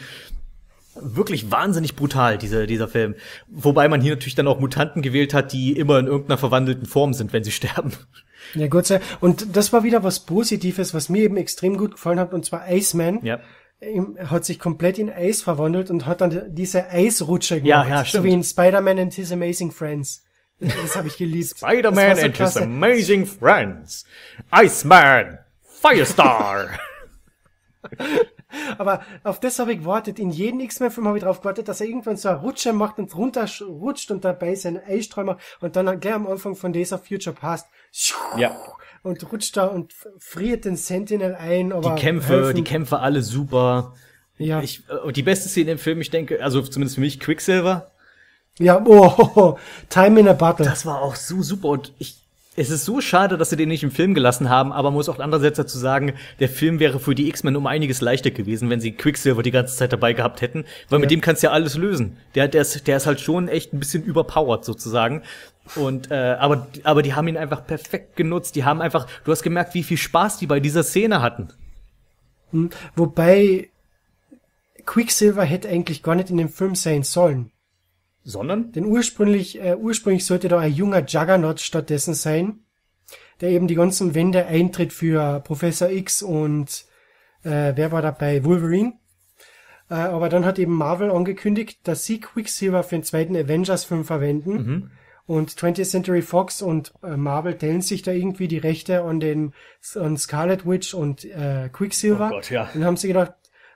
Wirklich wahnsinnig brutal, dieser, dieser Film. Wobei man hier natürlich dann auch Mutanten gewählt hat, die immer in irgendeiner verwandelten Form sind, wenn sie sterben. Ja, Gott sei Und das war wieder was Positives, was mir eben extrem gut gefallen hat, und zwar Iceman. Ja. Hat sich komplett in Eis verwandelt und hat dann diese Eisrutsche gemacht. Ja, ja, So stimmt. wie in Spider-Man and His Amazing Friends. Das habe ich geliebt. Spider-Man so and his amazing friends. Iceman, Firestar. Aber auf das habe ich gewartet. In jedem X-Men-Film habe ich darauf gewartet, dass er irgendwann so eine Rutsche macht und runterrutscht und dabei seinen Eisträumer und dann gleich am Anfang von Days of Future Past ja. und rutscht da und friert den Sentinel ein. Aber Die Kämpfe, helfen- die Kämpfe alle super. Ja, Ich, äh, und die beste Szene im Film, ich denke, also zumindest für mich, Quicksilver. Ja, oh, Time in a Battle. Das war auch so super und ich, es ist so schade, dass sie den nicht im Film gelassen haben, aber muss auch andererseits dazu sagen, der Film wäre für die X-Men um einiges leichter gewesen, wenn sie Quicksilver die ganze Zeit dabei gehabt hätten, weil mit dem kannst du ja alles lösen. Der, der, ist, der ist halt schon echt ein bisschen überpowered sozusagen. Und äh, aber aber die haben ihn einfach perfekt genutzt. Die haben einfach, du hast gemerkt, wie viel Spaß die bei dieser Szene hatten. Wobei Quicksilver hätte eigentlich gar nicht in dem Film sein sollen. Sondern Denn ursprünglich, äh, ursprünglich sollte da ein junger Juggernaut stattdessen sein, der eben die ganzen Wände eintritt für Professor X und äh, wer war dabei? Wolverine. Äh, aber dann hat eben Marvel angekündigt, dass sie Quicksilver für den zweiten Avengers-Film verwenden. Und 20th Century Fox und äh, Marvel teilen sich da irgendwie die Rechte an den an Scarlet Witch und äh, Quicksilver. Oh Gott, ja. Und dann haben sie gedacht,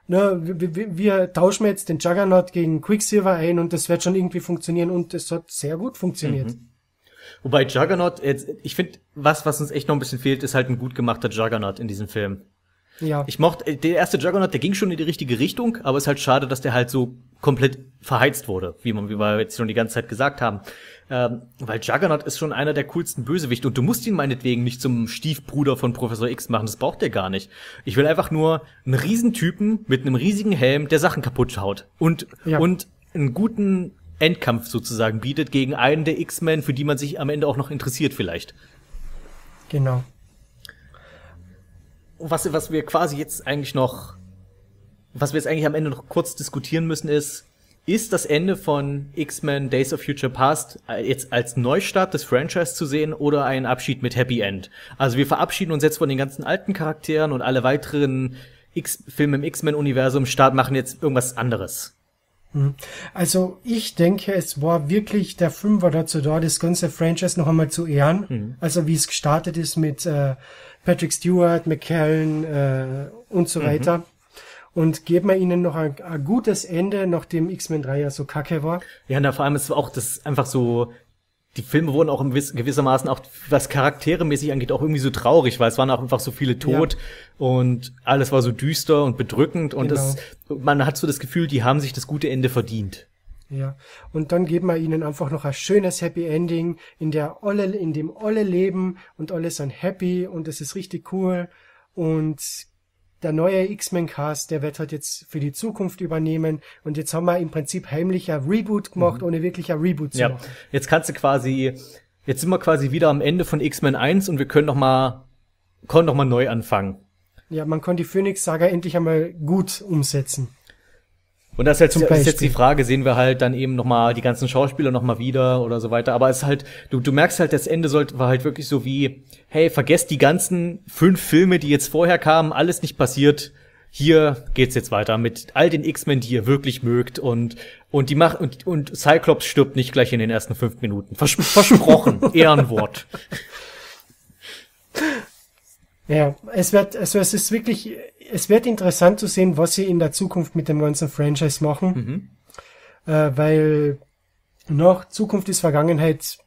na, wir, wir, wir tauschen jetzt den Juggernaut gegen Quicksilver ein und das wird schon irgendwie funktionieren und es hat sehr gut funktioniert. Wobei Juggernaut, jetzt, ich finde, was, was uns echt noch ein bisschen fehlt, ist halt ein gut gemachter Juggernaut in diesem Film. Ja. Ich mochte, der erste Juggernaut, der ging schon in die richtige Richtung, aber es ist halt schade, dass der halt so komplett verheizt wurde, wie, man, wie wir jetzt schon die ganze Zeit gesagt haben. Ähm, weil Juggernaut ist schon einer der coolsten Bösewichte und du musst ihn meinetwegen nicht zum Stiefbruder von Professor X machen, das braucht der gar nicht. Ich will einfach nur einen Riesentypen mit einem riesigen Helm, der Sachen kaputt haut und, Ja. und einen guten Endkampf sozusagen bietet gegen einen der X-Men, für die man sich am Ende auch noch interessiert vielleicht. Genau. was, was wir quasi jetzt eigentlich noch, was wir jetzt eigentlich am Ende noch kurz diskutieren müssen, ist, ist das Ende von X-Men Days of Future Past jetzt als Neustart des Franchise zu sehen oder ein Abschied mit Happy End? Also wir verabschieden uns jetzt von den ganzen alten Charakteren und alle weiteren X Filme im X-Men-Universum Start machen jetzt irgendwas anderes. Also ich denke, es war wirklich, der Film war dazu da, das ganze Franchise noch einmal zu ehren. Mhm. Also wie es gestartet ist mit äh, Patrick Stewart, McKellen äh, und Mhm. so weiter. Und geben wir ihnen noch ein, ein gutes Ende, nachdem X-Men 3 ja so kacke war. Ja, und da vor allem ist auch das einfach so, die Filme wurden auch in gewissermaßen auch, was charakteremäßig angeht, auch irgendwie so traurig, weil es waren auch einfach so viele tot und alles war so düster und bedrückend und Genau. es, man hat so das Gefühl, die haben sich das gute Ende verdient. Ja. Und dann geben wir ihnen einfach noch ein schönes Happy Ending, in der alle, in dem alle leben und alle sind happy und es ist richtig cool. Und der neue X-Men-Cast, der wird halt jetzt für die Zukunft übernehmen. Und jetzt haben wir im Prinzip heimlich ein Reboot gemacht, ohne wirklich ein Reboot zu Ja, machen. jetzt kannst du quasi, jetzt sind wir quasi wieder am Ende von X-Men 1 und wir können noch mal, können noch mal neu anfangen. Ja, man kann die Phoenix-Saga endlich einmal gut umsetzen. Und das ist, jetzt, Zum ist jetzt die Frage, sehen wir halt dann eben noch mal die ganzen Schauspieler noch mal wieder oder so weiter. Aber es ist halt, du, du merkst halt, das Ende sollte war halt wirklich so wie, hey, vergesst die ganzen fünf Filme, die jetzt vorher kamen, alles nicht passiert. Hier geht's jetzt weiter mit all den X-Men, die ihr wirklich mögt und und die macht und, und Cyclops stirbt nicht gleich in den ersten fünf Minuten. Vers versprochen, Ehrenwort. Ja, es wird, also es ist wirklich, es wird interessant zu sehen, was sie in der Zukunft mit dem ganzen Franchise machen. Äh, weil nach Zukunft ist Vergangenheit,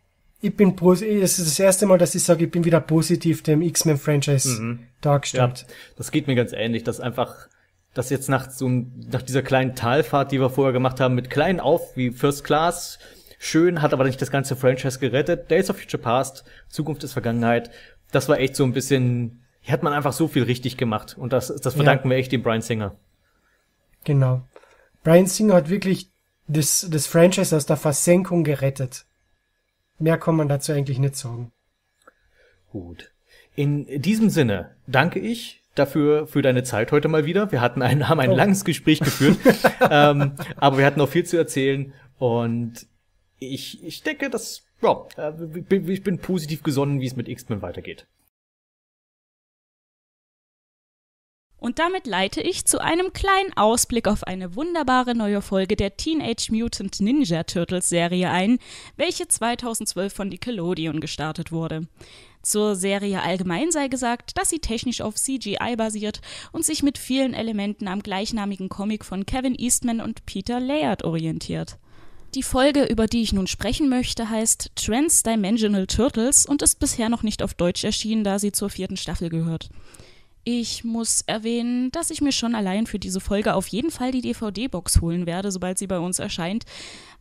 ich bin positiv, es ist das erste Mal, dass ich sage, ich bin wieder positiv dem X-Men-Franchise Ja, dargestellt. das geht mir ganz ähnlich, dass einfach, dass jetzt nach so nach dieser kleinen Talfahrt, die wir vorher gemacht haben, mit kleinen auf wie First Class, schön, hat aber nicht das ganze Franchise gerettet. Days of Future Past, Zukunft ist Vergangenheit. Das war echt so ein bisschen, hier hat man einfach so viel richtig gemacht und das, das verdanken wir echt dem Brian Singer. Genau. Brian Singer hat wirklich das, das Franchise aus der Versenkung gerettet. Mehr kann man dazu eigentlich nicht sagen. Gut. In diesem Sinne danke ich dafür für deine Zeit heute mal wieder. Wir hatten ein, haben ein Oh. langes Gespräch geführt, ähm, aber wir hatten noch viel zu erzählen und ich, ich denke, dass ja, äh, ich bin positiv gesonnen, wie es mit X-Men weitergeht. Und damit leite ich zu einem kleinen Ausblick auf eine wunderbare neue Folge der Teenage Mutant Ninja Turtles Serie ein, welche 2012 von Nickelodeon gestartet wurde. Zur Serie allgemein sei gesagt, dass sie technisch auf CGI basiert und sich mit vielen Elementen am gleichnamigen Comic von Kevin Eastman und Peter Laird orientiert. Die Folge, über die ich nun sprechen möchte, heißt Transdimensional Turtles und ist bisher noch nicht auf Deutsch erschienen, da sie zur vierten Staffel gehört. Ich muss erwähnen, dass ich mir schon allein für diese Folge auf jeden Fall die DVD-Box holen werde, sobald sie bei uns erscheint,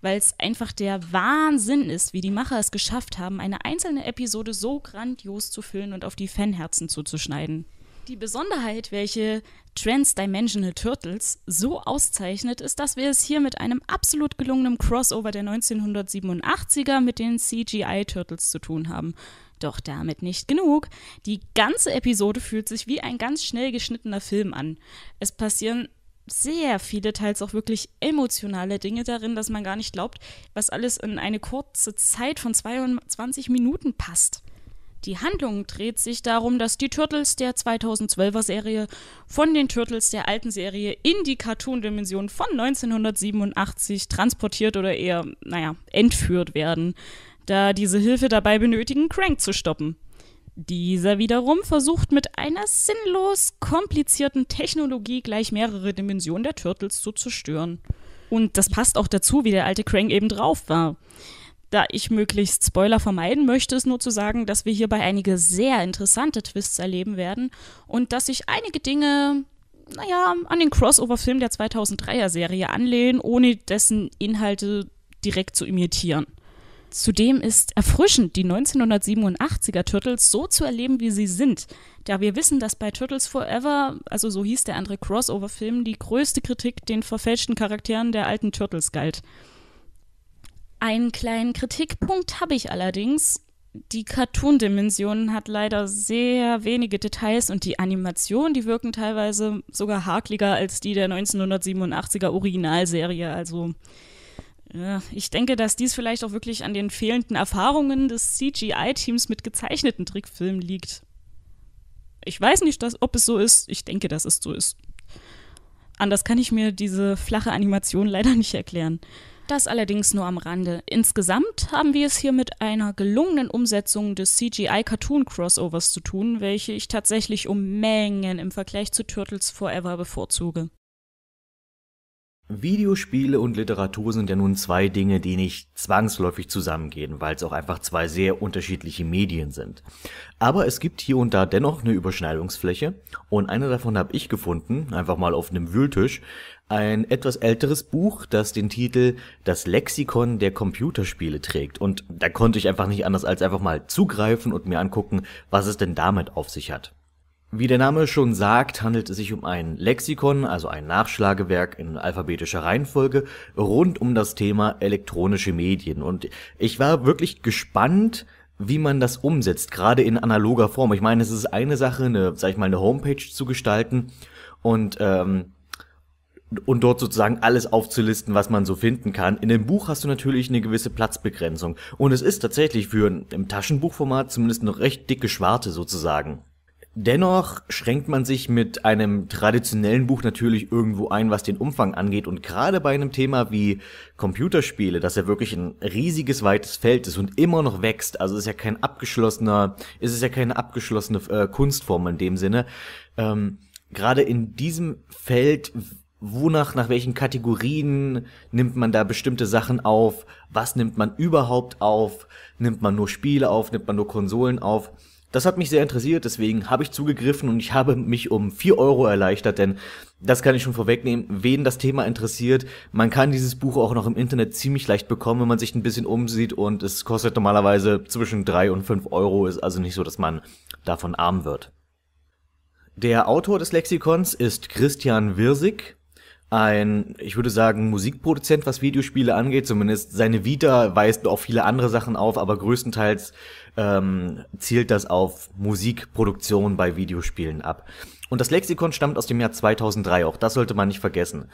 weil es einfach der Wahnsinn ist, wie die Macher es geschafft haben, eine einzelne Episode so grandios zu füllen und auf die Fanherzen zuzuschneiden. Die Besonderheit, welche Transdimensional Turtles so auszeichnet, ist, dass wir es hier mit einem absolut gelungenen Crossover der 1987er mit den CGI Turtles zu tun haben. Doch damit nicht genug. Die ganze Episode fühlt sich wie ein ganz schnell geschnittener Film an. Es passieren sehr viele, teils auch wirklich emotionale Dinge darin, dass man gar nicht glaubt, was alles in eine kurze Zeit von 22 Minuten passt. Die Handlung dreht sich darum, dass die Turtles der 2012er Serie von den Turtles der alten Serie in die Cartoon-Dimension von 1987 transportiert oder eher, naja, entführt werden, da diese Hilfe dabei benötigen, Crank zu stoppen. Dieser wiederum versucht mit einer sinnlos komplizierten Technologie gleich mehrere Dimensionen der Turtles zu zerstören. Und das passt auch dazu, wie der alte Crank eben drauf war. Da ich möglichst Spoiler vermeiden möchte, ist nur zu sagen, dass wir hierbei einige sehr interessante Twists erleben werden und dass sich einige Dinge, naja, an den Crossover-Film der 2003er Serie anlehnen, ohne dessen Inhalte direkt zu imitieren. Zudem ist erfrischend, die 1987er Turtles so zu erleben, wie sie sind, da wir wissen, dass bei Turtles Forever, also so hieß der andere Crossover-Film, die größte Kritik den verfälschten Charakteren der alten Turtles galt. Einen kleinen Kritikpunkt habe ich allerdings. Die Cartoon-Dimension hat leider sehr wenige Details und die Animationen, die wirken teilweise sogar hakliger als die der 1987er Originalserie. Also ich denke, dass dies vielleicht auch wirklich an den fehlenden Erfahrungen des CGI-Teams mit gezeichneten Trickfilmen liegt. Ich weiß nicht, dass, ob es so ist. Ich denke, dass es so ist. Anders kann ich mir diese flache Animation leider nicht erklären. Das allerdings nur am Rande. Insgesamt haben wir es hier mit einer gelungenen Umsetzung des CGI-Cartoon-Crossovers zu tun, welche ich tatsächlich um Mengen im Vergleich zu Turtles Forever bevorzuge. Videospiele und Literatur sind ja nun zwei Dinge, die nicht zwangsläufig zusammengehen, weil es auch einfach zwei sehr unterschiedliche Medien sind. Aber es gibt hier und da dennoch eine Überschneidungsfläche und eine davon habe ich gefunden, einfach mal auf einem Wühltisch, ein etwas älteres Buch, das den Titel Das Lexikon der Computerspiele trägt. Und da konnte ich einfach nicht anders als einfach mal zugreifen und mir angucken, was es denn damit auf sich hat. Wie der Name schon sagt, handelt es sich um ein Lexikon, also ein Nachschlagewerk in alphabetischer Reihenfolge rund um das Thema elektronische Medien. Und ich war wirklich gespannt, wie man das umsetzt, gerade in analoger Form. Ich meine, es ist eine Sache, eine, sag ich mal, eine Homepage zu gestalten und ähm, und dort sozusagen alles aufzulisten, was man so finden kann. In dem Buch hast du natürlich eine gewisse Platzbegrenzung. Und es ist tatsächlich für ein, im Taschenbuchformat zumindest noch recht dicke Schwarte sozusagen. Dennoch schränkt man sich mit einem traditionellen Buch natürlich irgendwo ein, was den Umfang angeht. Und gerade bei einem Thema wie Computerspiele, das ja wirklich ein riesiges, weites Feld ist und immer noch wächst, also ist ja kein abgeschlossener, ist es ja keine abgeschlossene äh, Kunstform in dem Sinne. Ähm, gerade in diesem Feld wonach, nach welchen Kategorien nimmt man da bestimmte Sachen auf, was nimmt man überhaupt auf, nimmt man nur Spiele auf, nimmt man nur Konsolen auf. Das hat mich sehr interessiert, deswegen habe ich zugegriffen und ich habe mich um vier Euro erleichtert, denn das kann ich schon vorwegnehmen, wen das Thema interessiert. Man kann dieses Buch auch noch im Internet ziemlich leicht bekommen, wenn man sich ein bisschen umsieht und es kostet normalerweise zwischen drei und fünf Euro, ist also nicht so, dass man davon arm wird. Der Autor des Lexikons ist Christian Wirsig ein, ich würde sagen, Musikproduzent, was Videospiele angeht. Zumindest seine Vita weist auch viele andere Sachen auf, aber größtenteils ähm, zielt das auf Musikproduktion bei Videospielen ab. Und das Lexikon stammt aus dem Jahr 2003, auch das sollte man nicht vergessen.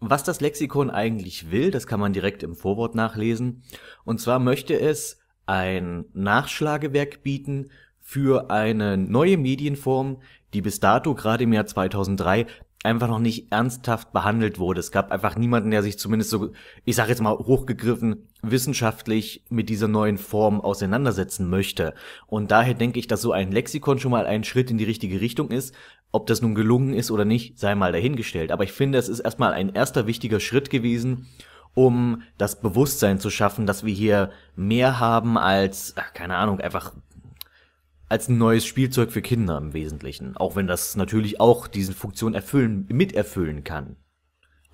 Was das Lexikon eigentlich will, das kann man direkt im Vorwort nachlesen. Und zwar möchte es ein Nachschlagewerk bieten für eine neue Medienform, die bis dato gerade im Jahr 2003 einfach noch nicht ernsthaft behandelt wurde. Es gab einfach niemanden, der sich zumindest so, ich sage jetzt mal hochgegriffen, wissenschaftlich mit dieser neuen Form auseinandersetzen möchte. Und daher denke ich, dass so ein Lexikon schon mal ein Schritt in die richtige Richtung ist. Ob das nun gelungen ist oder nicht, sei mal dahingestellt. Aber ich finde, es ist erstmal ein erster wichtiger Schritt gewesen, um das Bewusstsein zu schaffen, dass wir hier mehr haben als, keine Ahnung, einfach als ein neues Spielzeug für Kinder im Wesentlichen, auch wenn das natürlich auch diese Funktion erfüllen, miterfüllen kann.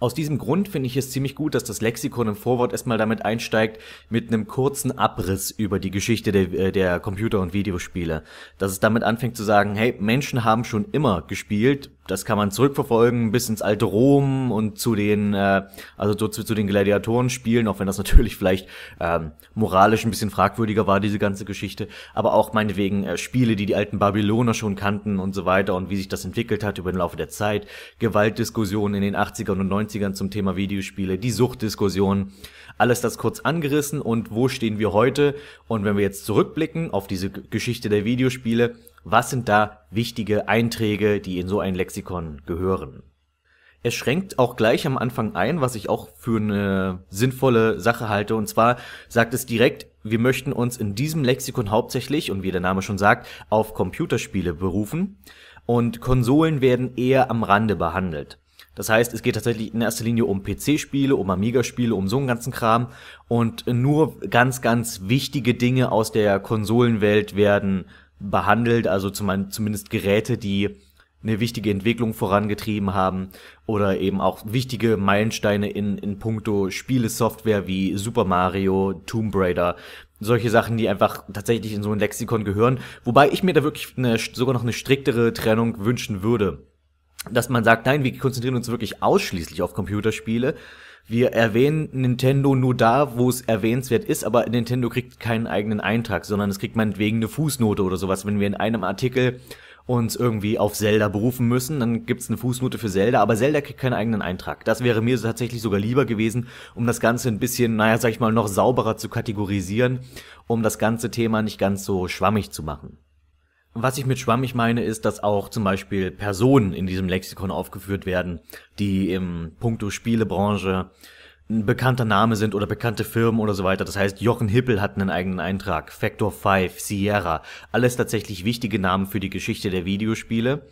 Aus diesem Grund finde ich es ziemlich gut, dass das Lexikon im Vorwort erstmal damit einsteigt, mit einem kurzen Abriss über die Geschichte der, äh, der Computer- und Videospiele. Dass es damit anfängt zu sagen, hey, Menschen haben schon immer gespielt, das kann man zurückverfolgen bis ins alte Rom und zu den, äh, also zu, zu den Gladiatoren-Spielen, auch wenn das natürlich vielleicht ähm, moralisch ein bisschen fragwürdiger war, diese ganze Geschichte, aber auch meinetwegen äh, Spiele, die die alten Babyloner schon kannten und so weiter und wie sich das entwickelt hat über den Laufe der Zeit, Gewaltdiskussionen in den 80ern und 90ern zum Thema Videospiele, die Suchtdiskussion, alles das kurz angerissen und wo stehen wir heute? Und wenn wir jetzt zurückblicken auf diese Geschichte der Videospiele, was sind da wichtige Einträge, die in so ein Lexikon gehören? Es schränkt auch gleich am Anfang ein, was ich auch für eine sinnvolle Sache halte. Und zwar sagt es direkt, wir möchten uns in diesem Lexikon hauptsächlich, und wie der Name schon sagt, auf Computerspiele berufen. Und Konsolen werden eher am Rande behandelt. Das heißt, es geht tatsächlich in erster Linie um PC-Spiele, um Amiga-Spiele, um so einen ganzen Kram. Und nur ganz, ganz wichtige Dinge aus der Konsolenwelt werden behandelt, also zumindest Geräte, die eine wichtige Entwicklung vorangetrieben haben oder eben auch wichtige Meilensteine in, in puncto Spielesoftware wie Super Mario, Tomb Raider, solche Sachen, die einfach tatsächlich in so ein Lexikon gehören. Wobei ich mir da wirklich eine, sogar noch eine striktere Trennung wünschen würde. Dass man sagt, nein, wir konzentrieren uns wirklich ausschließlich auf Computerspiele. Wir erwähnen Nintendo nur da, wo es erwähnenswert ist, aber Nintendo kriegt keinen eigenen Eintrag, sondern es kriegt meinetwegen eine Fußnote oder sowas, wenn wir in einem Artikel uns irgendwie auf Zelda berufen müssen, dann gibt's eine Fußnote für Zelda, aber Zelda kriegt keinen eigenen Eintrag. Das wäre mir tatsächlich sogar lieber gewesen, um das Ganze ein bisschen, naja, sag ich mal, noch sauberer zu kategorisieren, um das ganze Thema nicht ganz so schwammig zu machen. Was ich mit schwammig meine, ist, dass auch zum Beispiel Personen in diesem Lexikon aufgeführt werden, die im Punkto Spielebranche ein bekannter Name sind oder bekannte Firmen oder so weiter. Das heißt, Jochen Hippel hat einen eigenen Eintrag, Factor 5, Sierra, alles tatsächlich wichtige Namen für die Geschichte der Videospiele.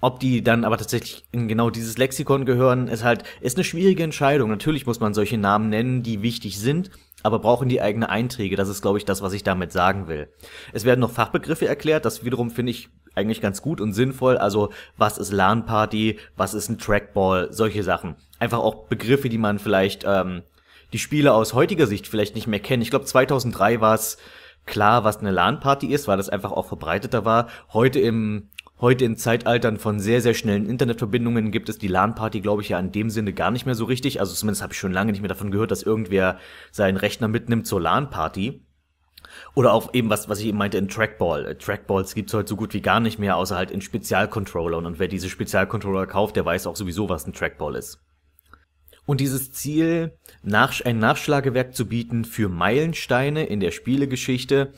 Ob die dann aber tatsächlich in genau dieses Lexikon gehören, ist halt, ist eine schwierige Entscheidung. Natürlich muss man solche Namen nennen, die wichtig sind, aber brauchen die eigene Einträge. Das ist, glaube ich, das, was ich damit sagen will. Es werden noch Fachbegriffe erklärt, das wiederum finde ich eigentlich ganz gut und sinnvoll. Also, was ist LAN-Party, was ist ein Trackball, solche Sachen einfach auch Begriffe, die man vielleicht ähm, die Spiele aus heutiger Sicht vielleicht nicht mehr kennen. Ich glaube, 2003 war es klar, was eine LAN-Party ist, weil das einfach auch verbreiteter war. Heute im Heute in Zeitaltern von sehr, sehr schnellen Internetverbindungen gibt es die LAN-Party, glaube ich, ja in dem Sinne gar nicht mehr so richtig. Also zumindest habe ich schon lange nicht mehr davon gehört, dass irgendwer seinen Rechner mitnimmt zur LAN-Party. Oder auch eben was, was ich eben meinte, in Trackball. Trackballs gibt's heute so gut wie gar nicht mehr, außer halt in Spezialcontrollern. Und wer diese Spezialcontroller kauft, der weiß auch sowieso, was ein Trackball ist. Und dieses Ziel, nach, ein Nachschlagewerk zu bieten für Meilensteine in der Spielegeschichte,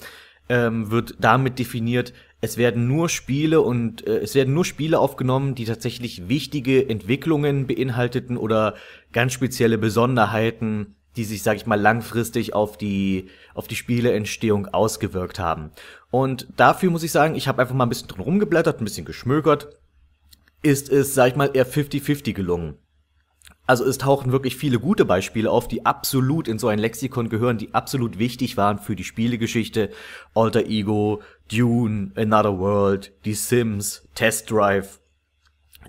ähm, wird damit definiert, es werden nur Spiele und äh, es werden nur Spiele aufgenommen, die tatsächlich wichtige Entwicklungen beinhalteten oder ganz spezielle Besonderheiten, die sich, sag ich mal, langfristig auf die auf die Spieleentstehung ausgewirkt haben. Und dafür muss ich sagen, ich habe einfach mal ein bisschen drin rumgeblättert, ein bisschen geschmökert, ist es, sag ich mal, eher 50-50 gelungen. Also es tauchen wirklich viele gute Beispiele auf, die absolut in so ein Lexikon gehören, die absolut wichtig waren für die Spielegeschichte. Alter Ego, Dune, Another World, Die Sims, Test Drive,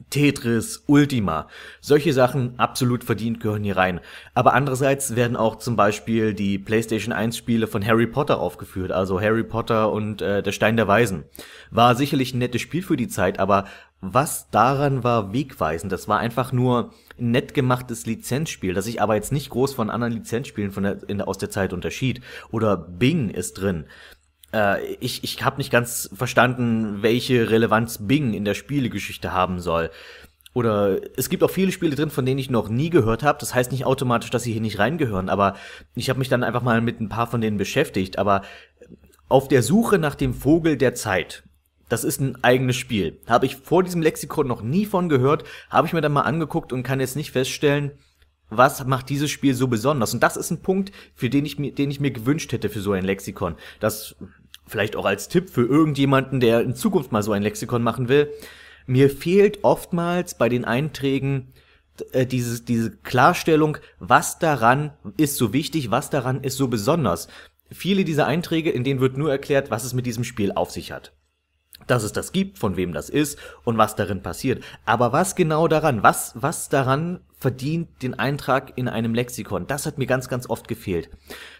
Tetris, Ultima. Solche Sachen absolut verdient gehören hier rein. Aber andererseits werden auch zum Beispiel die PlayStation 1 Spiele von Harry Potter aufgeführt. Also Harry Potter und äh, der Stein der Weisen. War sicherlich ein nettes Spiel für die Zeit, aber was daran war wegweisend? Das war einfach nur nett gemachtes Lizenzspiel, das sich aber jetzt nicht groß von anderen Lizenzspielen von der, in aus der Zeit unterschied. Oder Bing ist drin. Äh, ich ich habe nicht ganz verstanden, welche Relevanz Bing in der Spielegeschichte haben soll. Oder es gibt auch viele Spiele drin, von denen ich noch nie gehört habe. Das heißt nicht automatisch, dass sie hier nicht reingehören, aber ich habe mich dann einfach mal mit ein paar von denen beschäftigt. Aber auf der Suche nach dem Vogel der Zeit das ist ein eigenes Spiel. Habe ich vor diesem Lexikon noch nie von gehört, habe ich mir dann mal angeguckt und kann jetzt nicht feststellen, was macht dieses Spiel so besonders? Und das ist ein Punkt, für den ich mir, den ich mir gewünscht hätte für so ein Lexikon. Das vielleicht auch als Tipp für irgendjemanden, der in Zukunft mal so ein Lexikon machen will. Mir fehlt oftmals bei den Einträgen äh, diese, diese Klarstellung, was daran ist so wichtig, was daran ist so besonders. Viele dieser Einträge, in denen wird nur erklärt, was es mit diesem Spiel auf sich hat dass es das gibt, von wem das ist und was darin passiert. Aber was genau daran, was, was daran verdient den Eintrag in einem Lexikon? Das hat mir ganz, ganz oft gefehlt.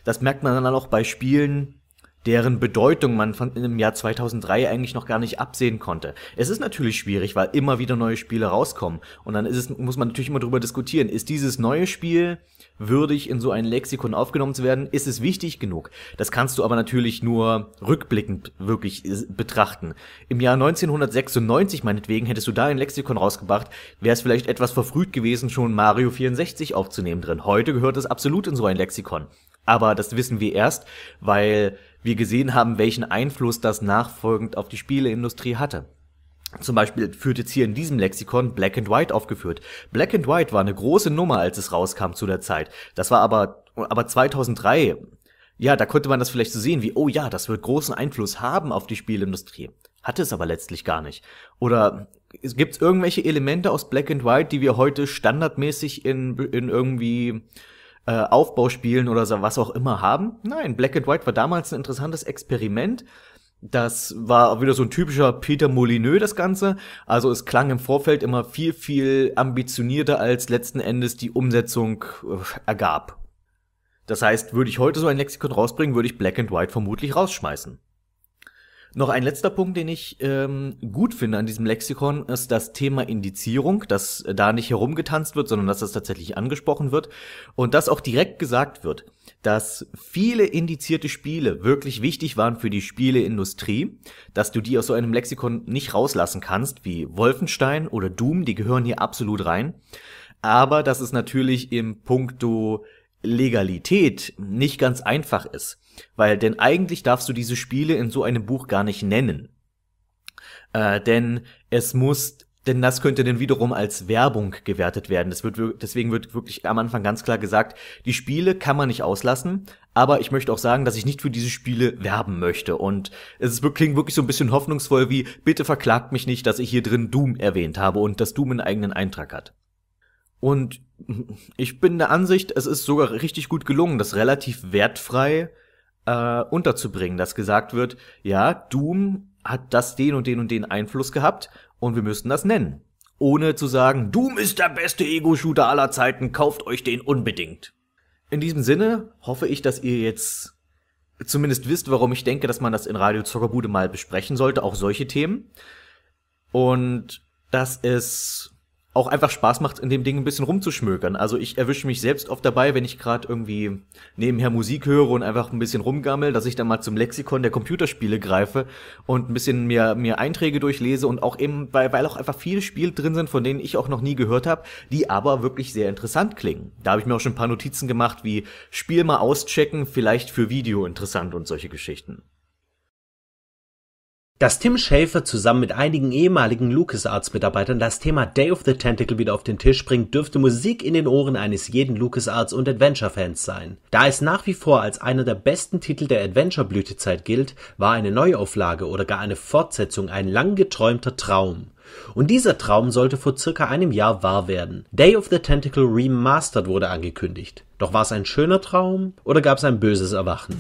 Das merkt man dann auch bei Spielen, deren Bedeutung man von im Jahr 2003 eigentlich noch gar nicht absehen konnte. Es ist natürlich schwierig, weil immer wieder neue Spiele rauskommen und dann ist es muss man natürlich immer darüber diskutieren, ist dieses neue Spiel würdig in so ein Lexikon aufgenommen zu werden, ist es wichtig genug. Das kannst du aber natürlich nur rückblickend wirklich äh, betrachten. Im Jahr 1996 meinetwegen hättest du da ein Lexikon rausgebracht, wäre es vielleicht etwas verfrüht gewesen, schon Mario 64 aufzunehmen drin. Heute gehört es absolut in so ein Lexikon. Aber das wissen wir erst, weil wir gesehen haben, welchen Einfluss das nachfolgend auf die Spieleindustrie hatte. Zum Beispiel führt jetzt hier in diesem Lexikon Black and White aufgeführt. Black and White war eine große Nummer, als es rauskam zu der Zeit. Das war aber, aber 2003, ja, da konnte man das vielleicht so sehen wie, oh ja, das wird großen Einfluss haben auf die Spielindustrie. Hat es aber letztlich gar nicht. Oder gibt es irgendwelche Elemente aus Black and White, die wir heute standardmäßig in, in irgendwie äh, Aufbauspielen oder so, was auch immer haben? Nein, Black and White war damals ein interessantes Experiment. Das war wieder so ein typischer Peter Molyneux, das Ganze. Also es klang im Vorfeld immer viel, viel ambitionierter, als letzten Endes die Umsetzung äh, ergab. Das heißt, würde ich heute so ein Lexikon rausbringen, würde ich Black and White vermutlich rausschmeißen. Noch ein letzter Punkt, den ich ähm, gut finde an diesem Lexikon, ist das Thema Indizierung, dass da nicht herumgetanzt wird, sondern dass das tatsächlich angesprochen wird und dass auch direkt gesagt wird, dass viele indizierte Spiele wirklich wichtig waren für die Spieleindustrie, dass du die aus so einem Lexikon nicht rauslassen kannst, wie Wolfenstein oder Doom, die gehören hier absolut rein, aber dass es natürlich im Punkto Legalität nicht ganz einfach ist. Weil denn eigentlich darfst du diese Spiele in so einem Buch gar nicht nennen. Äh, denn es muss, denn das könnte dann wiederum als Werbung gewertet werden. Das wird, deswegen wird wirklich am Anfang ganz klar gesagt, die Spiele kann man nicht auslassen, aber ich möchte auch sagen, dass ich nicht für diese Spiele werben möchte. Und es ist, klingt wirklich so ein bisschen hoffnungsvoll wie, bitte verklagt mich nicht, dass ich hier drin Doom erwähnt habe und dass Doom einen eigenen Eintrag hat. Und ich bin der Ansicht, es ist sogar richtig gut gelungen, das relativ wertfrei äh, unterzubringen, dass gesagt wird, ja, Doom hat das den und den und den Einfluss gehabt und wir müssten das nennen. Ohne zu sagen, Doom ist der beste Ego-Shooter aller Zeiten, kauft euch den unbedingt. In diesem Sinne hoffe ich, dass ihr jetzt zumindest wisst, warum ich denke, dass man das in Radio Zuckerbude mal besprechen sollte, auch solche Themen. Und dass es auch einfach Spaß macht, in dem Ding ein bisschen rumzuschmökern. Also ich erwische mich selbst oft dabei, wenn ich gerade irgendwie nebenher Musik höre und einfach ein bisschen rumgammel, dass ich dann mal zum Lexikon der Computerspiele greife und ein bisschen mir, mir Einträge durchlese und auch eben, weil, weil auch einfach viele Spiele drin sind, von denen ich auch noch nie gehört habe, die aber wirklich sehr interessant klingen. Da habe ich mir auch schon ein paar Notizen gemacht, wie Spiel mal auschecken, vielleicht für Video interessant und solche Geschichten. Dass Tim Schafer zusammen mit einigen ehemaligen LucasArts-Mitarbeitern das Thema Day of the Tentacle wieder auf den Tisch bringt, dürfte Musik in den Ohren eines jeden LucasArts und Adventure-Fans sein. Da es nach wie vor als einer der besten Titel der Adventure-Blütezeit gilt, war eine Neuauflage oder gar eine Fortsetzung ein lang geträumter Traum. Und dieser Traum sollte vor circa einem Jahr wahr werden. Day of the Tentacle Remastered wurde angekündigt. Doch war es ein schöner Traum oder gab es ein böses Erwachen?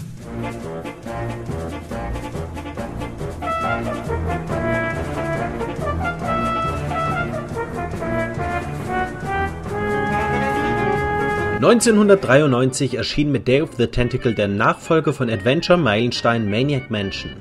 1993 erschien mit Day of the Tentacle der Nachfolger von Adventure Meilenstein Maniac Mansion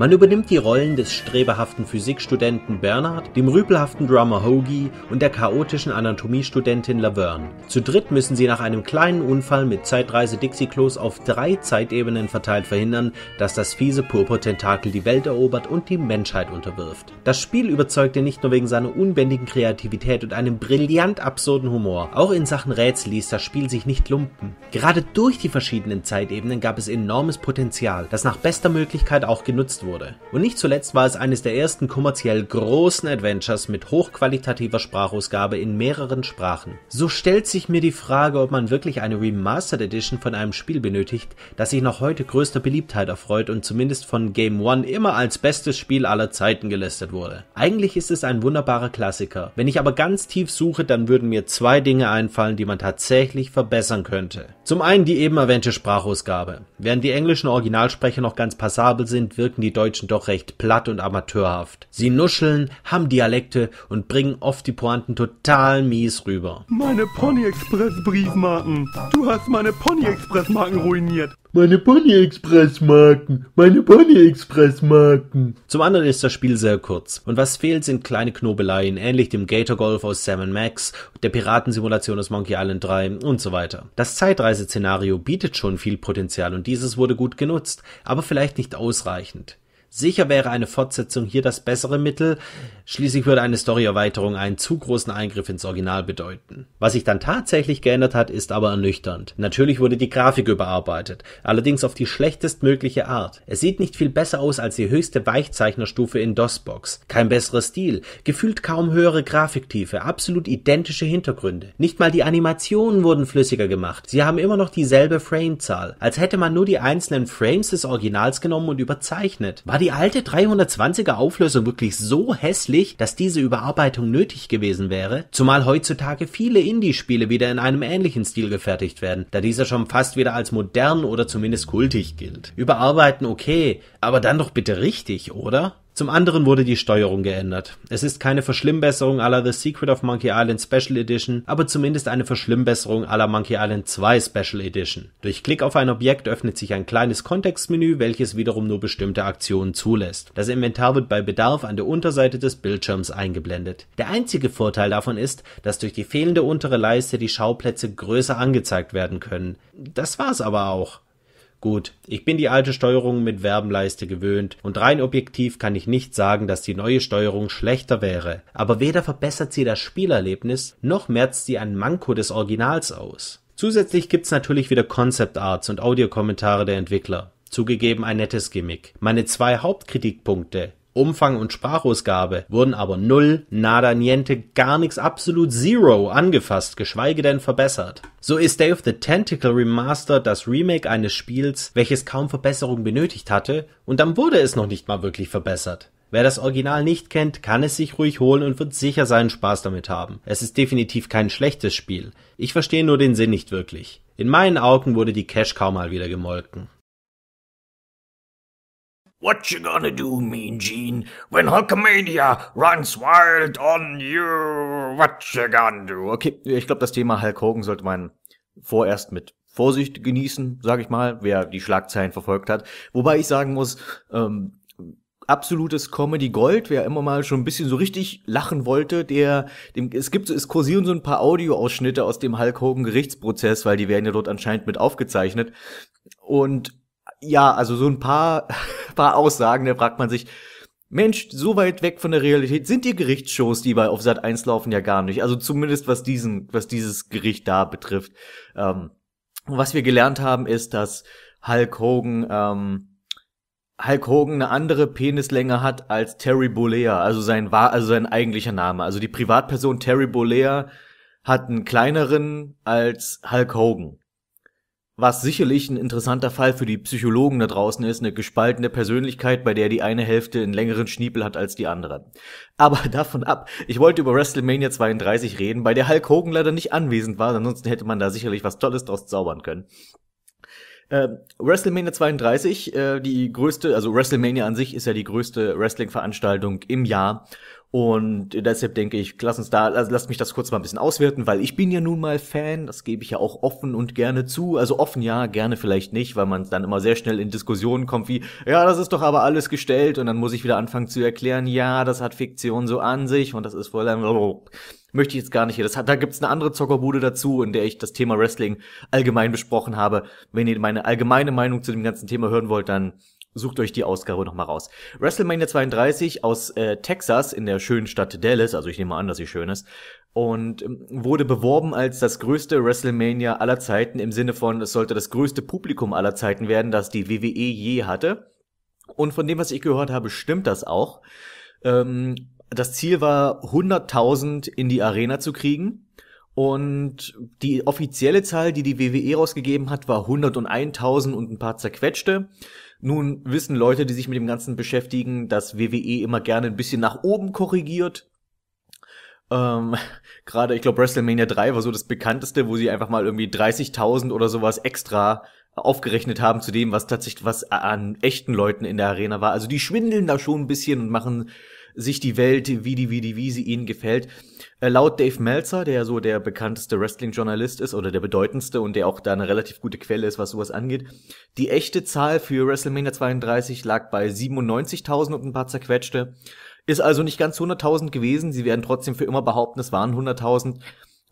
man übernimmt die Rollen des strebehaften Physikstudenten Bernard, dem rüpelhaften Drummer Hoagie und der chaotischen Anatomiestudentin Laverne. Zu dritt müssen sie nach einem kleinen Unfall mit Zeitreise Dixie-Klos auf drei Zeitebenen verteilt verhindern, dass das fiese Purpurtentakel die Welt erobert und die Menschheit unterwirft. Das Spiel überzeugte nicht nur wegen seiner unbändigen Kreativität und einem brillant absurden Humor. Auch in Sachen Rätsel ließ das Spiel sich nicht lumpen. Gerade durch die verschiedenen Zeitebenen gab es enormes Potenzial, das nach bester Möglichkeit auch genutzt wurde wurde. Und nicht zuletzt war es eines der ersten kommerziell großen Adventures mit hochqualitativer Sprachausgabe in mehreren Sprachen. So stellt sich mir die Frage, ob man wirklich eine Remastered Edition von einem Spiel benötigt, das sich noch heute größter Beliebtheit erfreut und zumindest von Game One immer als bestes Spiel aller Zeiten gelistet wurde. Eigentlich ist es ein wunderbarer Klassiker. Wenn ich aber ganz tief suche, dann würden mir zwei Dinge einfallen, die man tatsächlich verbessern könnte. Zum einen die eben erwähnte Sprachausgabe. Während die englischen Originalsprecher noch ganz passabel sind, wirken die Deutschen doch recht platt und amateurhaft. Sie nuscheln, haben Dialekte und bringen oft die Pointen total mies rüber. Meine Pony Express Briefmarken. Du hast meine Pony Express Marken ruiniert. Meine Pony Express Marken. Meine Pony Express Marken. Zum anderen ist das Spiel sehr kurz. Und was fehlt, sind kleine Knobeleien, ähnlich dem Gator Golf aus Sam Max, der Piratensimulation aus Monkey Island 3 und so weiter. Das Zeitreiseszenario bietet schon viel Potenzial und dieses wurde gut genutzt, aber vielleicht nicht ausreichend. Sicher wäre eine Fortsetzung hier das bessere Mittel, schließlich würde eine Storyerweiterung einen zu großen Eingriff ins Original bedeuten. Was sich dann tatsächlich geändert hat, ist aber ernüchternd. Natürlich wurde die Grafik überarbeitet, allerdings auf die schlechtestmögliche Art. Es sieht nicht viel besser aus als die höchste Weichzeichnerstufe in DOS-Box. Kein besserer Stil, gefühlt kaum höhere Grafiktiefe, absolut identische Hintergründe. Nicht mal die Animationen wurden flüssiger gemacht. Sie haben immer noch dieselbe Framezahl, als hätte man nur die einzelnen Frames des Originals genommen und überzeichnet. War die alte 320er Auflösung wirklich so hässlich, dass diese Überarbeitung nötig gewesen wäre? Zumal heutzutage viele Indie-Spiele wieder in einem ähnlichen Stil gefertigt werden, da dieser schon fast wieder als modern oder zumindest kultig gilt. Überarbeiten okay, aber dann doch bitte richtig, oder? Zum anderen wurde die Steuerung geändert. Es ist keine Verschlimmbesserung aller The Secret of Monkey Island Special Edition, aber zumindest eine Verschlimmbesserung aller Monkey Island 2 Special Edition. Durch Klick auf ein Objekt öffnet sich ein kleines Kontextmenü, welches wiederum nur bestimmte Aktionen zulässt. Das Inventar wird bei Bedarf an der Unterseite des Bildschirms eingeblendet. Der einzige Vorteil davon ist, dass durch die fehlende untere Leiste die Schauplätze größer angezeigt werden können. Das war's aber auch. Gut, ich bin die alte Steuerung mit Werbenleiste gewöhnt und rein objektiv kann ich nicht sagen, dass die neue Steuerung schlechter wäre, aber weder verbessert sie das Spielerlebnis, noch merzt sie ein Manko des Originals aus. Zusätzlich gibt's natürlich wieder Concept Arts und Audiokommentare der Entwickler. Zugegeben ein nettes Gimmick. Meine zwei Hauptkritikpunkte Umfang und Sprachausgabe wurden aber null, nada, niente, gar nichts, absolut zero angefasst, geschweige denn verbessert. So ist Day of the Tentacle Remastered das Remake eines Spiels, welches kaum Verbesserung benötigt hatte, und dann wurde es noch nicht mal wirklich verbessert. Wer das Original nicht kennt, kann es sich ruhig holen und wird sicher seinen Spaß damit haben. Es ist definitiv kein schlechtes Spiel. Ich verstehe nur den Sinn nicht wirklich. In meinen Augen wurde die Cash kaum mal wieder gemolken. What you gonna do, Mean Gene, when Hulkamania runs wild on you? What you gonna do? Okay, ich glaube, das Thema Hulk Hogan sollte man vorerst mit Vorsicht genießen, sage ich mal, wer die Schlagzeilen verfolgt hat. Wobei ich sagen muss, ähm, absolutes Comedy Gold, wer immer mal schon ein bisschen so richtig lachen wollte, der dem es gibt es kursieren so ein paar Audioausschnitte aus dem Hulk Hogan Gerichtsprozess, weil die werden ja dort anscheinend mit aufgezeichnet und ja, also so ein paar, paar Aussagen, da fragt man sich, Mensch, so weit weg von der Realität sind die Gerichtsshows, die bei auf Sat 1 laufen, ja gar nicht. Also zumindest was diesen, was dieses Gericht da betrifft. Ähm, was wir gelernt haben, ist, dass Hulk Hogan, ähm, Hulk Hogan eine andere Penislänge hat als Terry Bollea, also sein war, also sein eigentlicher Name. Also die Privatperson Terry Bollea hat einen kleineren als Hulk Hogan was sicherlich ein interessanter Fall für die Psychologen da draußen ist, eine gespaltene Persönlichkeit, bei der die eine Hälfte einen längeren Schniepel hat als die andere. Aber davon ab, ich wollte über WrestleMania 32 reden, bei der Hulk Hogan leider nicht anwesend war, ansonsten hätte man da sicherlich was Tolles draus zaubern können. Äh, WrestleMania 32, äh, die größte, also WrestleMania an sich ist ja die größte Wrestling-Veranstaltung im Jahr und deshalb denke ich, lass uns da, lasst mich das kurz mal ein bisschen auswerten, weil ich bin ja nun mal Fan, das gebe ich ja auch offen und gerne zu. Also offen ja, gerne vielleicht nicht, weil man dann immer sehr schnell in Diskussionen kommt wie, ja, das ist doch aber alles gestellt und dann muss ich wieder anfangen zu erklären, ja, das hat Fiktion so an sich und das ist voll möchte ich jetzt gar nicht hier. Das hat, da gibt's eine andere Zockerbude dazu, in der ich das Thema Wrestling allgemein besprochen habe. Wenn ihr meine allgemeine Meinung zu dem ganzen Thema hören wollt, dann Sucht euch die Ausgabe nochmal raus. WrestleMania 32 aus äh, Texas in der schönen Stadt Dallas, also ich nehme an, dass sie schön ist, und ähm, wurde beworben als das größte WrestleMania aller Zeiten im Sinne von, es sollte das größte Publikum aller Zeiten werden, das die WWE je hatte. Und von dem, was ich gehört habe, stimmt das auch. Ähm, das Ziel war, 100.000 in die Arena zu kriegen. Und die offizielle Zahl, die die WWE rausgegeben hat, war 101.000 und ein paar zerquetschte. Nun wissen Leute, die sich mit dem Ganzen beschäftigen, dass WWE immer gerne ein bisschen nach oben korrigiert. Ähm, Gerade, ich glaube, WrestleMania 3 war so das bekannteste, wo sie einfach mal irgendwie 30.000 oder sowas extra aufgerechnet haben zu dem, was tatsächlich was an echten Leuten in der Arena war. Also die schwindeln da schon ein bisschen und machen sich die Welt, wie die, wie die, wie sie ihnen gefällt. Äh, laut Dave Meltzer, der so der bekannteste Wrestling-Journalist ist oder der bedeutendste und der auch da eine relativ gute Quelle ist, was sowas angeht, die echte Zahl für WrestleMania 32 lag bei 97.000 und ein paar zerquetschte. Ist also nicht ganz 100.000 gewesen. Sie werden trotzdem für immer behaupten, es waren 100.000.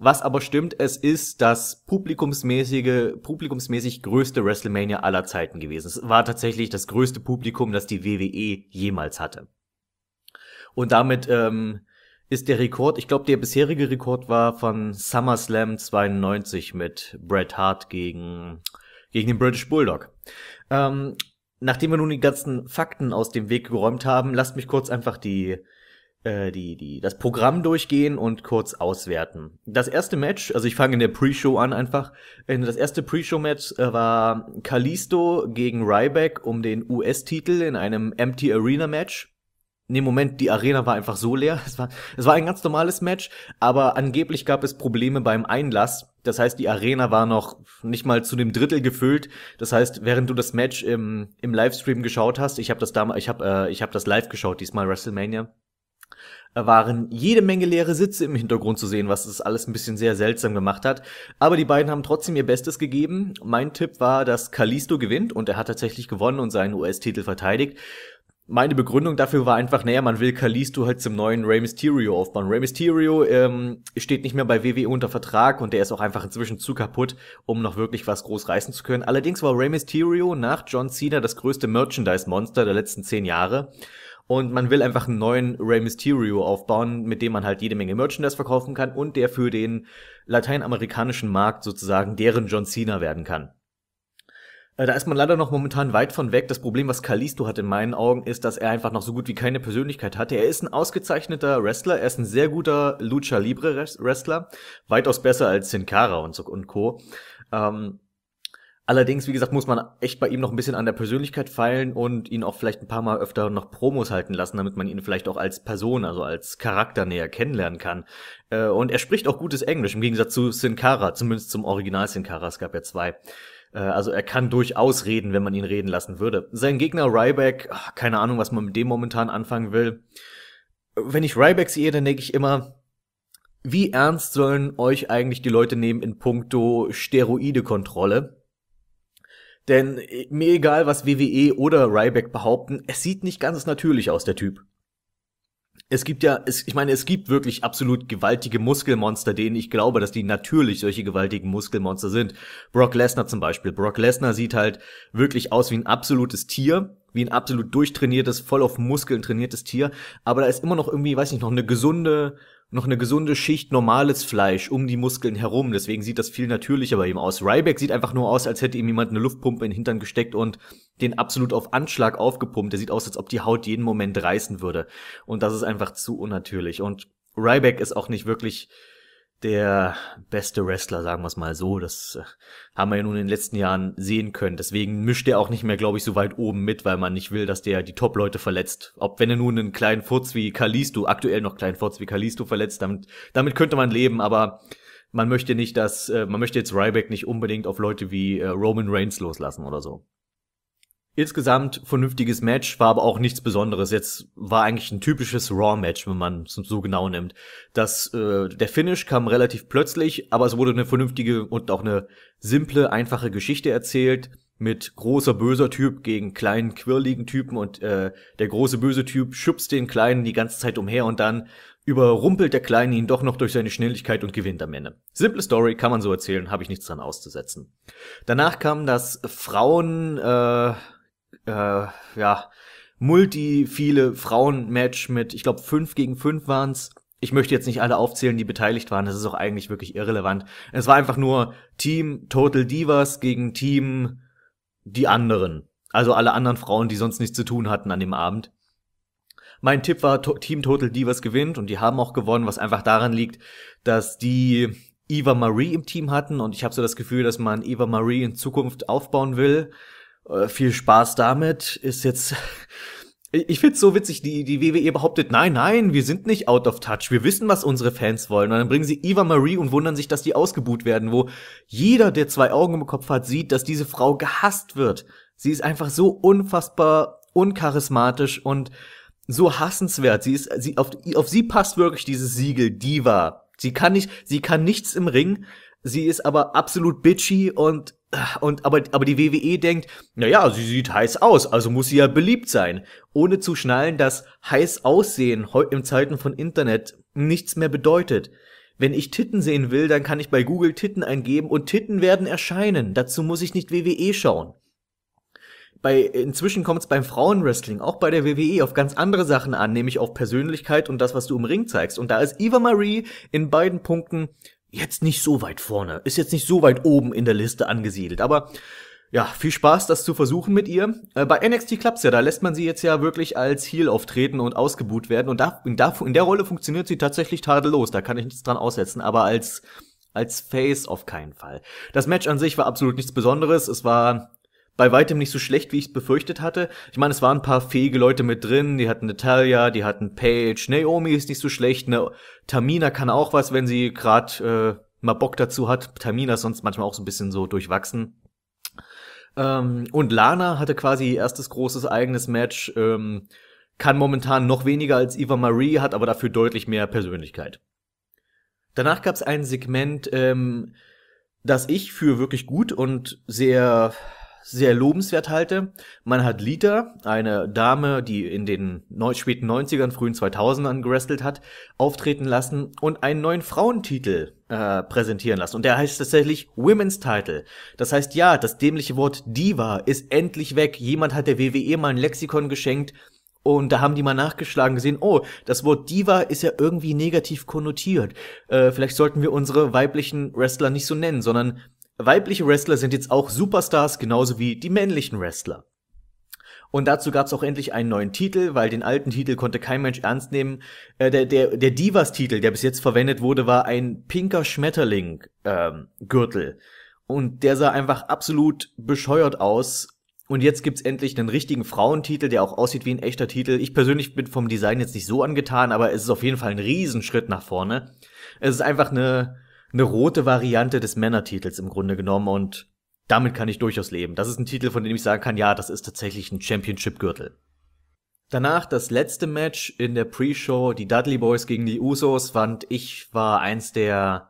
Was aber stimmt, es ist das publikumsmäßige, publikumsmäßig größte WrestleMania aller Zeiten gewesen. Es war tatsächlich das größte Publikum, das die WWE jemals hatte. Und damit ähm, ist der Rekord, ich glaube, der bisherige Rekord war von SummerSlam 92 mit Bret Hart gegen, gegen den British Bulldog. Ähm, nachdem wir nun die ganzen Fakten aus dem Weg geräumt haben, lasst mich kurz einfach die äh, die, die, das Programm durchgehen und kurz auswerten. Das erste Match, also ich fange in der Pre-Show an einfach. Das erste Pre-Show-Match äh, war Kalisto gegen Ryback um den US-Titel in einem Empty Arena-Match. Nee, Moment, die Arena war einfach so leer. Es war, es war ein ganz normales Match, aber angeblich gab es Probleme beim Einlass. Das heißt, die Arena war noch nicht mal zu dem Drittel gefüllt. Das heißt, während du das Match im, im Livestream geschaut hast, ich habe das damals, ich habe äh, ich habe das live geschaut, diesmal WrestleMania, äh, waren jede Menge leere Sitze im Hintergrund zu sehen, was das alles ein bisschen sehr seltsam gemacht hat. Aber die beiden haben trotzdem ihr Bestes gegeben. Mein Tipp war, dass Kalisto gewinnt und er hat tatsächlich gewonnen und seinen US-Titel verteidigt. Meine Begründung dafür war einfach, naja, man will Kalisto halt zum neuen Rey Mysterio aufbauen. Rey Mysterio ähm, steht nicht mehr bei WWE unter Vertrag und der ist auch einfach inzwischen zu kaputt, um noch wirklich was groß reißen zu können. Allerdings war Rey Mysterio nach John Cena das größte Merchandise-Monster der letzten zehn Jahre. Und man will einfach einen neuen Rey Mysterio aufbauen, mit dem man halt jede Menge Merchandise verkaufen kann und der für den lateinamerikanischen Markt sozusagen deren John Cena werden kann. Äh, Da ist man leider noch momentan weit von weg. Das Problem, was Kalisto hat in meinen Augen, ist, dass er einfach noch so gut wie keine Persönlichkeit hat. Er ist ein ausgezeichneter Wrestler, er ist ein sehr guter Lucha Libre Wrestler, weitaus besser als Sin Cara und, so, und Co. Ähm, allerdings, wie gesagt, muss man echt bei ihm noch ein bisschen an der Persönlichkeit feilen und ihn auch vielleicht ein paar Mal öfter noch Promos halten lassen, damit man ihn vielleicht auch als Person, also als Charakter näher kennenlernen kann. Äh, und er spricht auch gutes Englisch, im Gegensatz zu Sin Cara, zumindest zum Original Sin Cara, es gab ja zwei. Äh, Also er kann durchaus reden, wenn man ihn reden lassen würde. Sein Gegner Ryback, ach, keine Ahnung, was man mit dem momentan anfangen will. Wenn ich Ryback sehe, dann denke ich immer, wie ernst sollen euch eigentlich die Leute nehmen in puncto Steroide-Kontrolle? Denn äh, mir egal, was WWE oder Ryback behaupten, es sieht nicht ganz natürlich aus, der Typ. Es gibt ja, es, ich meine, es gibt wirklich absolut gewaltige Muskelmonster, denen ich glaube, dass die natürlich solche gewaltigen Muskelmonster sind. Brock Lesnar zum Beispiel. Brock Lesnar sieht halt wirklich aus wie ein absolutes Tier, wie ein absolut durchtrainiertes, voll auf Muskeln trainiertes Tier. Aber da ist immer noch irgendwie, weiß nicht, noch eine gesunde, noch eine gesunde Schicht normales Fleisch um die Muskeln herum. Deswegen sieht das viel natürlicher bei ihm aus. Ryback sieht einfach nur aus, als hätte ihm jemand eine Luftpumpe in den Hintern gesteckt und den absolut auf Anschlag aufgepumpt. Der sieht aus, als ob die Haut jeden Moment reißen würde. Und das ist einfach zu unnatürlich. Und Ryback ist auch nicht wirklich der beste Wrestler, sagen wir es mal so. Das äh, haben wir ja nun in den letzten Jahren sehen können. Deswegen mischt er auch nicht mehr, glaube ich, so weit oben mit, weil man nicht will, dass der die Top-Leute verletzt. Ob wenn er nun einen kleinen Furz wie Kalisto, aktuell noch kleinen Furz wie Kalisto verletzt, damit, damit könnte man leben, aber man möchte nicht, dass, äh, man möchte jetzt Ryback nicht unbedingt auf Leute wie äh, Roman Reigns loslassen oder so. Insgesamt vernünftiges Match, war aber auch nichts Besonderes. Jetzt war eigentlich ein typisches Raw-Match, wenn man es so genau nimmt. Das, äh, der Finish kam relativ plötzlich, aber es wurde eine vernünftige und auch eine simple, einfache Geschichte erzählt mit großer böser Typ gegen kleinen quirligen Typen und äh, der große böse Typ schubst den kleinen die ganze Zeit umher und dann überrumpelt der Kleine ihn doch noch durch seine Schnelligkeit und gewinnt am Ende. Simple Story, kann man so erzählen, habe ich nichts dran auszusetzen. Danach kam das Frauen äh, äh, ja, multi viele Frauen-Match mit, ich glaube, fünf gegen fünf waren's. Ich möchte jetzt nicht alle aufzählen, die beteiligt waren. Das ist auch eigentlich wirklich irrelevant. Es war einfach nur Team Total Divas gegen Team die anderen. Also alle anderen Frauen, die sonst nichts zu tun hatten an dem Abend. Mein Tipp war, to Team Total Divas gewinnt und die haben auch gewonnen, was einfach daran liegt, dass die Eva Marie im Team hatten und ich habe so das Gefühl, dass man Eva Marie in Zukunft aufbauen will. Äh, viel Spaß damit. Ist jetzt. Ich find's so witzig, die, die WWE behauptet, nein, nein, wir sind nicht out of touch, wir wissen, was unsere Fans wollen. Und dann bringen sie Eva Marie und wundern sich, dass die ausgebuht werden, wo jeder, der zwei Augen im Kopf hat, sieht, dass diese Frau gehasst wird. Sie ist einfach so unfassbar uncharismatisch und so hassenswert. Sie ist, sie, auf, auf sie passt wirklich dieses Siegel Diva. Sie kann nicht, sie kann nichts im Ring. Sie ist aber absolut bitchy und und aber aber die WWE denkt, na ja, sie sieht heiß aus, also muss sie ja beliebt sein, ohne zu schnallen, dass heiß aussehen heute im Zeiten von Internet nichts mehr bedeutet. Wenn ich Titten sehen will, dann kann ich bei Google Titten eingeben und Titten werden erscheinen. Dazu muss ich nicht WWE schauen. Bei inzwischen kommt es beim Frauenwrestling auch bei der WWE auf ganz andere Sachen an, nämlich auf Persönlichkeit und das, was du im Ring zeigst. Und da ist Eva Marie in beiden Punkten jetzt nicht so weit vorne, ist jetzt nicht so weit oben in der Liste angesiedelt, aber ja, viel Spaß, das zu versuchen mit ihr. Äh, bei NXT klappt's ja, da lässt man sie jetzt ja wirklich als Heel auftreten und ausgebuht werden. Und da, in, da, in der Rolle funktioniert sie tatsächlich tadellos, da kann ich nichts dran aussetzen. Aber als, als Face auf keinen Fall. Das Match an sich war absolut nichts Besonderes. Es war bei weitem nicht so schlecht, wie ich es befürchtet hatte. Ich meine, es waren ein paar fähige Leute mit drin. Die hatten Natalia, die hatten Paige. Naomi ist nicht so schlecht. Ne, Tamina kann auch was, wenn sie gerade äh, mal Bock dazu hat. Tamina ist sonst manchmal auch so ein bisschen so durchwachsen. Ähm, und Lana hatte quasi ihr erstes großes eigenes Match. Ähm, kann momentan noch weniger als Eva Marie, hat aber dafür deutlich mehr Persönlichkeit. Danach gab es ein Segment, ähm, das ich für wirklich gut und sehr sehr lobenswert halte. Man hat Lita, eine Dame, die in den späten 90ern, frühen 2000ern gerestelt hat, auftreten lassen und einen neuen Frauentitel äh, präsentieren lassen. Und der heißt tatsächlich Women's Title. Das heißt, ja, das dämliche Wort Diva ist endlich weg. Jemand hat der WWE mal ein Lexikon geschenkt, und da haben die mal nachgeschlagen, gesehen, oh, das Wort Diva ist ja irgendwie negativ konnotiert. Äh, vielleicht sollten wir unsere weiblichen Wrestler nicht so nennen, sondern weibliche Wrestler sind jetzt auch Superstars, genauso wie die männlichen Wrestler. Und dazu gab es auch endlich einen neuen Titel, weil den alten Titel konnte kein Mensch ernst nehmen. Äh, der der, der Divas-Titel, der bis jetzt verwendet wurde, war ein pinker Schmetterling-Gürtel. Ähm, und der sah einfach absolut bescheuert aus. Und jetzt gibt's endlich einen richtigen Frauentitel, der auch aussieht wie ein echter Titel. Ich persönlich bin vom Design jetzt nicht so angetan, aber es ist auf jeden Fall ein Riesenschritt nach vorne. Es ist einfach eine eine rote Variante des Männertitels im Grunde genommen und damit kann ich durchaus leben. Das ist ein Titel, von dem ich sagen kann, ja, das ist tatsächlich ein Championship-Gürtel. Danach das letzte Match in der Pre-Show, die Dudley Boys gegen die Usos, fand ich, war eins der,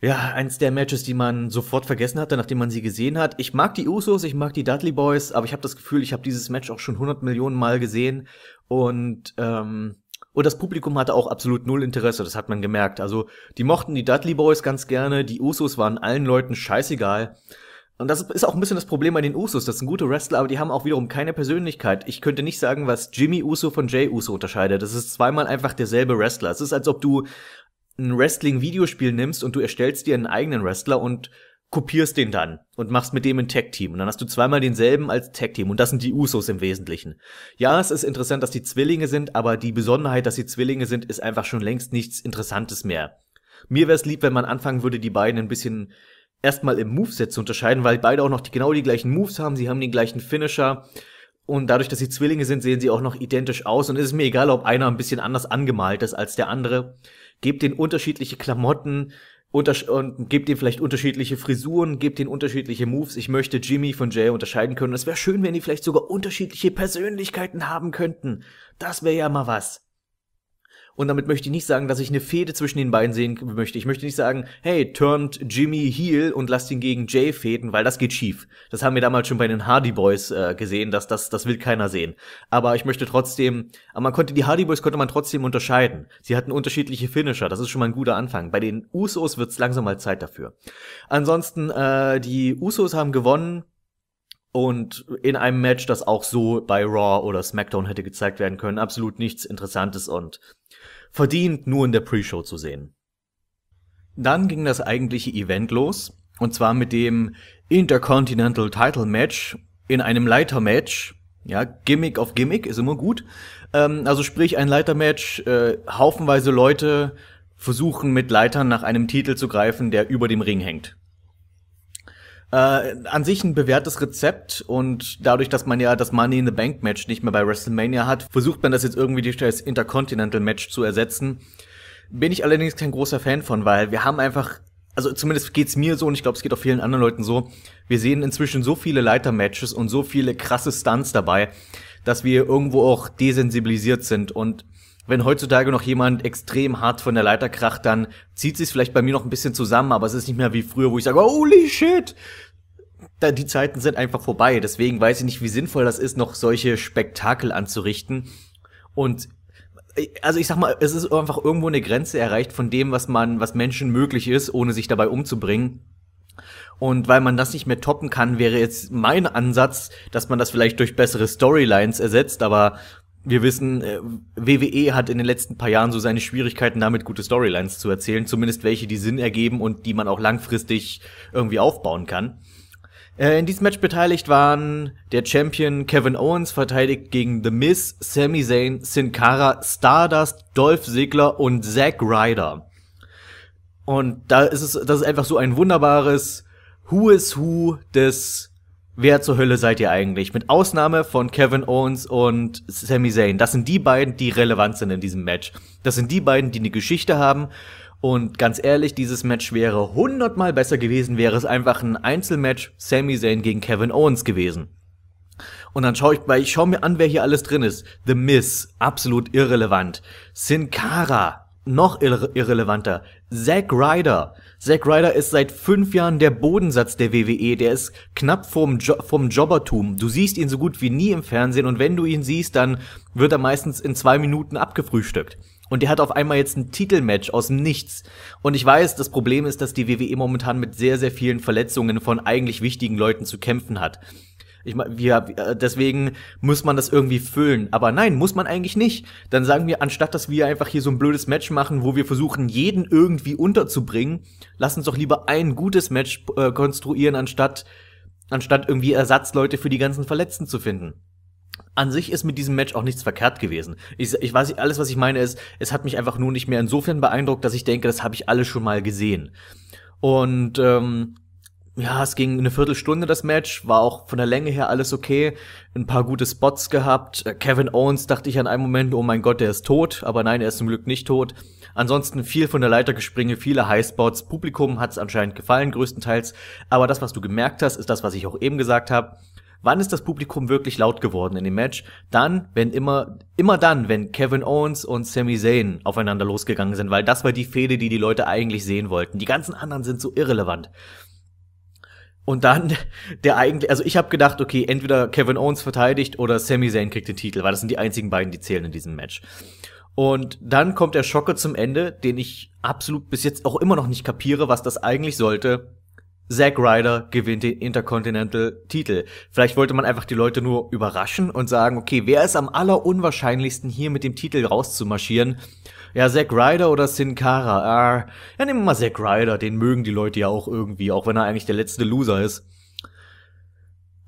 ja, eins der Matches, die man sofort vergessen hatte, nachdem man sie gesehen hat. Ich mag die Usos, ich mag die Dudley Boys, aber ich habe das Gefühl, ich habe dieses Match auch schon 100 Millionen Mal gesehen und ähm, und das Publikum hatte auch absolut null Interesse, das hat man gemerkt. Also, die mochten die Dudley Boys ganz gerne, die Usos waren allen Leuten scheißegal. Und das ist auch ein bisschen das Problem bei den Usos. Das sind gute Wrestler, aber die haben auch wiederum keine Persönlichkeit. Ich könnte nicht sagen, was Jimmy Uso von Jay Uso unterscheidet. Das ist zweimal einfach derselbe Wrestler. Es ist, als ob du ein Wrestling-Videospiel nimmst und du erstellst dir einen eigenen Wrestler und kopierst den dann und machst mit dem ein Tag-Team. Und dann hast du zweimal denselben als Tag-Team. Und das sind die Usos im Wesentlichen. Ja, es ist interessant, dass die Zwillinge sind, aber die Besonderheit, dass sie Zwillinge sind, ist einfach schon längst nichts Interessantes mehr. Mir wäre es lieb, wenn man anfangen würde, die beiden ein bisschen erstmal im Moveset zu unterscheiden, weil beide auch noch die, genau die gleichen Moves haben, sie haben den gleichen Finisher. Und dadurch, dass sie Zwillinge sind, sehen sie auch noch identisch aus. Und es ist mir egal, ob einer ein bisschen anders angemalt ist als der andere. Gebt den unterschiedliche Klamotten, und gebt ihm vielleicht unterschiedliche Frisuren, gebt ihm unterschiedliche Moves. Ich möchte Jimmy von Jay unterscheiden können. Es wäre schön, wenn die vielleicht sogar unterschiedliche Persönlichkeiten haben könnten. Das wäre ja mal was. Und damit möchte ich nicht sagen, dass ich eine Fehde zwischen den beiden sehen möchte. Ich möchte nicht sagen, hey, turnt Jimmy heel und lasst ihn gegen Jay fäden, weil das geht schief. Das haben wir damals schon bei den Hardy Boys äh, gesehen, dass das, das will keiner sehen. Aber ich möchte trotzdem, aber man konnte die Hardy Boys konnte man trotzdem unterscheiden. Sie hatten unterschiedliche Finisher, das ist schon mal ein guter Anfang. Bei den Usos wird's langsam mal Zeit dafür. Ansonsten, äh, die Usos haben gewonnen. Und in einem Match, das auch so bei Raw oder SmackDown hätte gezeigt werden können, absolut nichts Interessantes und verdient nur in der Pre-Show zu sehen. Dann ging das eigentliche Event los, und zwar mit dem Intercontinental Title Match in einem Leitermatch. Ja, Gimmick auf Gimmick ist immer gut. Ähm, also sprich ein Leitermatch, äh, haufenweise Leute versuchen mit Leitern nach einem Titel zu greifen, der über dem Ring hängt. Äh, an sich ein bewährtes Rezept und dadurch, dass man ja das Money in the Bank Match nicht mehr bei WrestleMania hat, versucht man das jetzt irgendwie durch das Intercontinental Match zu ersetzen. Bin ich allerdings kein großer Fan von, weil wir haben einfach, also zumindest geht's mir so und ich glaube, es geht auch vielen anderen Leuten so. Wir sehen inzwischen so viele Leiter-Matches und so viele krasse Stunts dabei, dass wir irgendwo auch desensibilisiert sind und wenn heutzutage noch jemand extrem hart von der Leiter kracht, dann zieht sich vielleicht bei mir noch ein bisschen zusammen, aber es ist nicht mehr wie früher, wo ich sage, holy shit! Da, die Zeiten sind einfach vorbei. Deswegen weiß ich nicht, wie sinnvoll das ist, noch solche Spektakel anzurichten. Und also ich sag mal, es ist einfach irgendwo eine Grenze erreicht von dem, was man, was Menschen möglich ist, ohne sich dabei umzubringen. Und weil man das nicht mehr toppen kann, wäre jetzt mein Ansatz, dass man das vielleicht durch bessere Storylines ersetzt, aber wir wissen, äh, WWE hat in den letzten paar Jahren so seine Schwierigkeiten damit, gute Storylines zu erzählen, zumindest welche, die Sinn ergeben und die man auch langfristig irgendwie aufbauen kann. Äh, in diesem Match beteiligt waren der Champion Kevin Owens verteidigt gegen The Miz, Sami Zayn, Sin Cara, Stardust, Dolph Ziggler und Zack Ryder. Und da ist es, das ist einfach so ein wunderbares Who is Who des Wer zur Hölle seid ihr eigentlich? Mit Ausnahme von Kevin Owens und Sami Zayn. Das sind die beiden, die relevant sind in diesem Match. Das sind die beiden, die eine Geschichte haben. Und ganz ehrlich, dieses Match wäre hundertmal besser gewesen, wäre es einfach ein Einzelmatch Sami Zayn gegen Kevin Owens gewesen. Und dann schaue ich, weil ich schaue mir an, wer hier alles drin ist. The Miz, absolut irrelevant. Sin Cara, noch irre irrelevanter. Zack Ryder. Zack Ryder ist seit fünf Jahren der Bodensatz der WWE. Der ist knapp vom, jo vom Jobbertum. Du siehst ihn so gut wie nie im Fernsehen und wenn du ihn siehst, dann wird er meistens in zwei Minuten abgefrühstückt. Und der hat auf einmal jetzt ein Titelmatch aus dem Nichts. Und ich weiß, das Problem ist, dass die WWE momentan mit sehr, sehr vielen Verletzungen von eigentlich wichtigen Leuten zu kämpfen hat. Ich meine, wir, äh, deswegen muss man das irgendwie füllen. Aber nein, muss man eigentlich nicht. Dann sagen wir, anstatt dass wir einfach hier so ein blödes Match machen, wo wir versuchen, jeden irgendwie unterzubringen, lass uns doch lieber ein gutes Match äh, konstruieren, anstatt, anstatt irgendwie Ersatzleute für die ganzen Verletzten zu finden. An sich ist mit diesem Match auch nichts verkehrt gewesen. Ich, ich weiß, alles, was ich meine, ist, es hat mich einfach nur nicht mehr insofern beeindruckt, dass ich denke, das habe ich alles schon mal gesehen. Und ähm, ja, es ging eine Viertelstunde das Match, war auch von der Länge her alles okay, ein paar gute Spots gehabt. Äh, Kevin Owens dachte ich an einen Moment, oh mein Gott, der ist tot, aber nein, er ist zum Glück nicht tot. Ansonsten viel von der Leiter gespringe, viele Highspots. Publikum hat es anscheinend gefallen, größtenteils. Aber das, was du gemerkt hast, ist das, was ich auch eben gesagt habe. Wann ist das Publikum wirklich laut geworden in dem Match? Dann, wenn immer, immer dann, wenn Kevin Owens und Sami Zayn aufeinander losgegangen sind, weil das war die Fehde, die die Leute eigentlich sehen wollten. Die ganzen anderen sind so irrelevant. Und dann der eigentlich, also ich habe gedacht, okay, entweder Kevin Owens verteidigt oder Sami Zayn kriegt den Titel, weil das sind die einzigen beiden, die zählen in diesem Match. Und dann kommt der Schocke zum Ende, den ich absolut bis jetzt auch immer noch nicht kapiere, was das eigentlich sollte. Zack Ryder gewinnt den Intercontinental Titel. Vielleicht wollte man einfach die Leute nur überraschen und sagen, okay, wer ist am allerunwahrscheinlichsten hier mit dem Titel rauszumarschieren? Ja, Zack Ryder oder Sin Cara? Ah, ja, nehmen wir mal Zack Ryder, den mögen die Leute ja auch irgendwie, auch wenn er eigentlich der letzte Loser ist.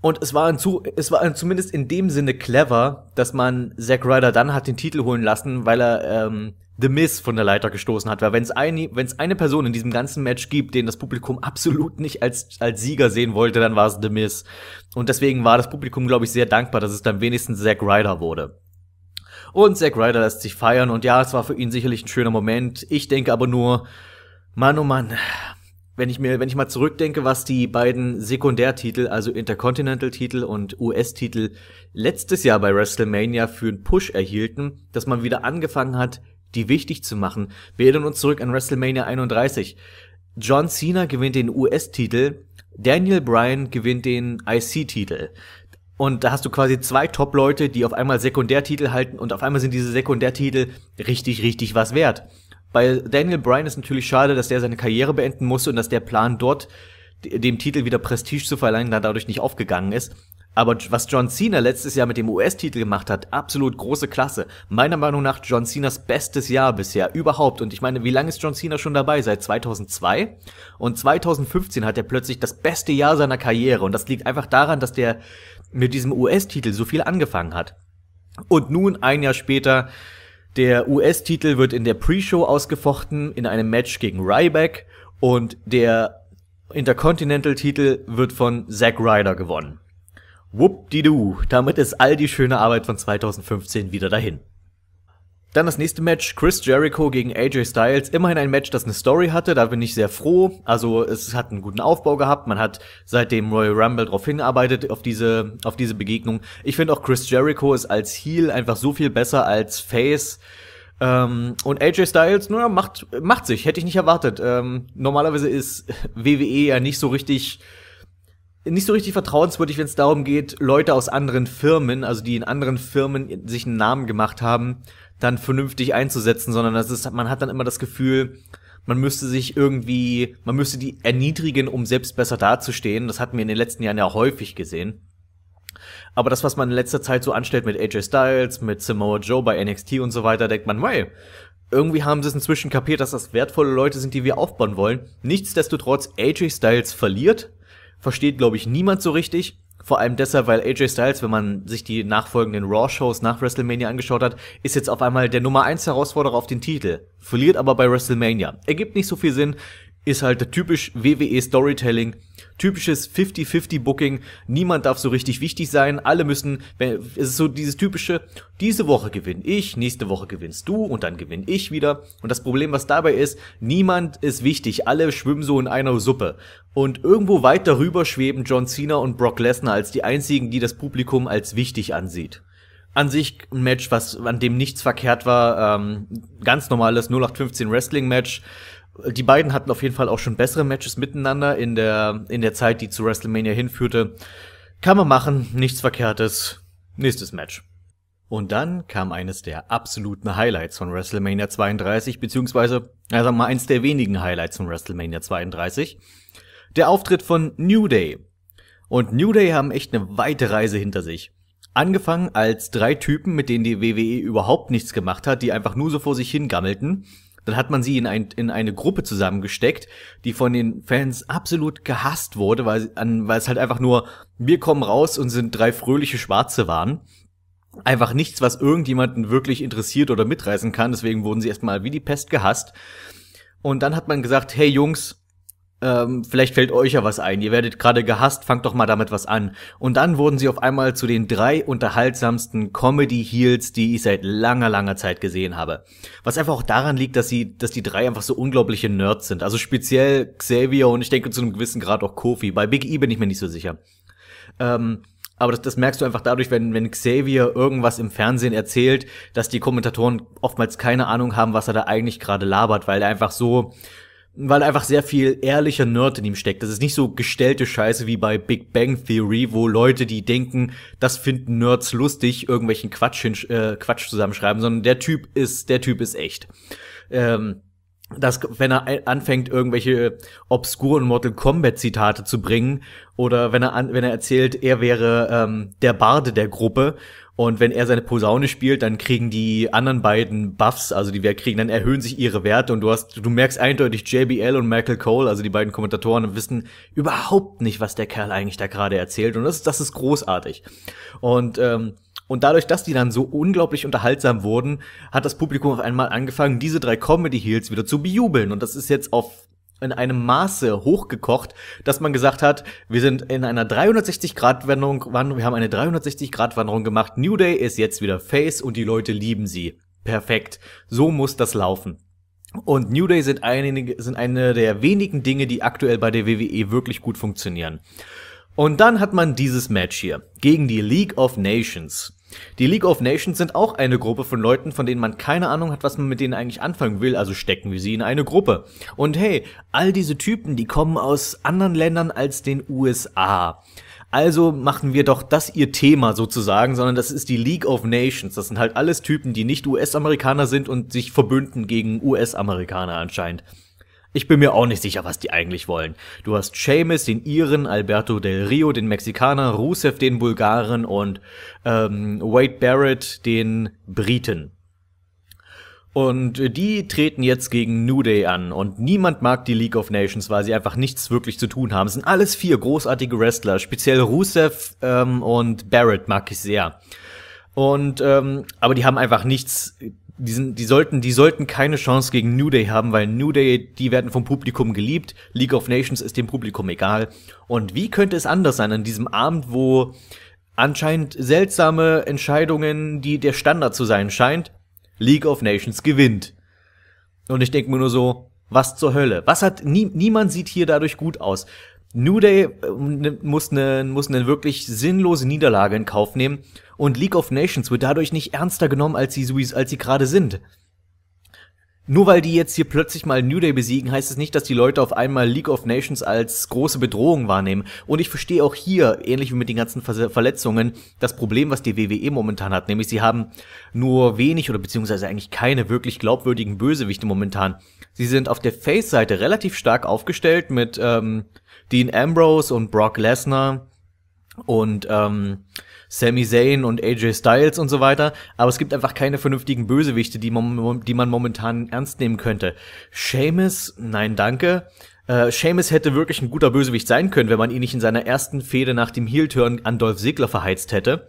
Und es war, ein zu, es war zumindest in dem Sinne clever, dass man Zack Ryder dann hat den Titel holen lassen, weil er ähm, The Miz von der Leiter gestoßen hat. Weil wenn es eine, wenn's eine Person in diesem ganzen Match gibt, den das Publikum absolut nicht als, als Sieger sehen wollte, dann war es The Miz. Und deswegen war das Publikum, glaube ich, sehr dankbar, dass es dann wenigstens Zack Ryder wurde. Und Zack Ryder lässt sich feiern und ja, es war für ihn sicherlich ein schöner Moment. Ich denke aber nur, Mann, oh Mann, wenn ich mir, wenn ich mal zurückdenke, was die beiden Sekundärtitel, also Intercontinental-Titel und US-Titel letztes Jahr bei WrestleMania für einen Push erhielten, dass man wieder angefangen hat, die wichtig zu machen. Wir erinnern uns zurück an WrestleMania 31. John Cena gewinnt den US-Titel, Daniel Bryan gewinnt den IC-Titel. Und da hast du quasi zwei Top-Leute, die auf einmal Sekundärtitel halten und auf einmal sind diese Sekundärtitel richtig, richtig was wert. Bei Daniel Bryan ist natürlich schade, dass der seine Karriere beenden musste und dass der Plan dort dem Titel wieder Prestige zu verleihen, da dadurch nicht aufgegangen ist. Aber was John Cena letztes Jahr mit dem US-Titel gemacht hat, absolut große Klasse. Meiner Meinung nach John Cenas bestes Jahr bisher überhaupt. Und ich meine, wie lange ist John Cena schon dabei? Seit 2002? Und 2015 hat er plötzlich das beste Jahr seiner Karriere. Und das liegt einfach daran, dass der mit diesem US-Titel so viel angefangen hat. Und nun, ein Jahr später, der US-Titel wird in der Pre-Show ausgefochten in einem Match gegen Ryback und der Intercontinental-Titel wird von Zack Ryder gewonnen. Whoop-di-doo, damit ist all die schöne Arbeit von 2015 wieder dahin. Dann das nächste Match, Chris Jericho gegen AJ Styles. Immerhin ein Match, das eine Story hatte, da bin ich sehr froh. Also es hat einen guten Aufbau gehabt. Man hat seitdem Royal Rumble darauf hinarbeitet, auf diese, auf diese Begegnung. Ich finde auch Chris Jericho ist als Heel einfach so viel besser als Face. Ähm, und AJ Styles, naja, macht, macht sich, hätte ich nicht erwartet. Ähm, normalerweise ist WWE ja nicht so richtig nicht so richtig vertrauenswürdig, wenn es darum geht, Leute aus anderen Firmen, also die in anderen Firmen sich einen Namen gemacht haben, dann vernünftig einzusetzen, sondern das ist, man hat dann immer das Gefühl, man müsste sich irgendwie, man müsste die erniedrigen, um selbst besser dazustehen. Das hatten wir in den letzten Jahren ja häufig gesehen. Aber das, was man in letzter Zeit so anstellt mit AJ Styles, mit Samoa Joe bei NXT und so weiter, denkt man, hey, irgendwie haben sie es inzwischen kapiert, dass das wertvolle Leute sind, die wir aufbauen wollen. Nichtsdestotrotz, AJ Styles verliert versteht, glaube ich, niemand so richtig. Vor allem deshalb, weil AJ Styles, wenn man sich die nachfolgenden Raw-Shows nach WrestleMania angeschaut hat, ist jetzt auf einmal der Nummer 1 Herausforderer auf den Titel. Verliert aber bei WrestleMania. Ergibt nicht so viel Sinn, ist halt typisch WWE Storytelling, typisches 50-50 Booking. Niemand darf so richtig wichtig sein. Alle müssen, es ist so dieses typische, diese Woche gewinne ich, nächste Woche gewinnst du und dann gewinne ich wieder. Und das Problem, was dabei ist, niemand ist wichtig. Alle schwimmen so in einer Suppe. Und irgendwo weit darüber schweben John Cena und Brock Lesnar als die einzigen, die das Publikum als wichtig ansieht an sich ein Match, was an dem nichts verkehrt war, ähm, ganz normales 0815 Wrestling Match die beiden hatten auf jeden Fall auch schon bessere Matches miteinander in der, in der Zeit, die zu WrestleMania hinführte. Kann man machen, nichts Verkehrtes. Nächstes Match. Und dann kam eines der absoluten Highlights von WrestleMania 32, beziehungsweise, also mal eins der wenigen Highlights von WrestleMania 32. Der Auftritt von New Day. Und New Day haben echt eine weite Reise hinter sich. Angefangen als drei Typen, mit denen die WWE überhaupt nichts gemacht hat, die einfach nur so vor sich hingammelten. Dann hat man sie in, ein, in eine Gruppe zusammengesteckt, die von den Fans absolut gehasst wurde, weil, an, weil es halt einfach nur, wir kommen raus und sind drei fröhliche Schwarze waren. Einfach nichts, was irgendjemanden wirklich interessiert oder mitreißen kann. Deswegen wurden sie erstmal wie die Pest gehasst. Und dann hat man gesagt, hey Jungs, ähm, vielleicht fällt euch ja was ein. Ihr werdet gerade gehasst, fangt doch mal damit was an. Und dann wurden sie auf einmal zu den drei unterhaltsamsten Comedy-Heels, die ich seit langer, langer Zeit gesehen habe. Was einfach auch daran liegt, dass sie, dass die drei einfach so unglaubliche Nerds sind. Also speziell Xavier und ich denke zu einem gewissen Grad auch Kofi. Bei Big E bin ich mir nicht so sicher. Ähm, aber das, das merkst du einfach dadurch, wenn, wenn Xavier irgendwas im Fernsehen erzählt, dass die Kommentatoren oftmals keine Ahnung haben, was er da eigentlich gerade labert, weil er einfach so weil einfach sehr viel ehrlicher Nerd in ihm steckt. Das ist nicht so gestellte Scheiße wie bei Big Bang Theory, wo Leute, die denken, das finden Nerds lustig, irgendwelchen Quatsch, äh, Quatsch zusammenschreiben, sondern der Typ ist, der Typ ist echt. Ähm, dass wenn er anfängt irgendwelche obskuren Mortal Kombat Zitate zu bringen oder wenn er an, wenn er erzählt, er wäre ähm, der Barde der Gruppe und wenn er seine Posaune spielt, dann kriegen die anderen beiden Buffs, also die wir kriegen, dann erhöhen sich ihre Werte und du hast, du merkst eindeutig JBL und Michael Cole, also die beiden Kommentatoren, wissen überhaupt nicht, was der Kerl eigentlich da gerade erzählt und das, das ist großartig. Und ähm, und dadurch, dass die dann so unglaublich unterhaltsam wurden, hat das Publikum auf einmal angefangen, diese drei Comedy Heels wieder zu bejubeln. Und das ist jetzt auf in einem Maße hochgekocht, dass man gesagt hat, wir sind in einer 360-Grad-Wendung, wir haben eine 360-Grad-Wanderung gemacht. New Day ist jetzt wieder Face und die Leute lieben sie. Perfekt. So muss das laufen. Und New Day sind eine, sind eine der wenigen Dinge, die aktuell bei der WWE wirklich gut funktionieren. Und dann hat man dieses Match hier gegen die League of Nations. Die League of Nations sind auch eine Gruppe von Leuten, von denen man keine Ahnung hat, was man mit denen eigentlich anfangen will, also stecken wir sie in eine Gruppe. Und hey, all diese Typen, die kommen aus anderen Ländern als den USA. Also machen wir doch das ihr Thema sozusagen, sondern das ist die League of Nations. Das sind halt alles Typen, die nicht US-Amerikaner sind und sich verbünden gegen US-Amerikaner anscheinend. Ich bin mir auch nicht sicher, was die eigentlich wollen. Du hast Seamus, den Iren, Alberto Del Rio, den Mexikaner, Rusev, den Bulgaren und ähm, Wade Barrett, den Briten. Und die treten jetzt gegen New Day an und niemand mag die League of Nations, weil sie einfach nichts wirklich zu tun haben. Es sind alles vier großartige Wrestler, speziell Rusev ähm, und Barrett mag ich sehr. Und ähm, aber die haben einfach nichts die, sind, die sollten, die sollten keine Chance gegen New Day haben, weil New Day, die werden vom Publikum geliebt. League of Nations ist dem Publikum egal. Und wie könnte es anders sein an diesem Abend, wo anscheinend seltsame Entscheidungen, die der Standard zu sein scheint, League of Nations gewinnt. Und ich denke mir nur so, was zur Hölle? Was hat, nie, niemand sieht hier dadurch gut aus. New Day äh, muss eine, muss eine wirklich sinnlose Niederlage in Kauf nehmen und League of Nations wird dadurch nicht ernster genommen, als sie, als sie gerade sind. Nur weil die jetzt hier plötzlich mal New Day besiegen, heißt es nicht, dass die Leute auf einmal League of Nations als große Bedrohung wahrnehmen. Und ich verstehe auch hier, ähnlich wie mit den ganzen Verletzungen, das Problem, was die WWE momentan hat. Nämlich sie haben nur wenig oder beziehungsweise eigentlich keine wirklich glaubwürdigen Bösewichte momentan. Sie sind auf der Face-Seite relativ stark aufgestellt mit ähm, Dean Ambrose und Brock Lesnar und ähm, Sami Zayn und AJ Styles und so weiter, aber es gibt einfach keine vernünftigen Bösewichte, die, mom die man momentan ernst nehmen könnte. Seamus, nein, danke. Äh, Seamus hätte wirklich ein guter Bösewicht sein können, wenn man ihn nicht in seiner ersten Fehde nach dem Heel-Turn an Dolph Ziggler verheizt hätte.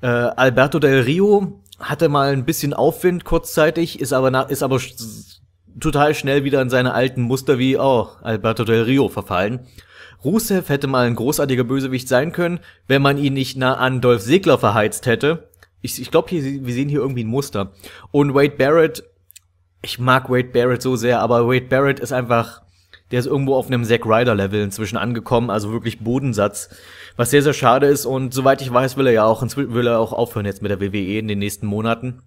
Äh, Alberto Del Rio hatte mal ein bisschen Aufwind kurzzeitig, ist aber nach, ist aber total schnell wieder in seine alten Muster wie oh, Alberto Del Rio verfallen. Rusev hätte mal ein großartiger Bösewicht sein können, wenn man ihn nicht nah an Dolph Ziggler verheizt hätte. Ich, ich glaube, wir sehen hier irgendwie ein Muster. Und Wade Barrett, ich mag Wade Barrett so sehr, aber Wade Barrett ist einfach, der ist irgendwo auf einem Zack Ryder Level inzwischen angekommen, also wirklich Bodensatz, was sehr sehr schade ist und soweit ich weiß, will er ja auch will er auch aufhören jetzt mit der WWE in den nächsten Monaten.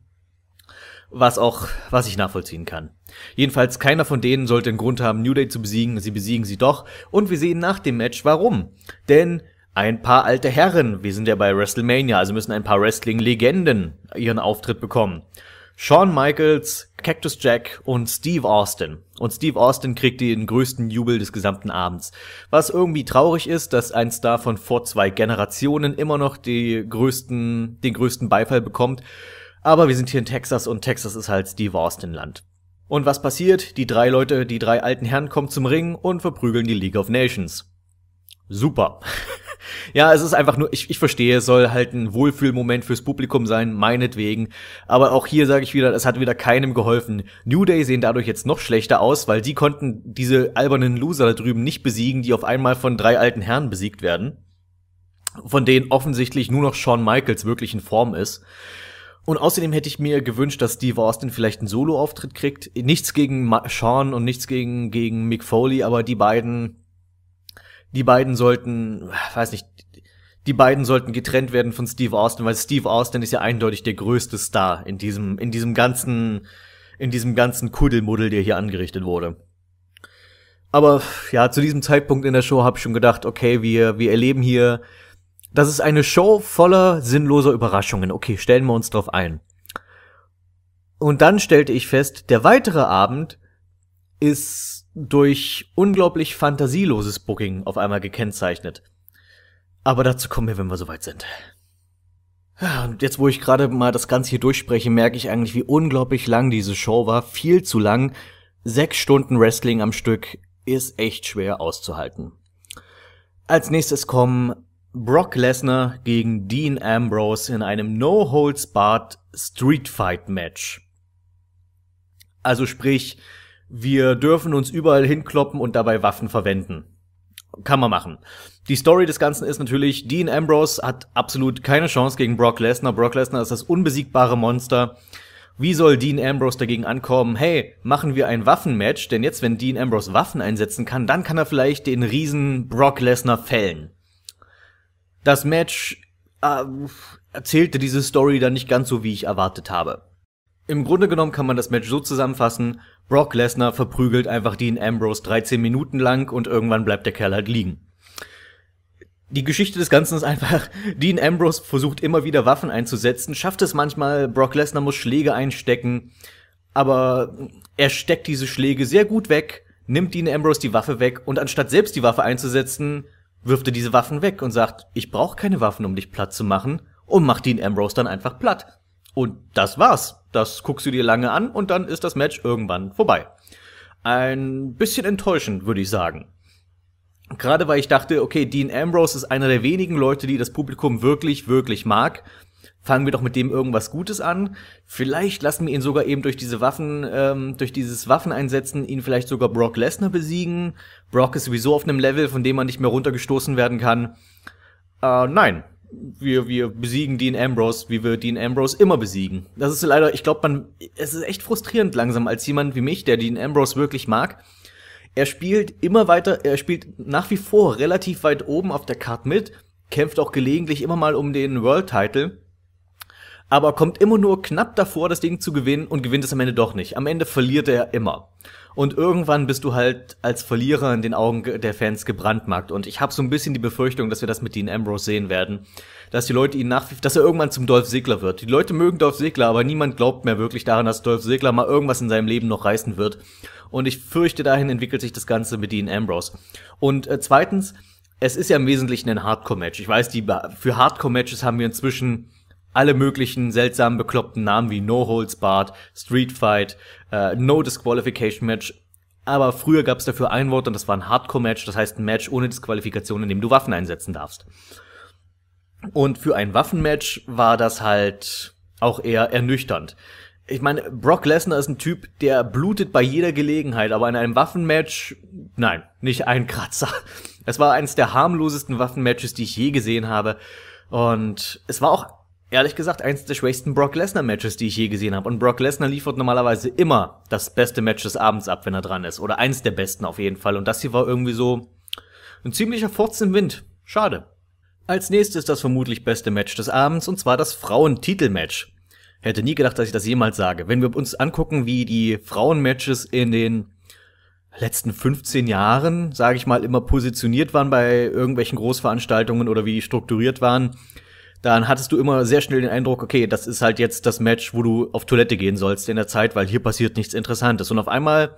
Was auch, was ich nachvollziehen kann. Jedenfalls keiner von denen sollte einen Grund haben, New Day zu besiegen. Sie besiegen sie doch. Und wir sehen nach dem Match, warum. Denn ein paar alte Herren, wir sind ja bei WrestleMania, also müssen ein paar Wrestling-Legenden ihren Auftritt bekommen. Shawn Michaels, Cactus Jack und Steve Austin. Und Steve Austin kriegt den größten Jubel des gesamten Abends. Was irgendwie traurig ist, dass ein Star von vor zwei Generationen immer noch die größten, den größten Beifall bekommt. Aber wir sind hier in Texas und Texas ist halt Steve Austin Land. Und was passiert? Die drei Leute, die drei alten Herren kommen zum Ring und verprügeln die League of Nations. Super. ja, es ist einfach nur, ich, ich verstehe, es soll halt ein Wohlfühlmoment fürs Publikum sein, meinetwegen. Aber auch hier sage ich wieder, es hat wieder keinem geholfen. New Day sehen dadurch jetzt noch schlechter aus, weil die konnten diese albernen Loser da drüben nicht besiegen, die auf einmal von drei alten Herren besiegt werden. Von denen offensichtlich nur noch Shawn Michaels wirklich in Form ist. Und außerdem hätte ich mir gewünscht, dass Steve Austin vielleicht einen Solo-Auftritt kriegt. Nichts gegen Ma Sean und nichts gegen, gegen Mick Foley, aber die beiden, die beiden sollten, weiß nicht, die beiden sollten getrennt werden von Steve Austin, weil Steve Austin ist ja eindeutig der größte Star in diesem, in diesem ganzen, in diesem ganzen Kuddelmuddel, der hier angerichtet wurde. Aber ja, zu diesem Zeitpunkt in der Show habe ich schon gedacht, okay, wir, wir erleben hier, das ist eine Show voller sinnloser Überraschungen. Okay, stellen wir uns drauf ein. Und dann stellte ich fest, der weitere Abend ist durch unglaublich fantasieloses Booking auf einmal gekennzeichnet. Aber dazu kommen wir, wenn wir soweit sind. Und jetzt, wo ich gerade mal das Ganze hier durchspreche, merke ich eigentlich, wie unglaublich lang diese Show war. Viel zu lang. Sechs Stunden Wrestling am Stück ist echt schwer auszuhalten. Als nächstes kommen Brock Lesnar gegen Dean Ambrose in einem No-Holds-Barred Street Fight Match. Also sprich, wir dürfen uns überall hinkloppen und dabei Waffen verwenden. Kann man machen. Die Story des Ganzen ist natürlich, Dean Ambrose hat absolut keine Chance gegen Brock Lesnar. Brock Lesnar ist das unbesiegbare Monster. Wie soll Dean Ambrose dagegen ankommen? Hey, machen wir ein Waffenmatch, denn jetzt, wenn Dean Ambrose Waffen einsetzen kann, dann kann er vielleicht den riesen Brock Lesnar fällen. Das Match äh, erzählte diese Story dann nicht ganz so, wie ich erwartet habe. Im Grunde genommen kann man das Match so zusammenfassen, Brock Lesnar verprügelt einfach Dean Ambrose 13 Minuten lang und irgendwann bleibt der Kerl halt liegen. Die Geschichte des Ganzen ist einfach, Dean Ambrose versucht immer wieder Waffen einzusetzen, schafft es manchmal, Brock Lesnar muss Schläge einstecken, aber er steckt diese Schläge sehr gut weg, nimmt Dean Ambrose die Waffe weg und anstatt selbst die Waffe einzusetzen, wirft er diese Waffen weg und sagt, ich brauche keine Waffen, um dich platt zu machen und macht Dean Ambrose dann einfach platt. Und das war's. Das guckst du dir lange an und dann ist das Match irgendwann vorbei. Ein bisschen enttäuschend, würde ich sagen. Gerade weil ich dachte, okay, Dean Ambrose ist einer der wenigen Leute, die das Publikum wirklich, wirklich mag. Fangen wir doch mit dem irgendwas Gutes an. Vielleicht lassen wir ihn sogar eben durch diese Waffen, ähm, durch dieses Waffeneinsetzen ihn vielleicht sogar Brock Lesnar besiegen. Brock ist sowieso auf einem Level, von dem man nicht mehr runtergestoßen werden kann. Äh, nein. Wir, wir besiegen Dean Ambrose, wie wir Dean Ambrose immer besiegen. Das ist leider, ich glaube, man, es ist echt frustrierend langsam als jemand wie mich, der Dean Ambrose wirklich mag. Er spielt immer weiter, er spielt nach wie vor relativ weit oben auf der Card mit, kämpft auch gelegentlich immer mal um den World Title, aber kommt immer nur knapp davor, das Ding zu gewinnen und gewinnt es am Ende doch nicht. Am Ende verliert er immer. Und irgendwann bist du halt als Verlierer in den Augen der Fans gebrandmarkt. Und ich habe so ein bisschen die Befürchtung, dass wir das mit Dean Ambrose sehen werden. Dass die Leute ihn nach, dass er irgendwann zum Dolph Ziggler wird. Die Leute mögen Dolph Ziggler, aber niemand glaubt mehr wirklich daran, dass Dolph Ziggler mal irgendwas in seinem Leben noch reißen wird. Und ich fürchte, dahin entwickelt sich das Ganze mit Dean Ambrose. Und äh, zweitens, es ist ja im Wesentlichen ein Hardcore-Match. Ich weiß, die für Hardcore-Matches haben wir inzwischen alle möglichen seltsamen, bekloppten Namen wie No Holds Barred, Street Fight, äh, No Disqualification Match. Aber früher gab es dafür ein Wort und das war ein Hardcore-Match, das heißt ein Match ohne Disqualifikation, in dem du Waffen einsetzen darfst. Und für ein Waffenmatch war das halt auch eher ernüchternd. Ich meine, Brock Lesnar ist ein Typ, der blutet bei jeder Gelegenheit, aber in einem Waffenmatch, nein, nicht ein Kratzer. Es war eines der harmlosesten Waffenmatches, die ich je gesehen habe. Und es war auch, ehrlich gesagt, eines der schwächsten Brock Lesnar-Matches, die ich je gesehen habe. Und Brock Lesnar liefert normalerweise immer das beste Match des Abends ab, wenn er dran ist. Oder eins der besten auf jeden Fall. Und das hier war irgendwie so ein ziemlicher Furz im Wind. Schade. Als nächstes das vermutlich beste Match des Abends, und zwar das Frauentitelmatch. Hätte nie gedacht, dass ich das jemals sage. Wenn wir uns angucken, wie die Frauenmatches in den letzten 15 Jahren, sage ich mal, immer positioniert waren bei irgendwelchen Großveranstaltungen oder wie die strukturiert waren, dann hattest du immer sehr schnell den Eindruck, okay, das ist halt jetzt das Match, wo du auf Toilette gehen sollst in der Zeit, weil hier passiert nichts Interessantes. Und auf einmal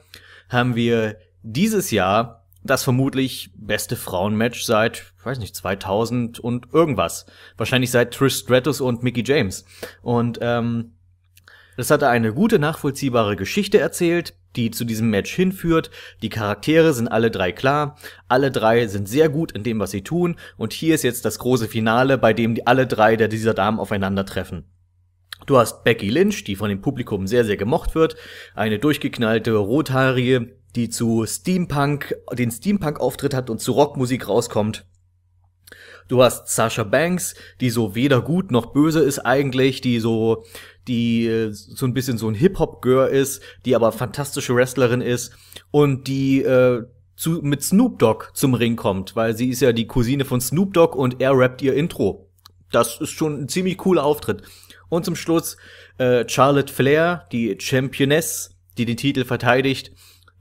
haben wir dieses Jahr das vermutlich beste Frauenmatch seit, weiß nicht, 2000 und irgendwas. Wahrscheinlich seit Trish Stratus und Mickey James. Und ähm, das hatte eine gute, nachvollziehbare Geschichte erzählt, die zu diesem Match hinführt. Die Charaktere sind alle drei klar. Alle drei sind sehr gut in dem, was sie tun. Und hier ist jetzt das große Finale, bei dem die alle drei der dieser Damen aufeinandertreffen. Du hast Becky Lynch, die von dem Publikum sehr, sehr gemocht wird. Eine durchgeknallte, rothaarige, die zu Steampunk, den Steampunk-Auftritt hat und zu Rockmusik rauskommt. Du hast Sasha Banks, die so weder gut noch böse ist eigentlich, die so, die äh, so ein bisschen so ein Hip-Hop-Girl ist, die aber fantastische Wrestlerin ist und die äh, zu, mit Snoop Dogg zum Ring kommt, weil sie ist ja die Cousine von Snoop Dogg und er rappt ihr Intro. Das ist schon ein ziemlich cooler Auftritt. Und zum Schluss äh, Charlotte Flair, die Championess, die den Titel verteidigt,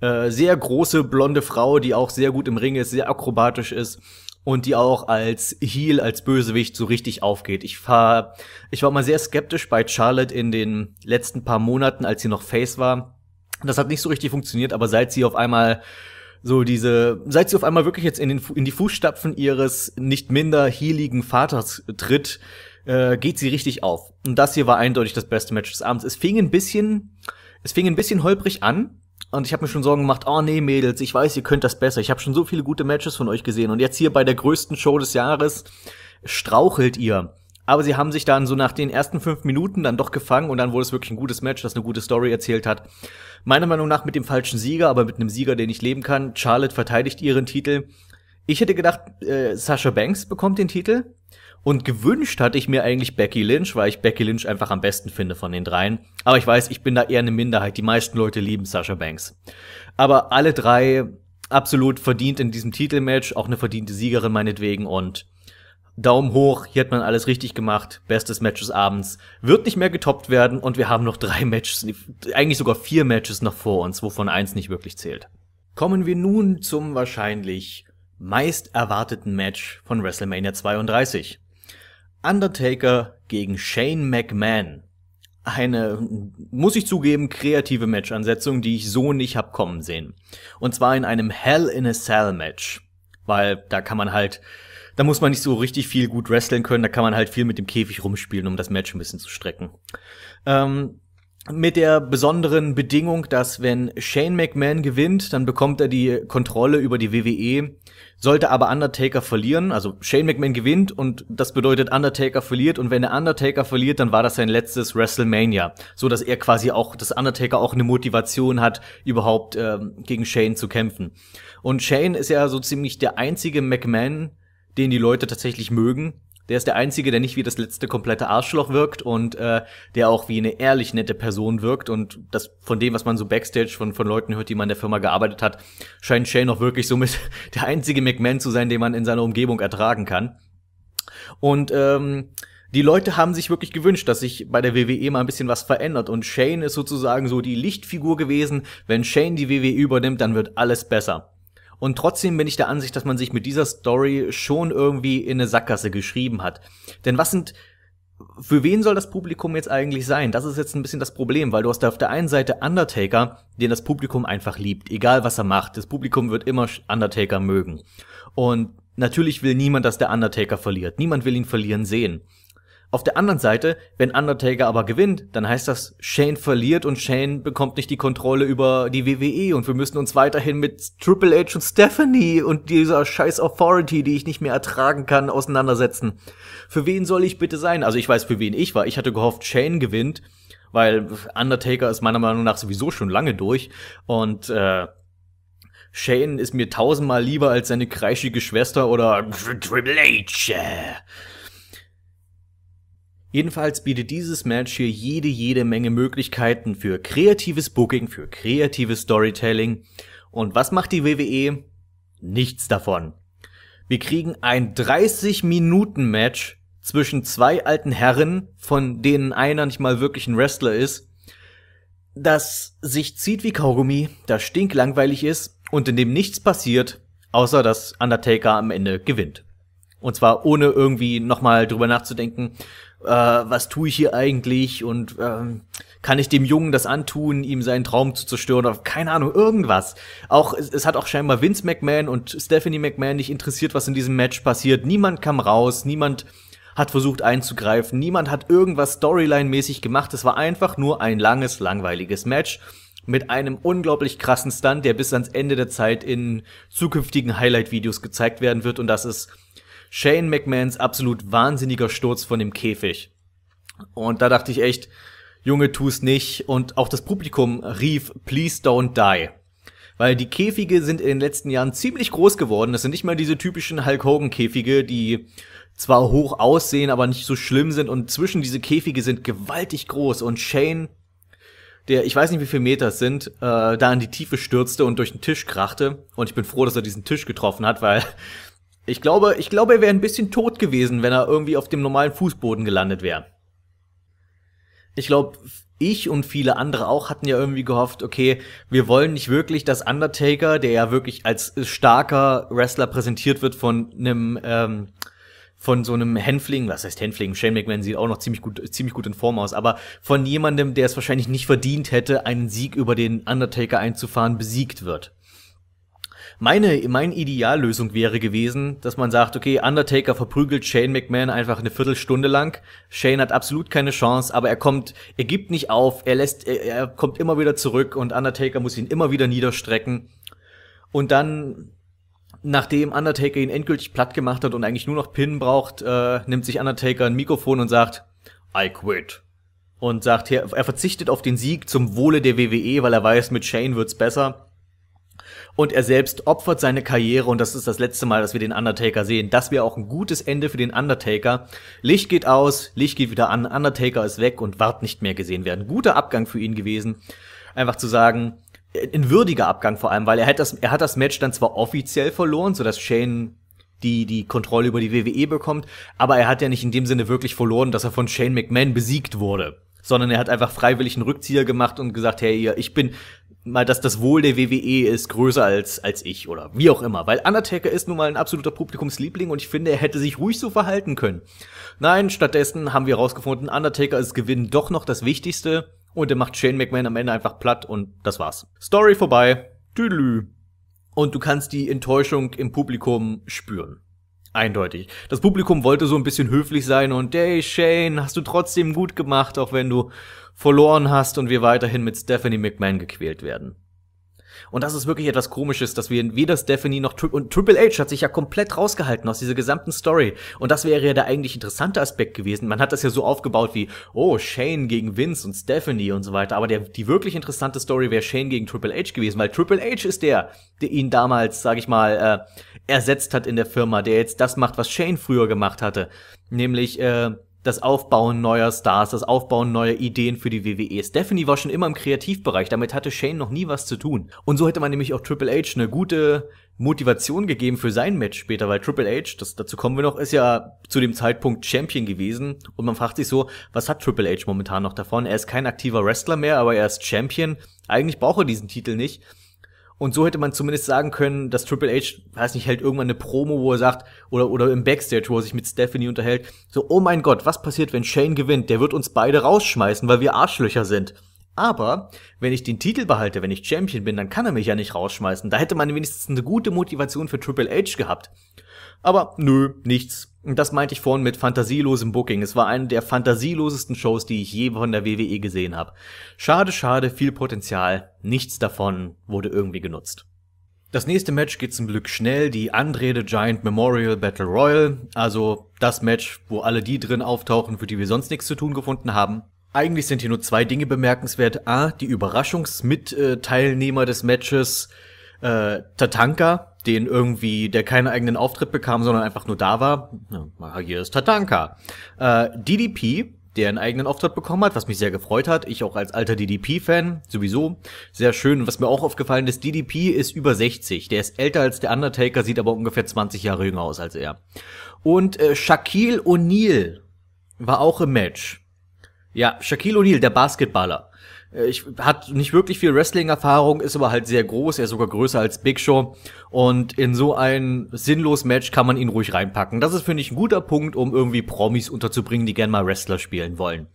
äh, sehr große blonde Frau, die auch sehr gut im Ring ist, sehr akrobatisch ist und die auch als Heel, als Bösewicht so richtig aufgeht. Ich war, ich war mal sehr skeptisch bei Charlotte in den letzten paar Monaten, als sie noch Face war. Das hat nicht so richtig funktioniert, aber seit sie auf einmal so diese, seit sie auf einmal wirklich jetzt in, den, in die Fußstapfen ihres nicht minder healigen Vaters tritt, äh, geht sie richtig auf. Und das hier war eindeutig das beste Match des Abends. Es fing ein bisschen, es fing ein bisschen holprig an, und ich habe mir schon Sorgen gemacht, oh nee, Mädels, ich weiß, ihr könnt das besser. Ich habe schon so viele gute Matches von euch gesehen. Und jetzt hier bei der größten Show des Jahres strauchelt ihr. Aber sie haben sich dann so nach den ersten fünf Minuten dann doch gefangen und dann wurde es wirklich ein gutes Match, das eine gute Story erzählt hat. Meiner Meinung nach mit dem falschen Sieger, aber mit einem Sieger, den ich leben kann. Charlotte verteidigt ihren Titel. Ich hätte gedacht, äh, Sasha Banks bekommt den Titel. Und gewünscht hatte ich mir eigentlich Becky Lynch, weil ich Becky Lynch einfach am besten finde von den dreien. Aber ich weiß, ich bin da eher eine Minderheit. Die meisten Leute lieben Sasha Banks. Aber alle drei absolut verdient in diesem Titelmatch, auch eine verdiente Siegerin meinetwegen und Daumen hoch, hier hat man alles richtig gemacht. Bestes Match des Abends. Wird nicht mehr getoppt werden und wir haben noch drei Matches, eigentlich sogar vier Matches noch vor uns, wovon eins nicht wirklich zählt. Kommen wir nun zum wahrscheinlich meist erwarteten Match von WrestleMania 32. Undertaker gegen Shane McMahon. Eine, muss ich zugeben, kreative Matchansetzung, die ich so nicht hab kommen sehen. Und zwar in einem Hell in a Cell Match. Weil da kann man halt, da muss man nicht so richtig viel gut wresteln können, da kann man halt viel mit dem Käfig rumspielen, um das Match ein bisschen zu strecken. Ähm, mit der besonderen Bedingung, dass wenn Shane McMahon gewinnt, dann bekommt er die Kontrolle über die WWE. Sollte aber Undertaker verlieren, also Shane McMahon gewinnt und das bedeutet Undertaker verliert und wenn der Undertaker verliert, dann war das sein letztes WrestleMania, so dass er quasi auch, dass Undertaker auch eine Motivation hat, überhaupt ähm, gegen Shane zu kämpfen. Und Shane ist ja so ziemlich der einzige McMahon, den die Leute tatsächlich mögen. Der ist der Einzige, der nicht wie das letzte komplette Arschloch wirkt und äh, der auch wie eine ehrlich nette Person wirkt. Und das von dem, was man so Backstage von, von Leuten hört, die man in der Firma gearbeitet hat, scheint Shane auch wirklich so mit der einzige McMahon zu sein, den man in seiner Umgebung ertragen kann. Und ähm, die Leute haben sich wirklich gewünscht, dass sich bei der WWE mal ein bisschen was verändert. Und Shane ist sozusagen so die Lichtfigur gewesen. Wenn Shane die WWE übernimmt, dann wird alles besser. Und trotzdem bin ich der Ansicht, dass man sich mit dieser Story schon irgendwie in eine Sackgasse geschrieben hat. Denn was sind, für wen soll das Publikum jetzt eigentlich sein? Das ist jetzt ein bisschen das Problem, weil du hast da auf der einen Seite Undertaker, den das Publikum einfach liebt, egal was er macht. Das Publikum wird immer Undertaker mögen. Und natürlich will niemand, dass der Undertaker verliert. Niemand will ihn verlieren sehen. Auf der anderen Seite, wenn Undertaker aber gewinnt, dann heißt das, Shane verliert und Shane bekommt nicht die Kontrolle über die WWE und wir müssen uns weiterhin mit Triple H und Stephanie und dieser scheiß Authority, die ich nicht mehr ertragen kann, auseinandersetzen. Für wen soll ich bitte sein? Also ich weiß, für wen ich war. Ich hatte gehofft, Shane gewinnt, weil Undertaker ist meiner Meinung nach sowieso schon lange durch und äh, Shane ist mir tausendmal lieber als seine kreischige Schwester oder Triple H. Jedenfalls bietet dieses Match hier jede, jede Menge Möglichkeiten für kreatives Booking, für kreatives Storytelling. Und was macht die WWE? Nichts davon. Wir kriegen ein 30-Minuten-Match zwischen zwei alten Herren, von denen einer nicht mal wirklich ein Wrestler ist, das sich zieht wie Kaugummi, das stinklangweilig ist und in dem nichts passiert, außer dass Undertaker am Ende gewinnt. Und zwar ohne irgendwie nochmal drüber nachzudenken, äh, was tue ich hier eigentlich und ähm, kann ich dem Jungen das antun, ihm seinen Traum zu zerstören oder keine Ahnung, irgendwas. Auch es, es hat auch scheinbar Vince McMahon und Stephanie McMahon nicht interessiert, was in diesem Match passiert. Niemand kam raus, niemand hat versucht einzugreifen, niemand hat irgendwas Storyline-mäßig gemacht. Es war einfach nur ein langes, langweiliges Match mit einem unglaublich krassen Stunt, der bis ans Ende der Zeit in zukünftigen Highlight-Videos gezeigt werden wird und das ist Shane McMahons absolut wahnsinniger Sturz von dem Käfig. Und da dachte ich echt, Junge, tu's nicht. Und auch das Publikum rief, please don't die. Weil die Käfige sind in den letzten Jahren ziemlich groß geworden. Das sind nicht mal diese typischen Hulk Hogan Käfige, die zwar hoch aussehen, aber nicht so schlimm sind. Und zwischen diese Käfige sind gewaltig groß. Und Shane, der, ich weiß nicht wie viele Meter es sind, äh, da in die Tiefe stürzte und durch den Tisch krachte. Und ich bin froh, dass er diesen Tisch getroffen hat, weil ich glaube, ich glaube, er wäre ein bisschen tot gewesen, wenn er irgendwie auf dem normalen Fußboden gelandet wäre. Ich glaube, ich und viele andere auch hatten ja irgendwie gehofft, okay, wir wollen nicht wirklich, dass Undertaker, der ja wirklich als starker Wrestler präsentiert wird von einem ähm, von so einem Hänfling, was heißt Hänfling? Shane McMahon sieht auch noch ziemlich gut, ziemlich gut in Form aus, aber von jemandem, der es wahrscheinlich nicht verdient hätte, einen Sieg über den Undertaker einzufahren, besiegt wird. Meine, meine Ideallösung wäre gewesen, dass man sagt, okay, Undertaker verprügelt Shane McMahon einfach eine Viertelstunde lang. Shane hat absolut keine Chance, aber er kommt, er gibt nicht auf, er lässt, er, er kommt immer wieder zurück und Undertaker muss ihn immer wieder niederstrecken. Und dann, nachdem Undertaker ihn endgültig platt gemacht hat und eigentlich nur noch Pin braucht, äh, nimmt sich Undertaker ein Mikrofon und sagt, I quit. Und sagt, er, er verzichtet auf den Sieg zum Wohle der WWE, weil er weiß, mit Shane wird's besser und er selbst opfert seine Karriere und das ist das letzte Mal, dass wir den Undertaker sehen. Das wäre auch ein gutes Ende für den Undertaker. Licht geht aus, Licht geht wieder an, Undertaker ist weg und wart nicht mehr gesehen werden. Guter Abgang für ihn gewesen. Einfach zu sagen, ein würdiger Abgang vor allem, weil er hat das, er hat das Match dann zwar offiziell verloren, so dass Shane die die Kontrolle über die WWE bekommt, aber er hat ja nicht in dem Sinne wirklich verloren, dass er von Shane McMahon besiegt wurde sondern er hat einfach freiwillig einen Rückzieher gemacht und gesagt, hey, ich bin mal, dass das Wohl der WWE ist größer als, als ich oder wie auch immer. Weil Undertaker ist nun mal ein absoluter Publikumsliebling und ich finde, er hätte sich ruhig so verhalten können. Nein, stattdessen haben wir herausgefunden, Undertaker ist Gewinn doch noch das Wichtigste und er macht Shane McMahon am Ende einfach platt und das war's. Story vorbei. Tüdelü. Und du kannst die Enttäuschung im Publikum spüren. Eindeutig. Das Publikum wollte so ein bisschen höflich sein und hey Shane, hast du trotzdem gut gemacht, auch wenn du verloren hast und wir weiterhin mit Stephanie McMahon gequält werden. Und das ist wirklich etwas komisches, dass wir weder Stephanie noch Tri und Triple H hat sich ja komplett rausgehalten aus dieser gesamten Story. Und das wäre ja der eigentlich interessante Aspekt gewesen. Man hat das ja so aufgebaut wie, oh, Shane gegen Vince und Stephanie und so weiter. Aber der, die wirklich interessante Story wäre Shane gegen Triple H gewesen, weil Triple H ist der, der ihn damals, sag ich mal, äh, ersetzt hat in der Firma, der jetzt das macht, was Shane früher gemacht hatte. Nämlich, äh, das Aufbauen neuer Stars, das Aufbauen neuer Ideen für die WWE. Stephanie war schon immer im Kreativbereich, damit hatte Shane noch nie was zu tun. Und so hätte man nämlich auch Triple H eine gute Motivation gegeben für sein Match später, weil Triple H, das, dazu kommen wir noch, ist ja zu dem Zeitpunkt Champion gewesen. Und man fragt sich so, was hat Triple H momentan noch davon? Er ist kein aktiver Wrestler mehr, aber er ist Champion. Eigentlich braucht er diesen Titel nicht. Und so hätte man zumindest sagen können, dass Triple H, weiß nicht, hält irgendwann eine Promo, wo er sagt, oder, oder im Backstage, wo er sich mit Stephanie unterhält, so, oh mein Gott, was passiert, wenn Shane gewinnt? Der wird uns beide rausschmeißen, weil wir Arschlöcher sind. Aber wenn ich den Titel behalte, wenn ich Champion bin, dann kann er mich ja nicht rausschmeißen. Da hätte man wenigstens eine gute Motivation für Triple H gehabt. Aber nö, nichts. Und das meinte ich vorhin mit fantasielosem Booking. Es war eine der fantasielosesten Shows, die ich je von der WWE gesehen habe. Schade, schade, viel Potenzial. Nichts davon wurde irgendwie genutzt. Das nächste Match geht zum Glück schnell, die Andre the Giant Memorial Battle Royal, also das Match, wo alle die drin auftauchen, für die wir sonst nichts zu tun gefunden haben. Eigentlich sind hier nur zwei Dinge bemerkenswert. A, die Überraschungsmitteilnehmer des Matches, äh, Tatanka, den irgendwie, der keinen eigenen Auftritt bekam, sondern einfach nur da war. Ja, hier ist Tatanka. Äh, DDP, der einen eigenen Auftritt bekommen hat, was mich sehr gefreut hat. Ich auch als alter DDP-Fan sowieso sehr schön. Was mir auch aufgefallen ist, DDP ist über 60. Der ist älter als der Undertaker, sieht aber ungefähr 20 Jahre jünger aus als er. Und äh, Shaquille O'Neal war auch im Match. Ja, Shaquille O'Neal, der Basketballer. Äh, ich hat nicht wirklich viel Wrestling-Erfahrung, ist aber halt sehr groß, er ist sogar größer als Big Show. Und in so ein sinnlos Match kann man ihn ruhig reinpacken. Das ist, finde ich, ein guter Punkt, um irgendwie Promis unterzubringen, die gern mal Wrestler spielen wollen.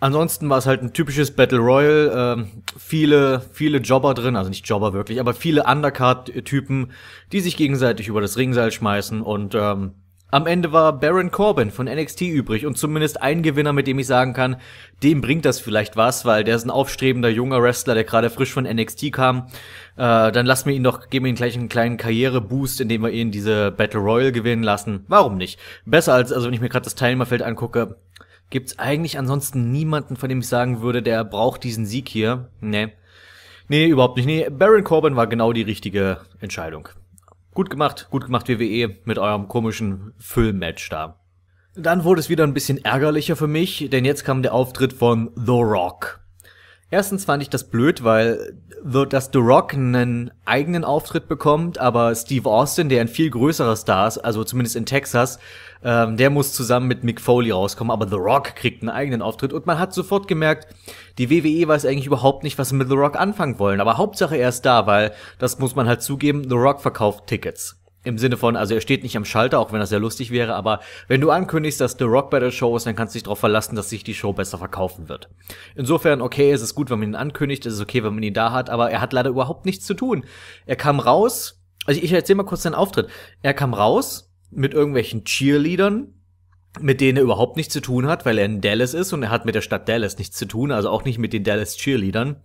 Ansonsten war es halt ein typisches Battle Royal, ähm, viele, viele Jobber drin, also nicht Jobber wirklich, aber viele Undercard-Typen, die sich gegenseitig über das Ringseil schmeißen und ähm, am Ende war Baron Corbin von NXT übrig und zumindest ein Gewinner, mit dem ich sagen kann, dem bringt das vielleicht was, weil der ist ein aufstrebender junger Wrestler, der gerade frisch von NXT kam. Äh, dann lassen wir ihn doch, geben wir ihm gleich einen kleinen Karriereboost, indem wir ihn diese Battle Royal gewinnen lassen. Warum nicht? Besser als, also wenn ich mir gerade das Teilnehmerfeld angucke, gibt's eigentlich ansonsten niemanden, von dem ich sagen würde, der braucht diesen Sieg hier. Nee. Nee, überhaupt nicht. Nee, Baron Corbin war genau die richtige Entscheidung. Gut gemacht, gut gemacht WWE mit eurem komischen Füllmatch da. Dann wurde es wieder ein bisschen ärgerlicher für mich, denn jetzt kam der Auftritt von The Rock. Erstens fand ich das blöd, weil dass The Rock einen eigenen Auftritt bekommt, aber Steve Austin, der ein viel größerer Star ist, also zumindest in Texas, ähm, der muss zusammen mit Mick Foley rauskommen, aber The Rock kriegt einen eigenen Auftritt und man hat sofort gemerkt, die WWE weiß eigentlich überhaupt nicht, was sie mit The Rock anfangen wollen, aber Hauptsache er ist da, weil das muss man halt zugeben, The Rock verkauft Tickets. Im Sinne von, also er steht nicht am Schalter, auch wenn das sehr lustig wäre, aber wenn du ankündigst, dass The Rock bei der Show ist, dann kannst du dich darauf verlassen, dass sich die Show besser verkaufen wird. Insofern, okay, es ist gut, wenn man ihn ankündigt, es ist okay, wenn man ihn da hat, aber er hat leider überhaupt nichts zu tun. Er kam raus, also ich erzähl mal kurz seinen Auftritt. Er kam raus, mit irgendwelchen Cheerleadern, mit denen er überhaupt nichts zu tun hat, weil er in Dallas ist und er hat mit der Stadt Dallas nichts zu tun, also auch nicht mit den Dallas Cheerleadern.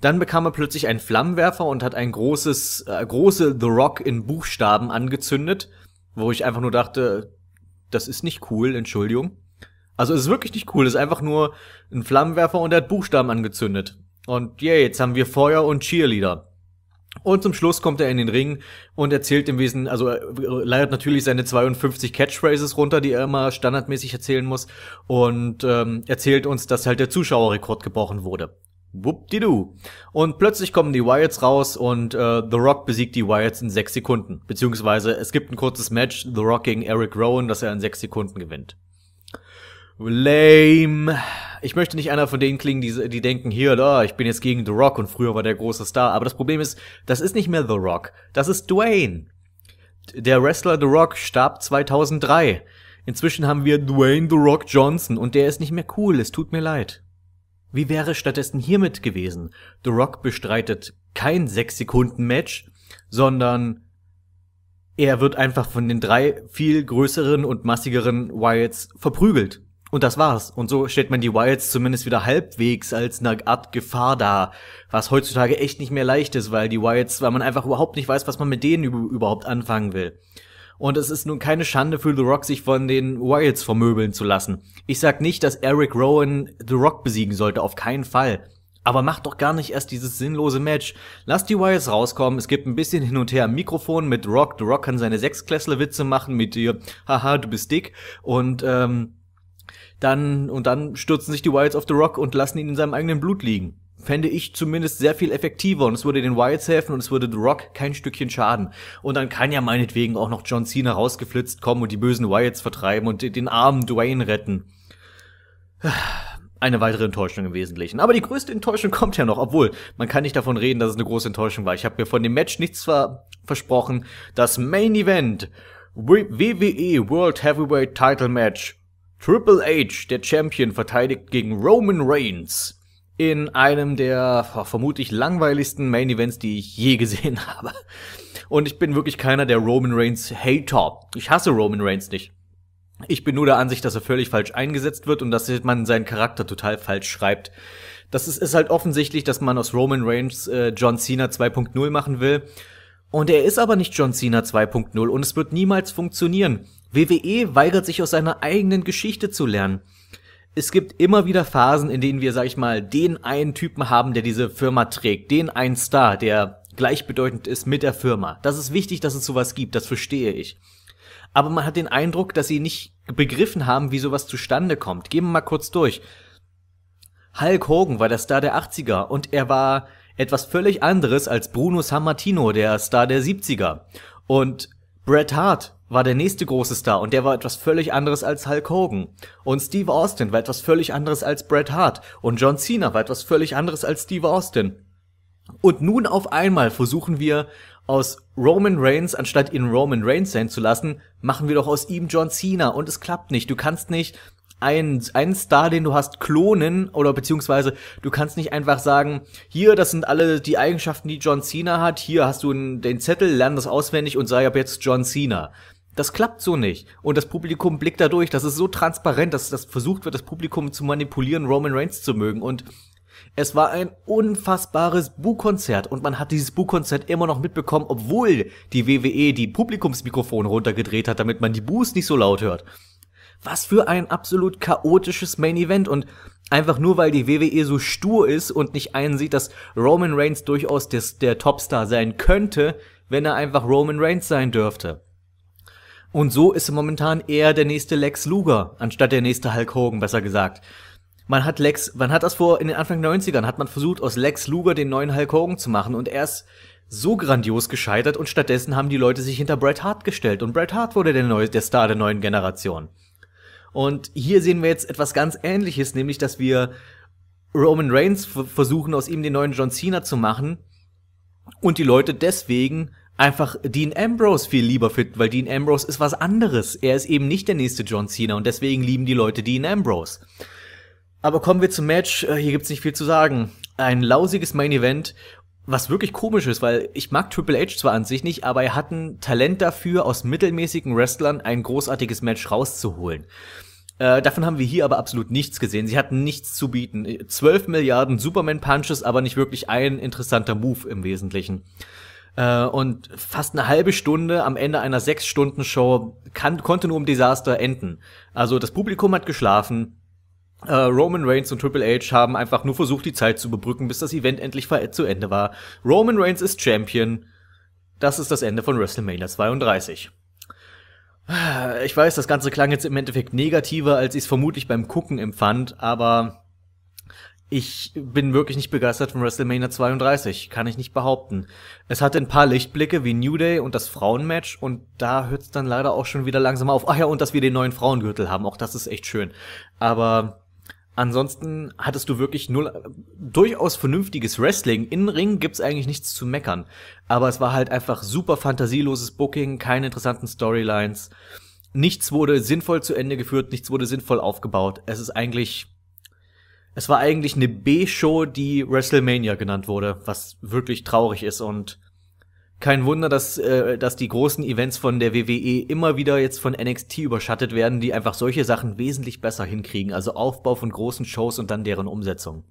Dann bekam er plötzlich einen Flammenwerfer und hat ein großes, äh, große The Rock in Buchstaben angezündet, wo ich einfach nur dachte, das ist nicht cool, Entschuldigung. Also es ist wirklich nicht cool, es ist einfach nur ein Flammenwerfer und er hat Buchstaben angezündet. Und yeah, jetzt haben wir Feuer und Cheerleader. Und zum Schluss kommt er in den Ring und erzählt im Wesen, also er leiert natürlich seine 52 Catchphrases runter, die er immer standardmäßig erzählen muss und ähm, erzählt uns, dass halt der Zuschauerrekord gebrochen wurde. Whoop-de-doo. Und plötzlich kommen die Wyatts raus und äh, The Rock besiegt die Wyatts in sechs Sekunden. Beziehungsweise es gibt ein kurzes Match, The Rock gegen Eric Rowan, das er in sechs Sekunden gewinnt. Lame. Ich möchte nicht einer von denen klingen, die, die denken, hier, da, ich bin jetzt gegen The Rock und früher war der große Star. Aber das Problem ist, das ist nicht mehr The Rock. Das ist Dwayne. Der Wrestler The Rock starb 2003. Inzwischen haben wir Dwayne The Rock Johnson und der ist nicht mehr cool. Es tut mir leid. Wie wäre stattdessen hiermit gewesen? The Rock bestreitet kein 6-Sekunden-Match, sondern er wird einfach von den drei viel größeren und massigeren Wyatts verprügelt. Und das war's. Und so stellt man die Wilds zumindest wieder halbwegs als eine Art Gefahr dar, was heutzutage echt nicht mehr leicht ist, weil die Wilds, weil man einfach überhaupt nicht weiß, was man mit denen überhaupt anfangen will. Und es ist nun keine Schande für The Rock, sich von den Wilds vermöbeln zu lassen. Ich sag nicht, dass Eric Rowan The Rock besiegen sollte, auf keinen Fall. Aber macht doch gar nicht erst dieses sinnlose Match. Lasst die Wilds rauskommen. Es gibt ein bisschen hin und her am Mikrofon mit Rock. The Rock kann seine Sechsklässler-Witze machen mit dir. Haha, du bist dick. Und ähm, dann, und dann stürzen sich die Wilds auf The Rock und lassen ihn in seinem eigenen Blut liegen. Fände ich zumindest sehr viel effektiver und es würde den Wilds helfen und es würde The Rock kein Stückchen schaden. Und dann kann ja meinetwegen auch noch John Cena rausgeflitzt kommen und die bösen Wilds vertreiben und den armen Dwayne retten. Eine weitere Enttäuschung im Wesentlichen. Aber die größte Enttäuschung kommt ja noch, obwohl man kann nicht davon reden, dass es eine große Enttäuschung war. Ich habe mir von dem Match nichts ver versprochen. Das Main Event WWE World Heavyweight Title Match Triple H, der Champion, verteidigt gegen Roman Reigns. In einem der vermutlich langweiligsten Main Events, die ich je gesehen habe. Und ich bin wirklich keiner der Roman Reigns Hater. Ich hasse Roman Reigns nicht. Ich bin nur der Ansicht, dass er völlig falsch eingesetzt wird und dass man seinen Charakter total falsch schreibt. Das ist, ist halt offensichtlich, dass man aus Roman Reigns äh, John Cena 2.0 machen will. Und er ist aber nicht John Cena 2.0 und es wird niemals funktionieren. WWE weigert sich aus seiner eigenen Geschichte zu lernen. Es gibt immer wieder Phasen, in denen wir, sag ich mal, den einen Typen haben, der diese Firma trägt, den einen Star, der gleichbedeutend ist mit der Firma. Das ist wichtig, dass es sowas gibt, das verstehe ich aber man hat den Eindruck, dass sie nicht begriffen haben, wie sowas zustande kommt. Gehen wir mal kurz durch. Hulk Hogan war der Star der 80er und er war etwas völlig anderes als Bruno Sammartino, der Star der 70er. Und Bret Hart war der nächste große Star und der war etwas völlig anderes als Hulk Hogan. Und Steve Austin war etwas völlig anderes als Bret Hart. Und John Cena war etwas völlig anderes als Steve Austin. Und nun auf einmal versuchen wir aus Roman Reigns, anstatt ihn Roman Reigns sein zu lassen, machen wir doch aus ihm John Cena und es klappt nicht. Du kannst nicht einen, einen Star, den du hast, klonen oder beziehungsweise du kannst nicht einfach sagen, hier, das sind alle die Eigenschaften, die John Cena hat, hier hast du den Zettel, lern das auswendig und sei ab jetzt John Cena. Das klappt so nicht. Und das Publikum blickt da durch. Das ist so transparent, dass das versucht wird, das Publikum zu manipulieren, Roman Reigns zu mögen. Und es war ein unfassbares Bu-Konzert und man hat dieses Bu-Konzert immer noch mitbekommen, obwohl die WWE die Publikumsmikrofone runtergedreht hat, damit man die Boos nicht so laut hört. Was für ein absolut chaotisches Main Event und einfach nur weil die WWE so stur ist und nicht einsieht, dass Roman Reigns durchaus des, der Topstar sein könnte, wenn er einfach Roman Reigns sein dürfte. Und so ist momentan eher der nächste Lex Luger, anstatt der nächste Hulk Hogan, besser gesagt. Man hat Lex, man hat das vor in den Anfang 90ern, hat man versucht, aus Lex Luger den neuen Hulk Hogan zu machen und er ist so grandios gescheitert und stattdessen haben die Leute sich hinter Bret Hart gestellt und Bret Hart wurde der, neue, der Star der neuen Generation. Und hier sehen wir jetzt etwas ganz ähnliches, nämlich, dass wir Roman Reigns versuchen, aus ihm den neuen John Cena zu machen und die Leute deswegen einfach Dean Ambrose viel lieber finden, weil Dean Ambrose ist was anderes. Er ist eben nicht der nächste John Cena und deswegen lieben die Leute Dean Ambrose. Aber kommen wir zum Match. Äh, hier gibt's nicht viel zu sagen. Ein lausiges Main Event, was wirklich komisch ist, weil ich mag Triple H zwar an sich nicht, aber er hat ein Talent dafür, aus mittelmäßigen Wrestlern ein großartiges Match rauszuholen. Äh, davon haben wir hier aber absolut nichts gesehen. Sie hatten nichts zu bieten. 12 Milliarden Superman-Punches, aber nicht wirklich ein interessanter Move im Wesentlichen. Äh, und fast eine halbe Stunde am Ende einer sechs Stunden Show kann, konnte nur um Desaster enden. Also das Publikum hat geschlafen, äh, Roman Reigns und Triple H haben einfach nur versucht, die Zeit zu überbrücken, bis das Event endlich zu Ende war. Roman Reigns ist Champion. Das ist das Ende von WrestleMania 32. Ich weiß, das Ganze klang jetzt im Endeffekt negativer, als ich es vermutlich beim Gucken empfand, aber ich bin wirklich nicht begeistert von WrestleMania 32, kann ich nicht behaupten. Es hatte ein paar Lichtblicke wie New Day und das Frauenmatch und da hört es dann leider auch schon wieder langsam auf. Ach ja, und dass wir den neuen Frauengürtel haben, auch das ist echt schön. Aber Ansonsten hattest du wirklich null, durchaus vernünftiges Wrestling. In Ring gibt's eigentlich nichts zu meckern. Aber es war halt einfach super fantasieloses Booking, keine interessanten Storylines. Nichts wurde sinnvoll zu Ende geführt, nichts wurde sinnvoll aufgebaut. Es ist eigentlich, es war eigentlich eine B-Show, die WrestleMania genannt wurde, was wirklich traurig ist und kein Wunder, dass, äh, dass die großen Events von der WWE immer wieder jetzt von NXT überschattet werden, die einfach solche Sachen wesentlich besser hinkriegen. Also Aufbau von großen Shows und dann deren Umsetzung.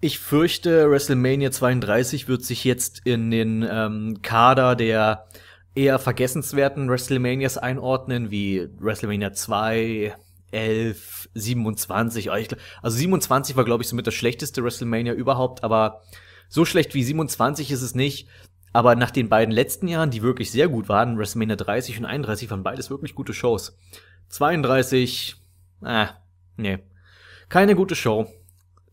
Ich fürchte, WrestleMania 32 wird sich jetzt in den ähm, Kader der eher vergessenswerten WrestleManias einordnen, wie WrestleMania 2, 11, 27. Also 27 war, glaube ich, somit das schlechteste WrestleMania überhaupt, aber so schlecht wie 27 ist es nicht. Aber nach den beiden letzten Jahren, die wirklich sehr gut waren, WrestleMania 30 und 31 waren beides wirklich gute Shows. 32, äh, nee. Keine gute Show.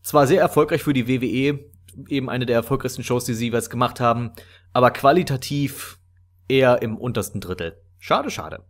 Zwar sehr erfolgreich für die WWE, eben eine der erfolgreichsten Shows, die sie jeweils gemacht haben, aber qualitativ eher im untersten Drittel. Schade, schade.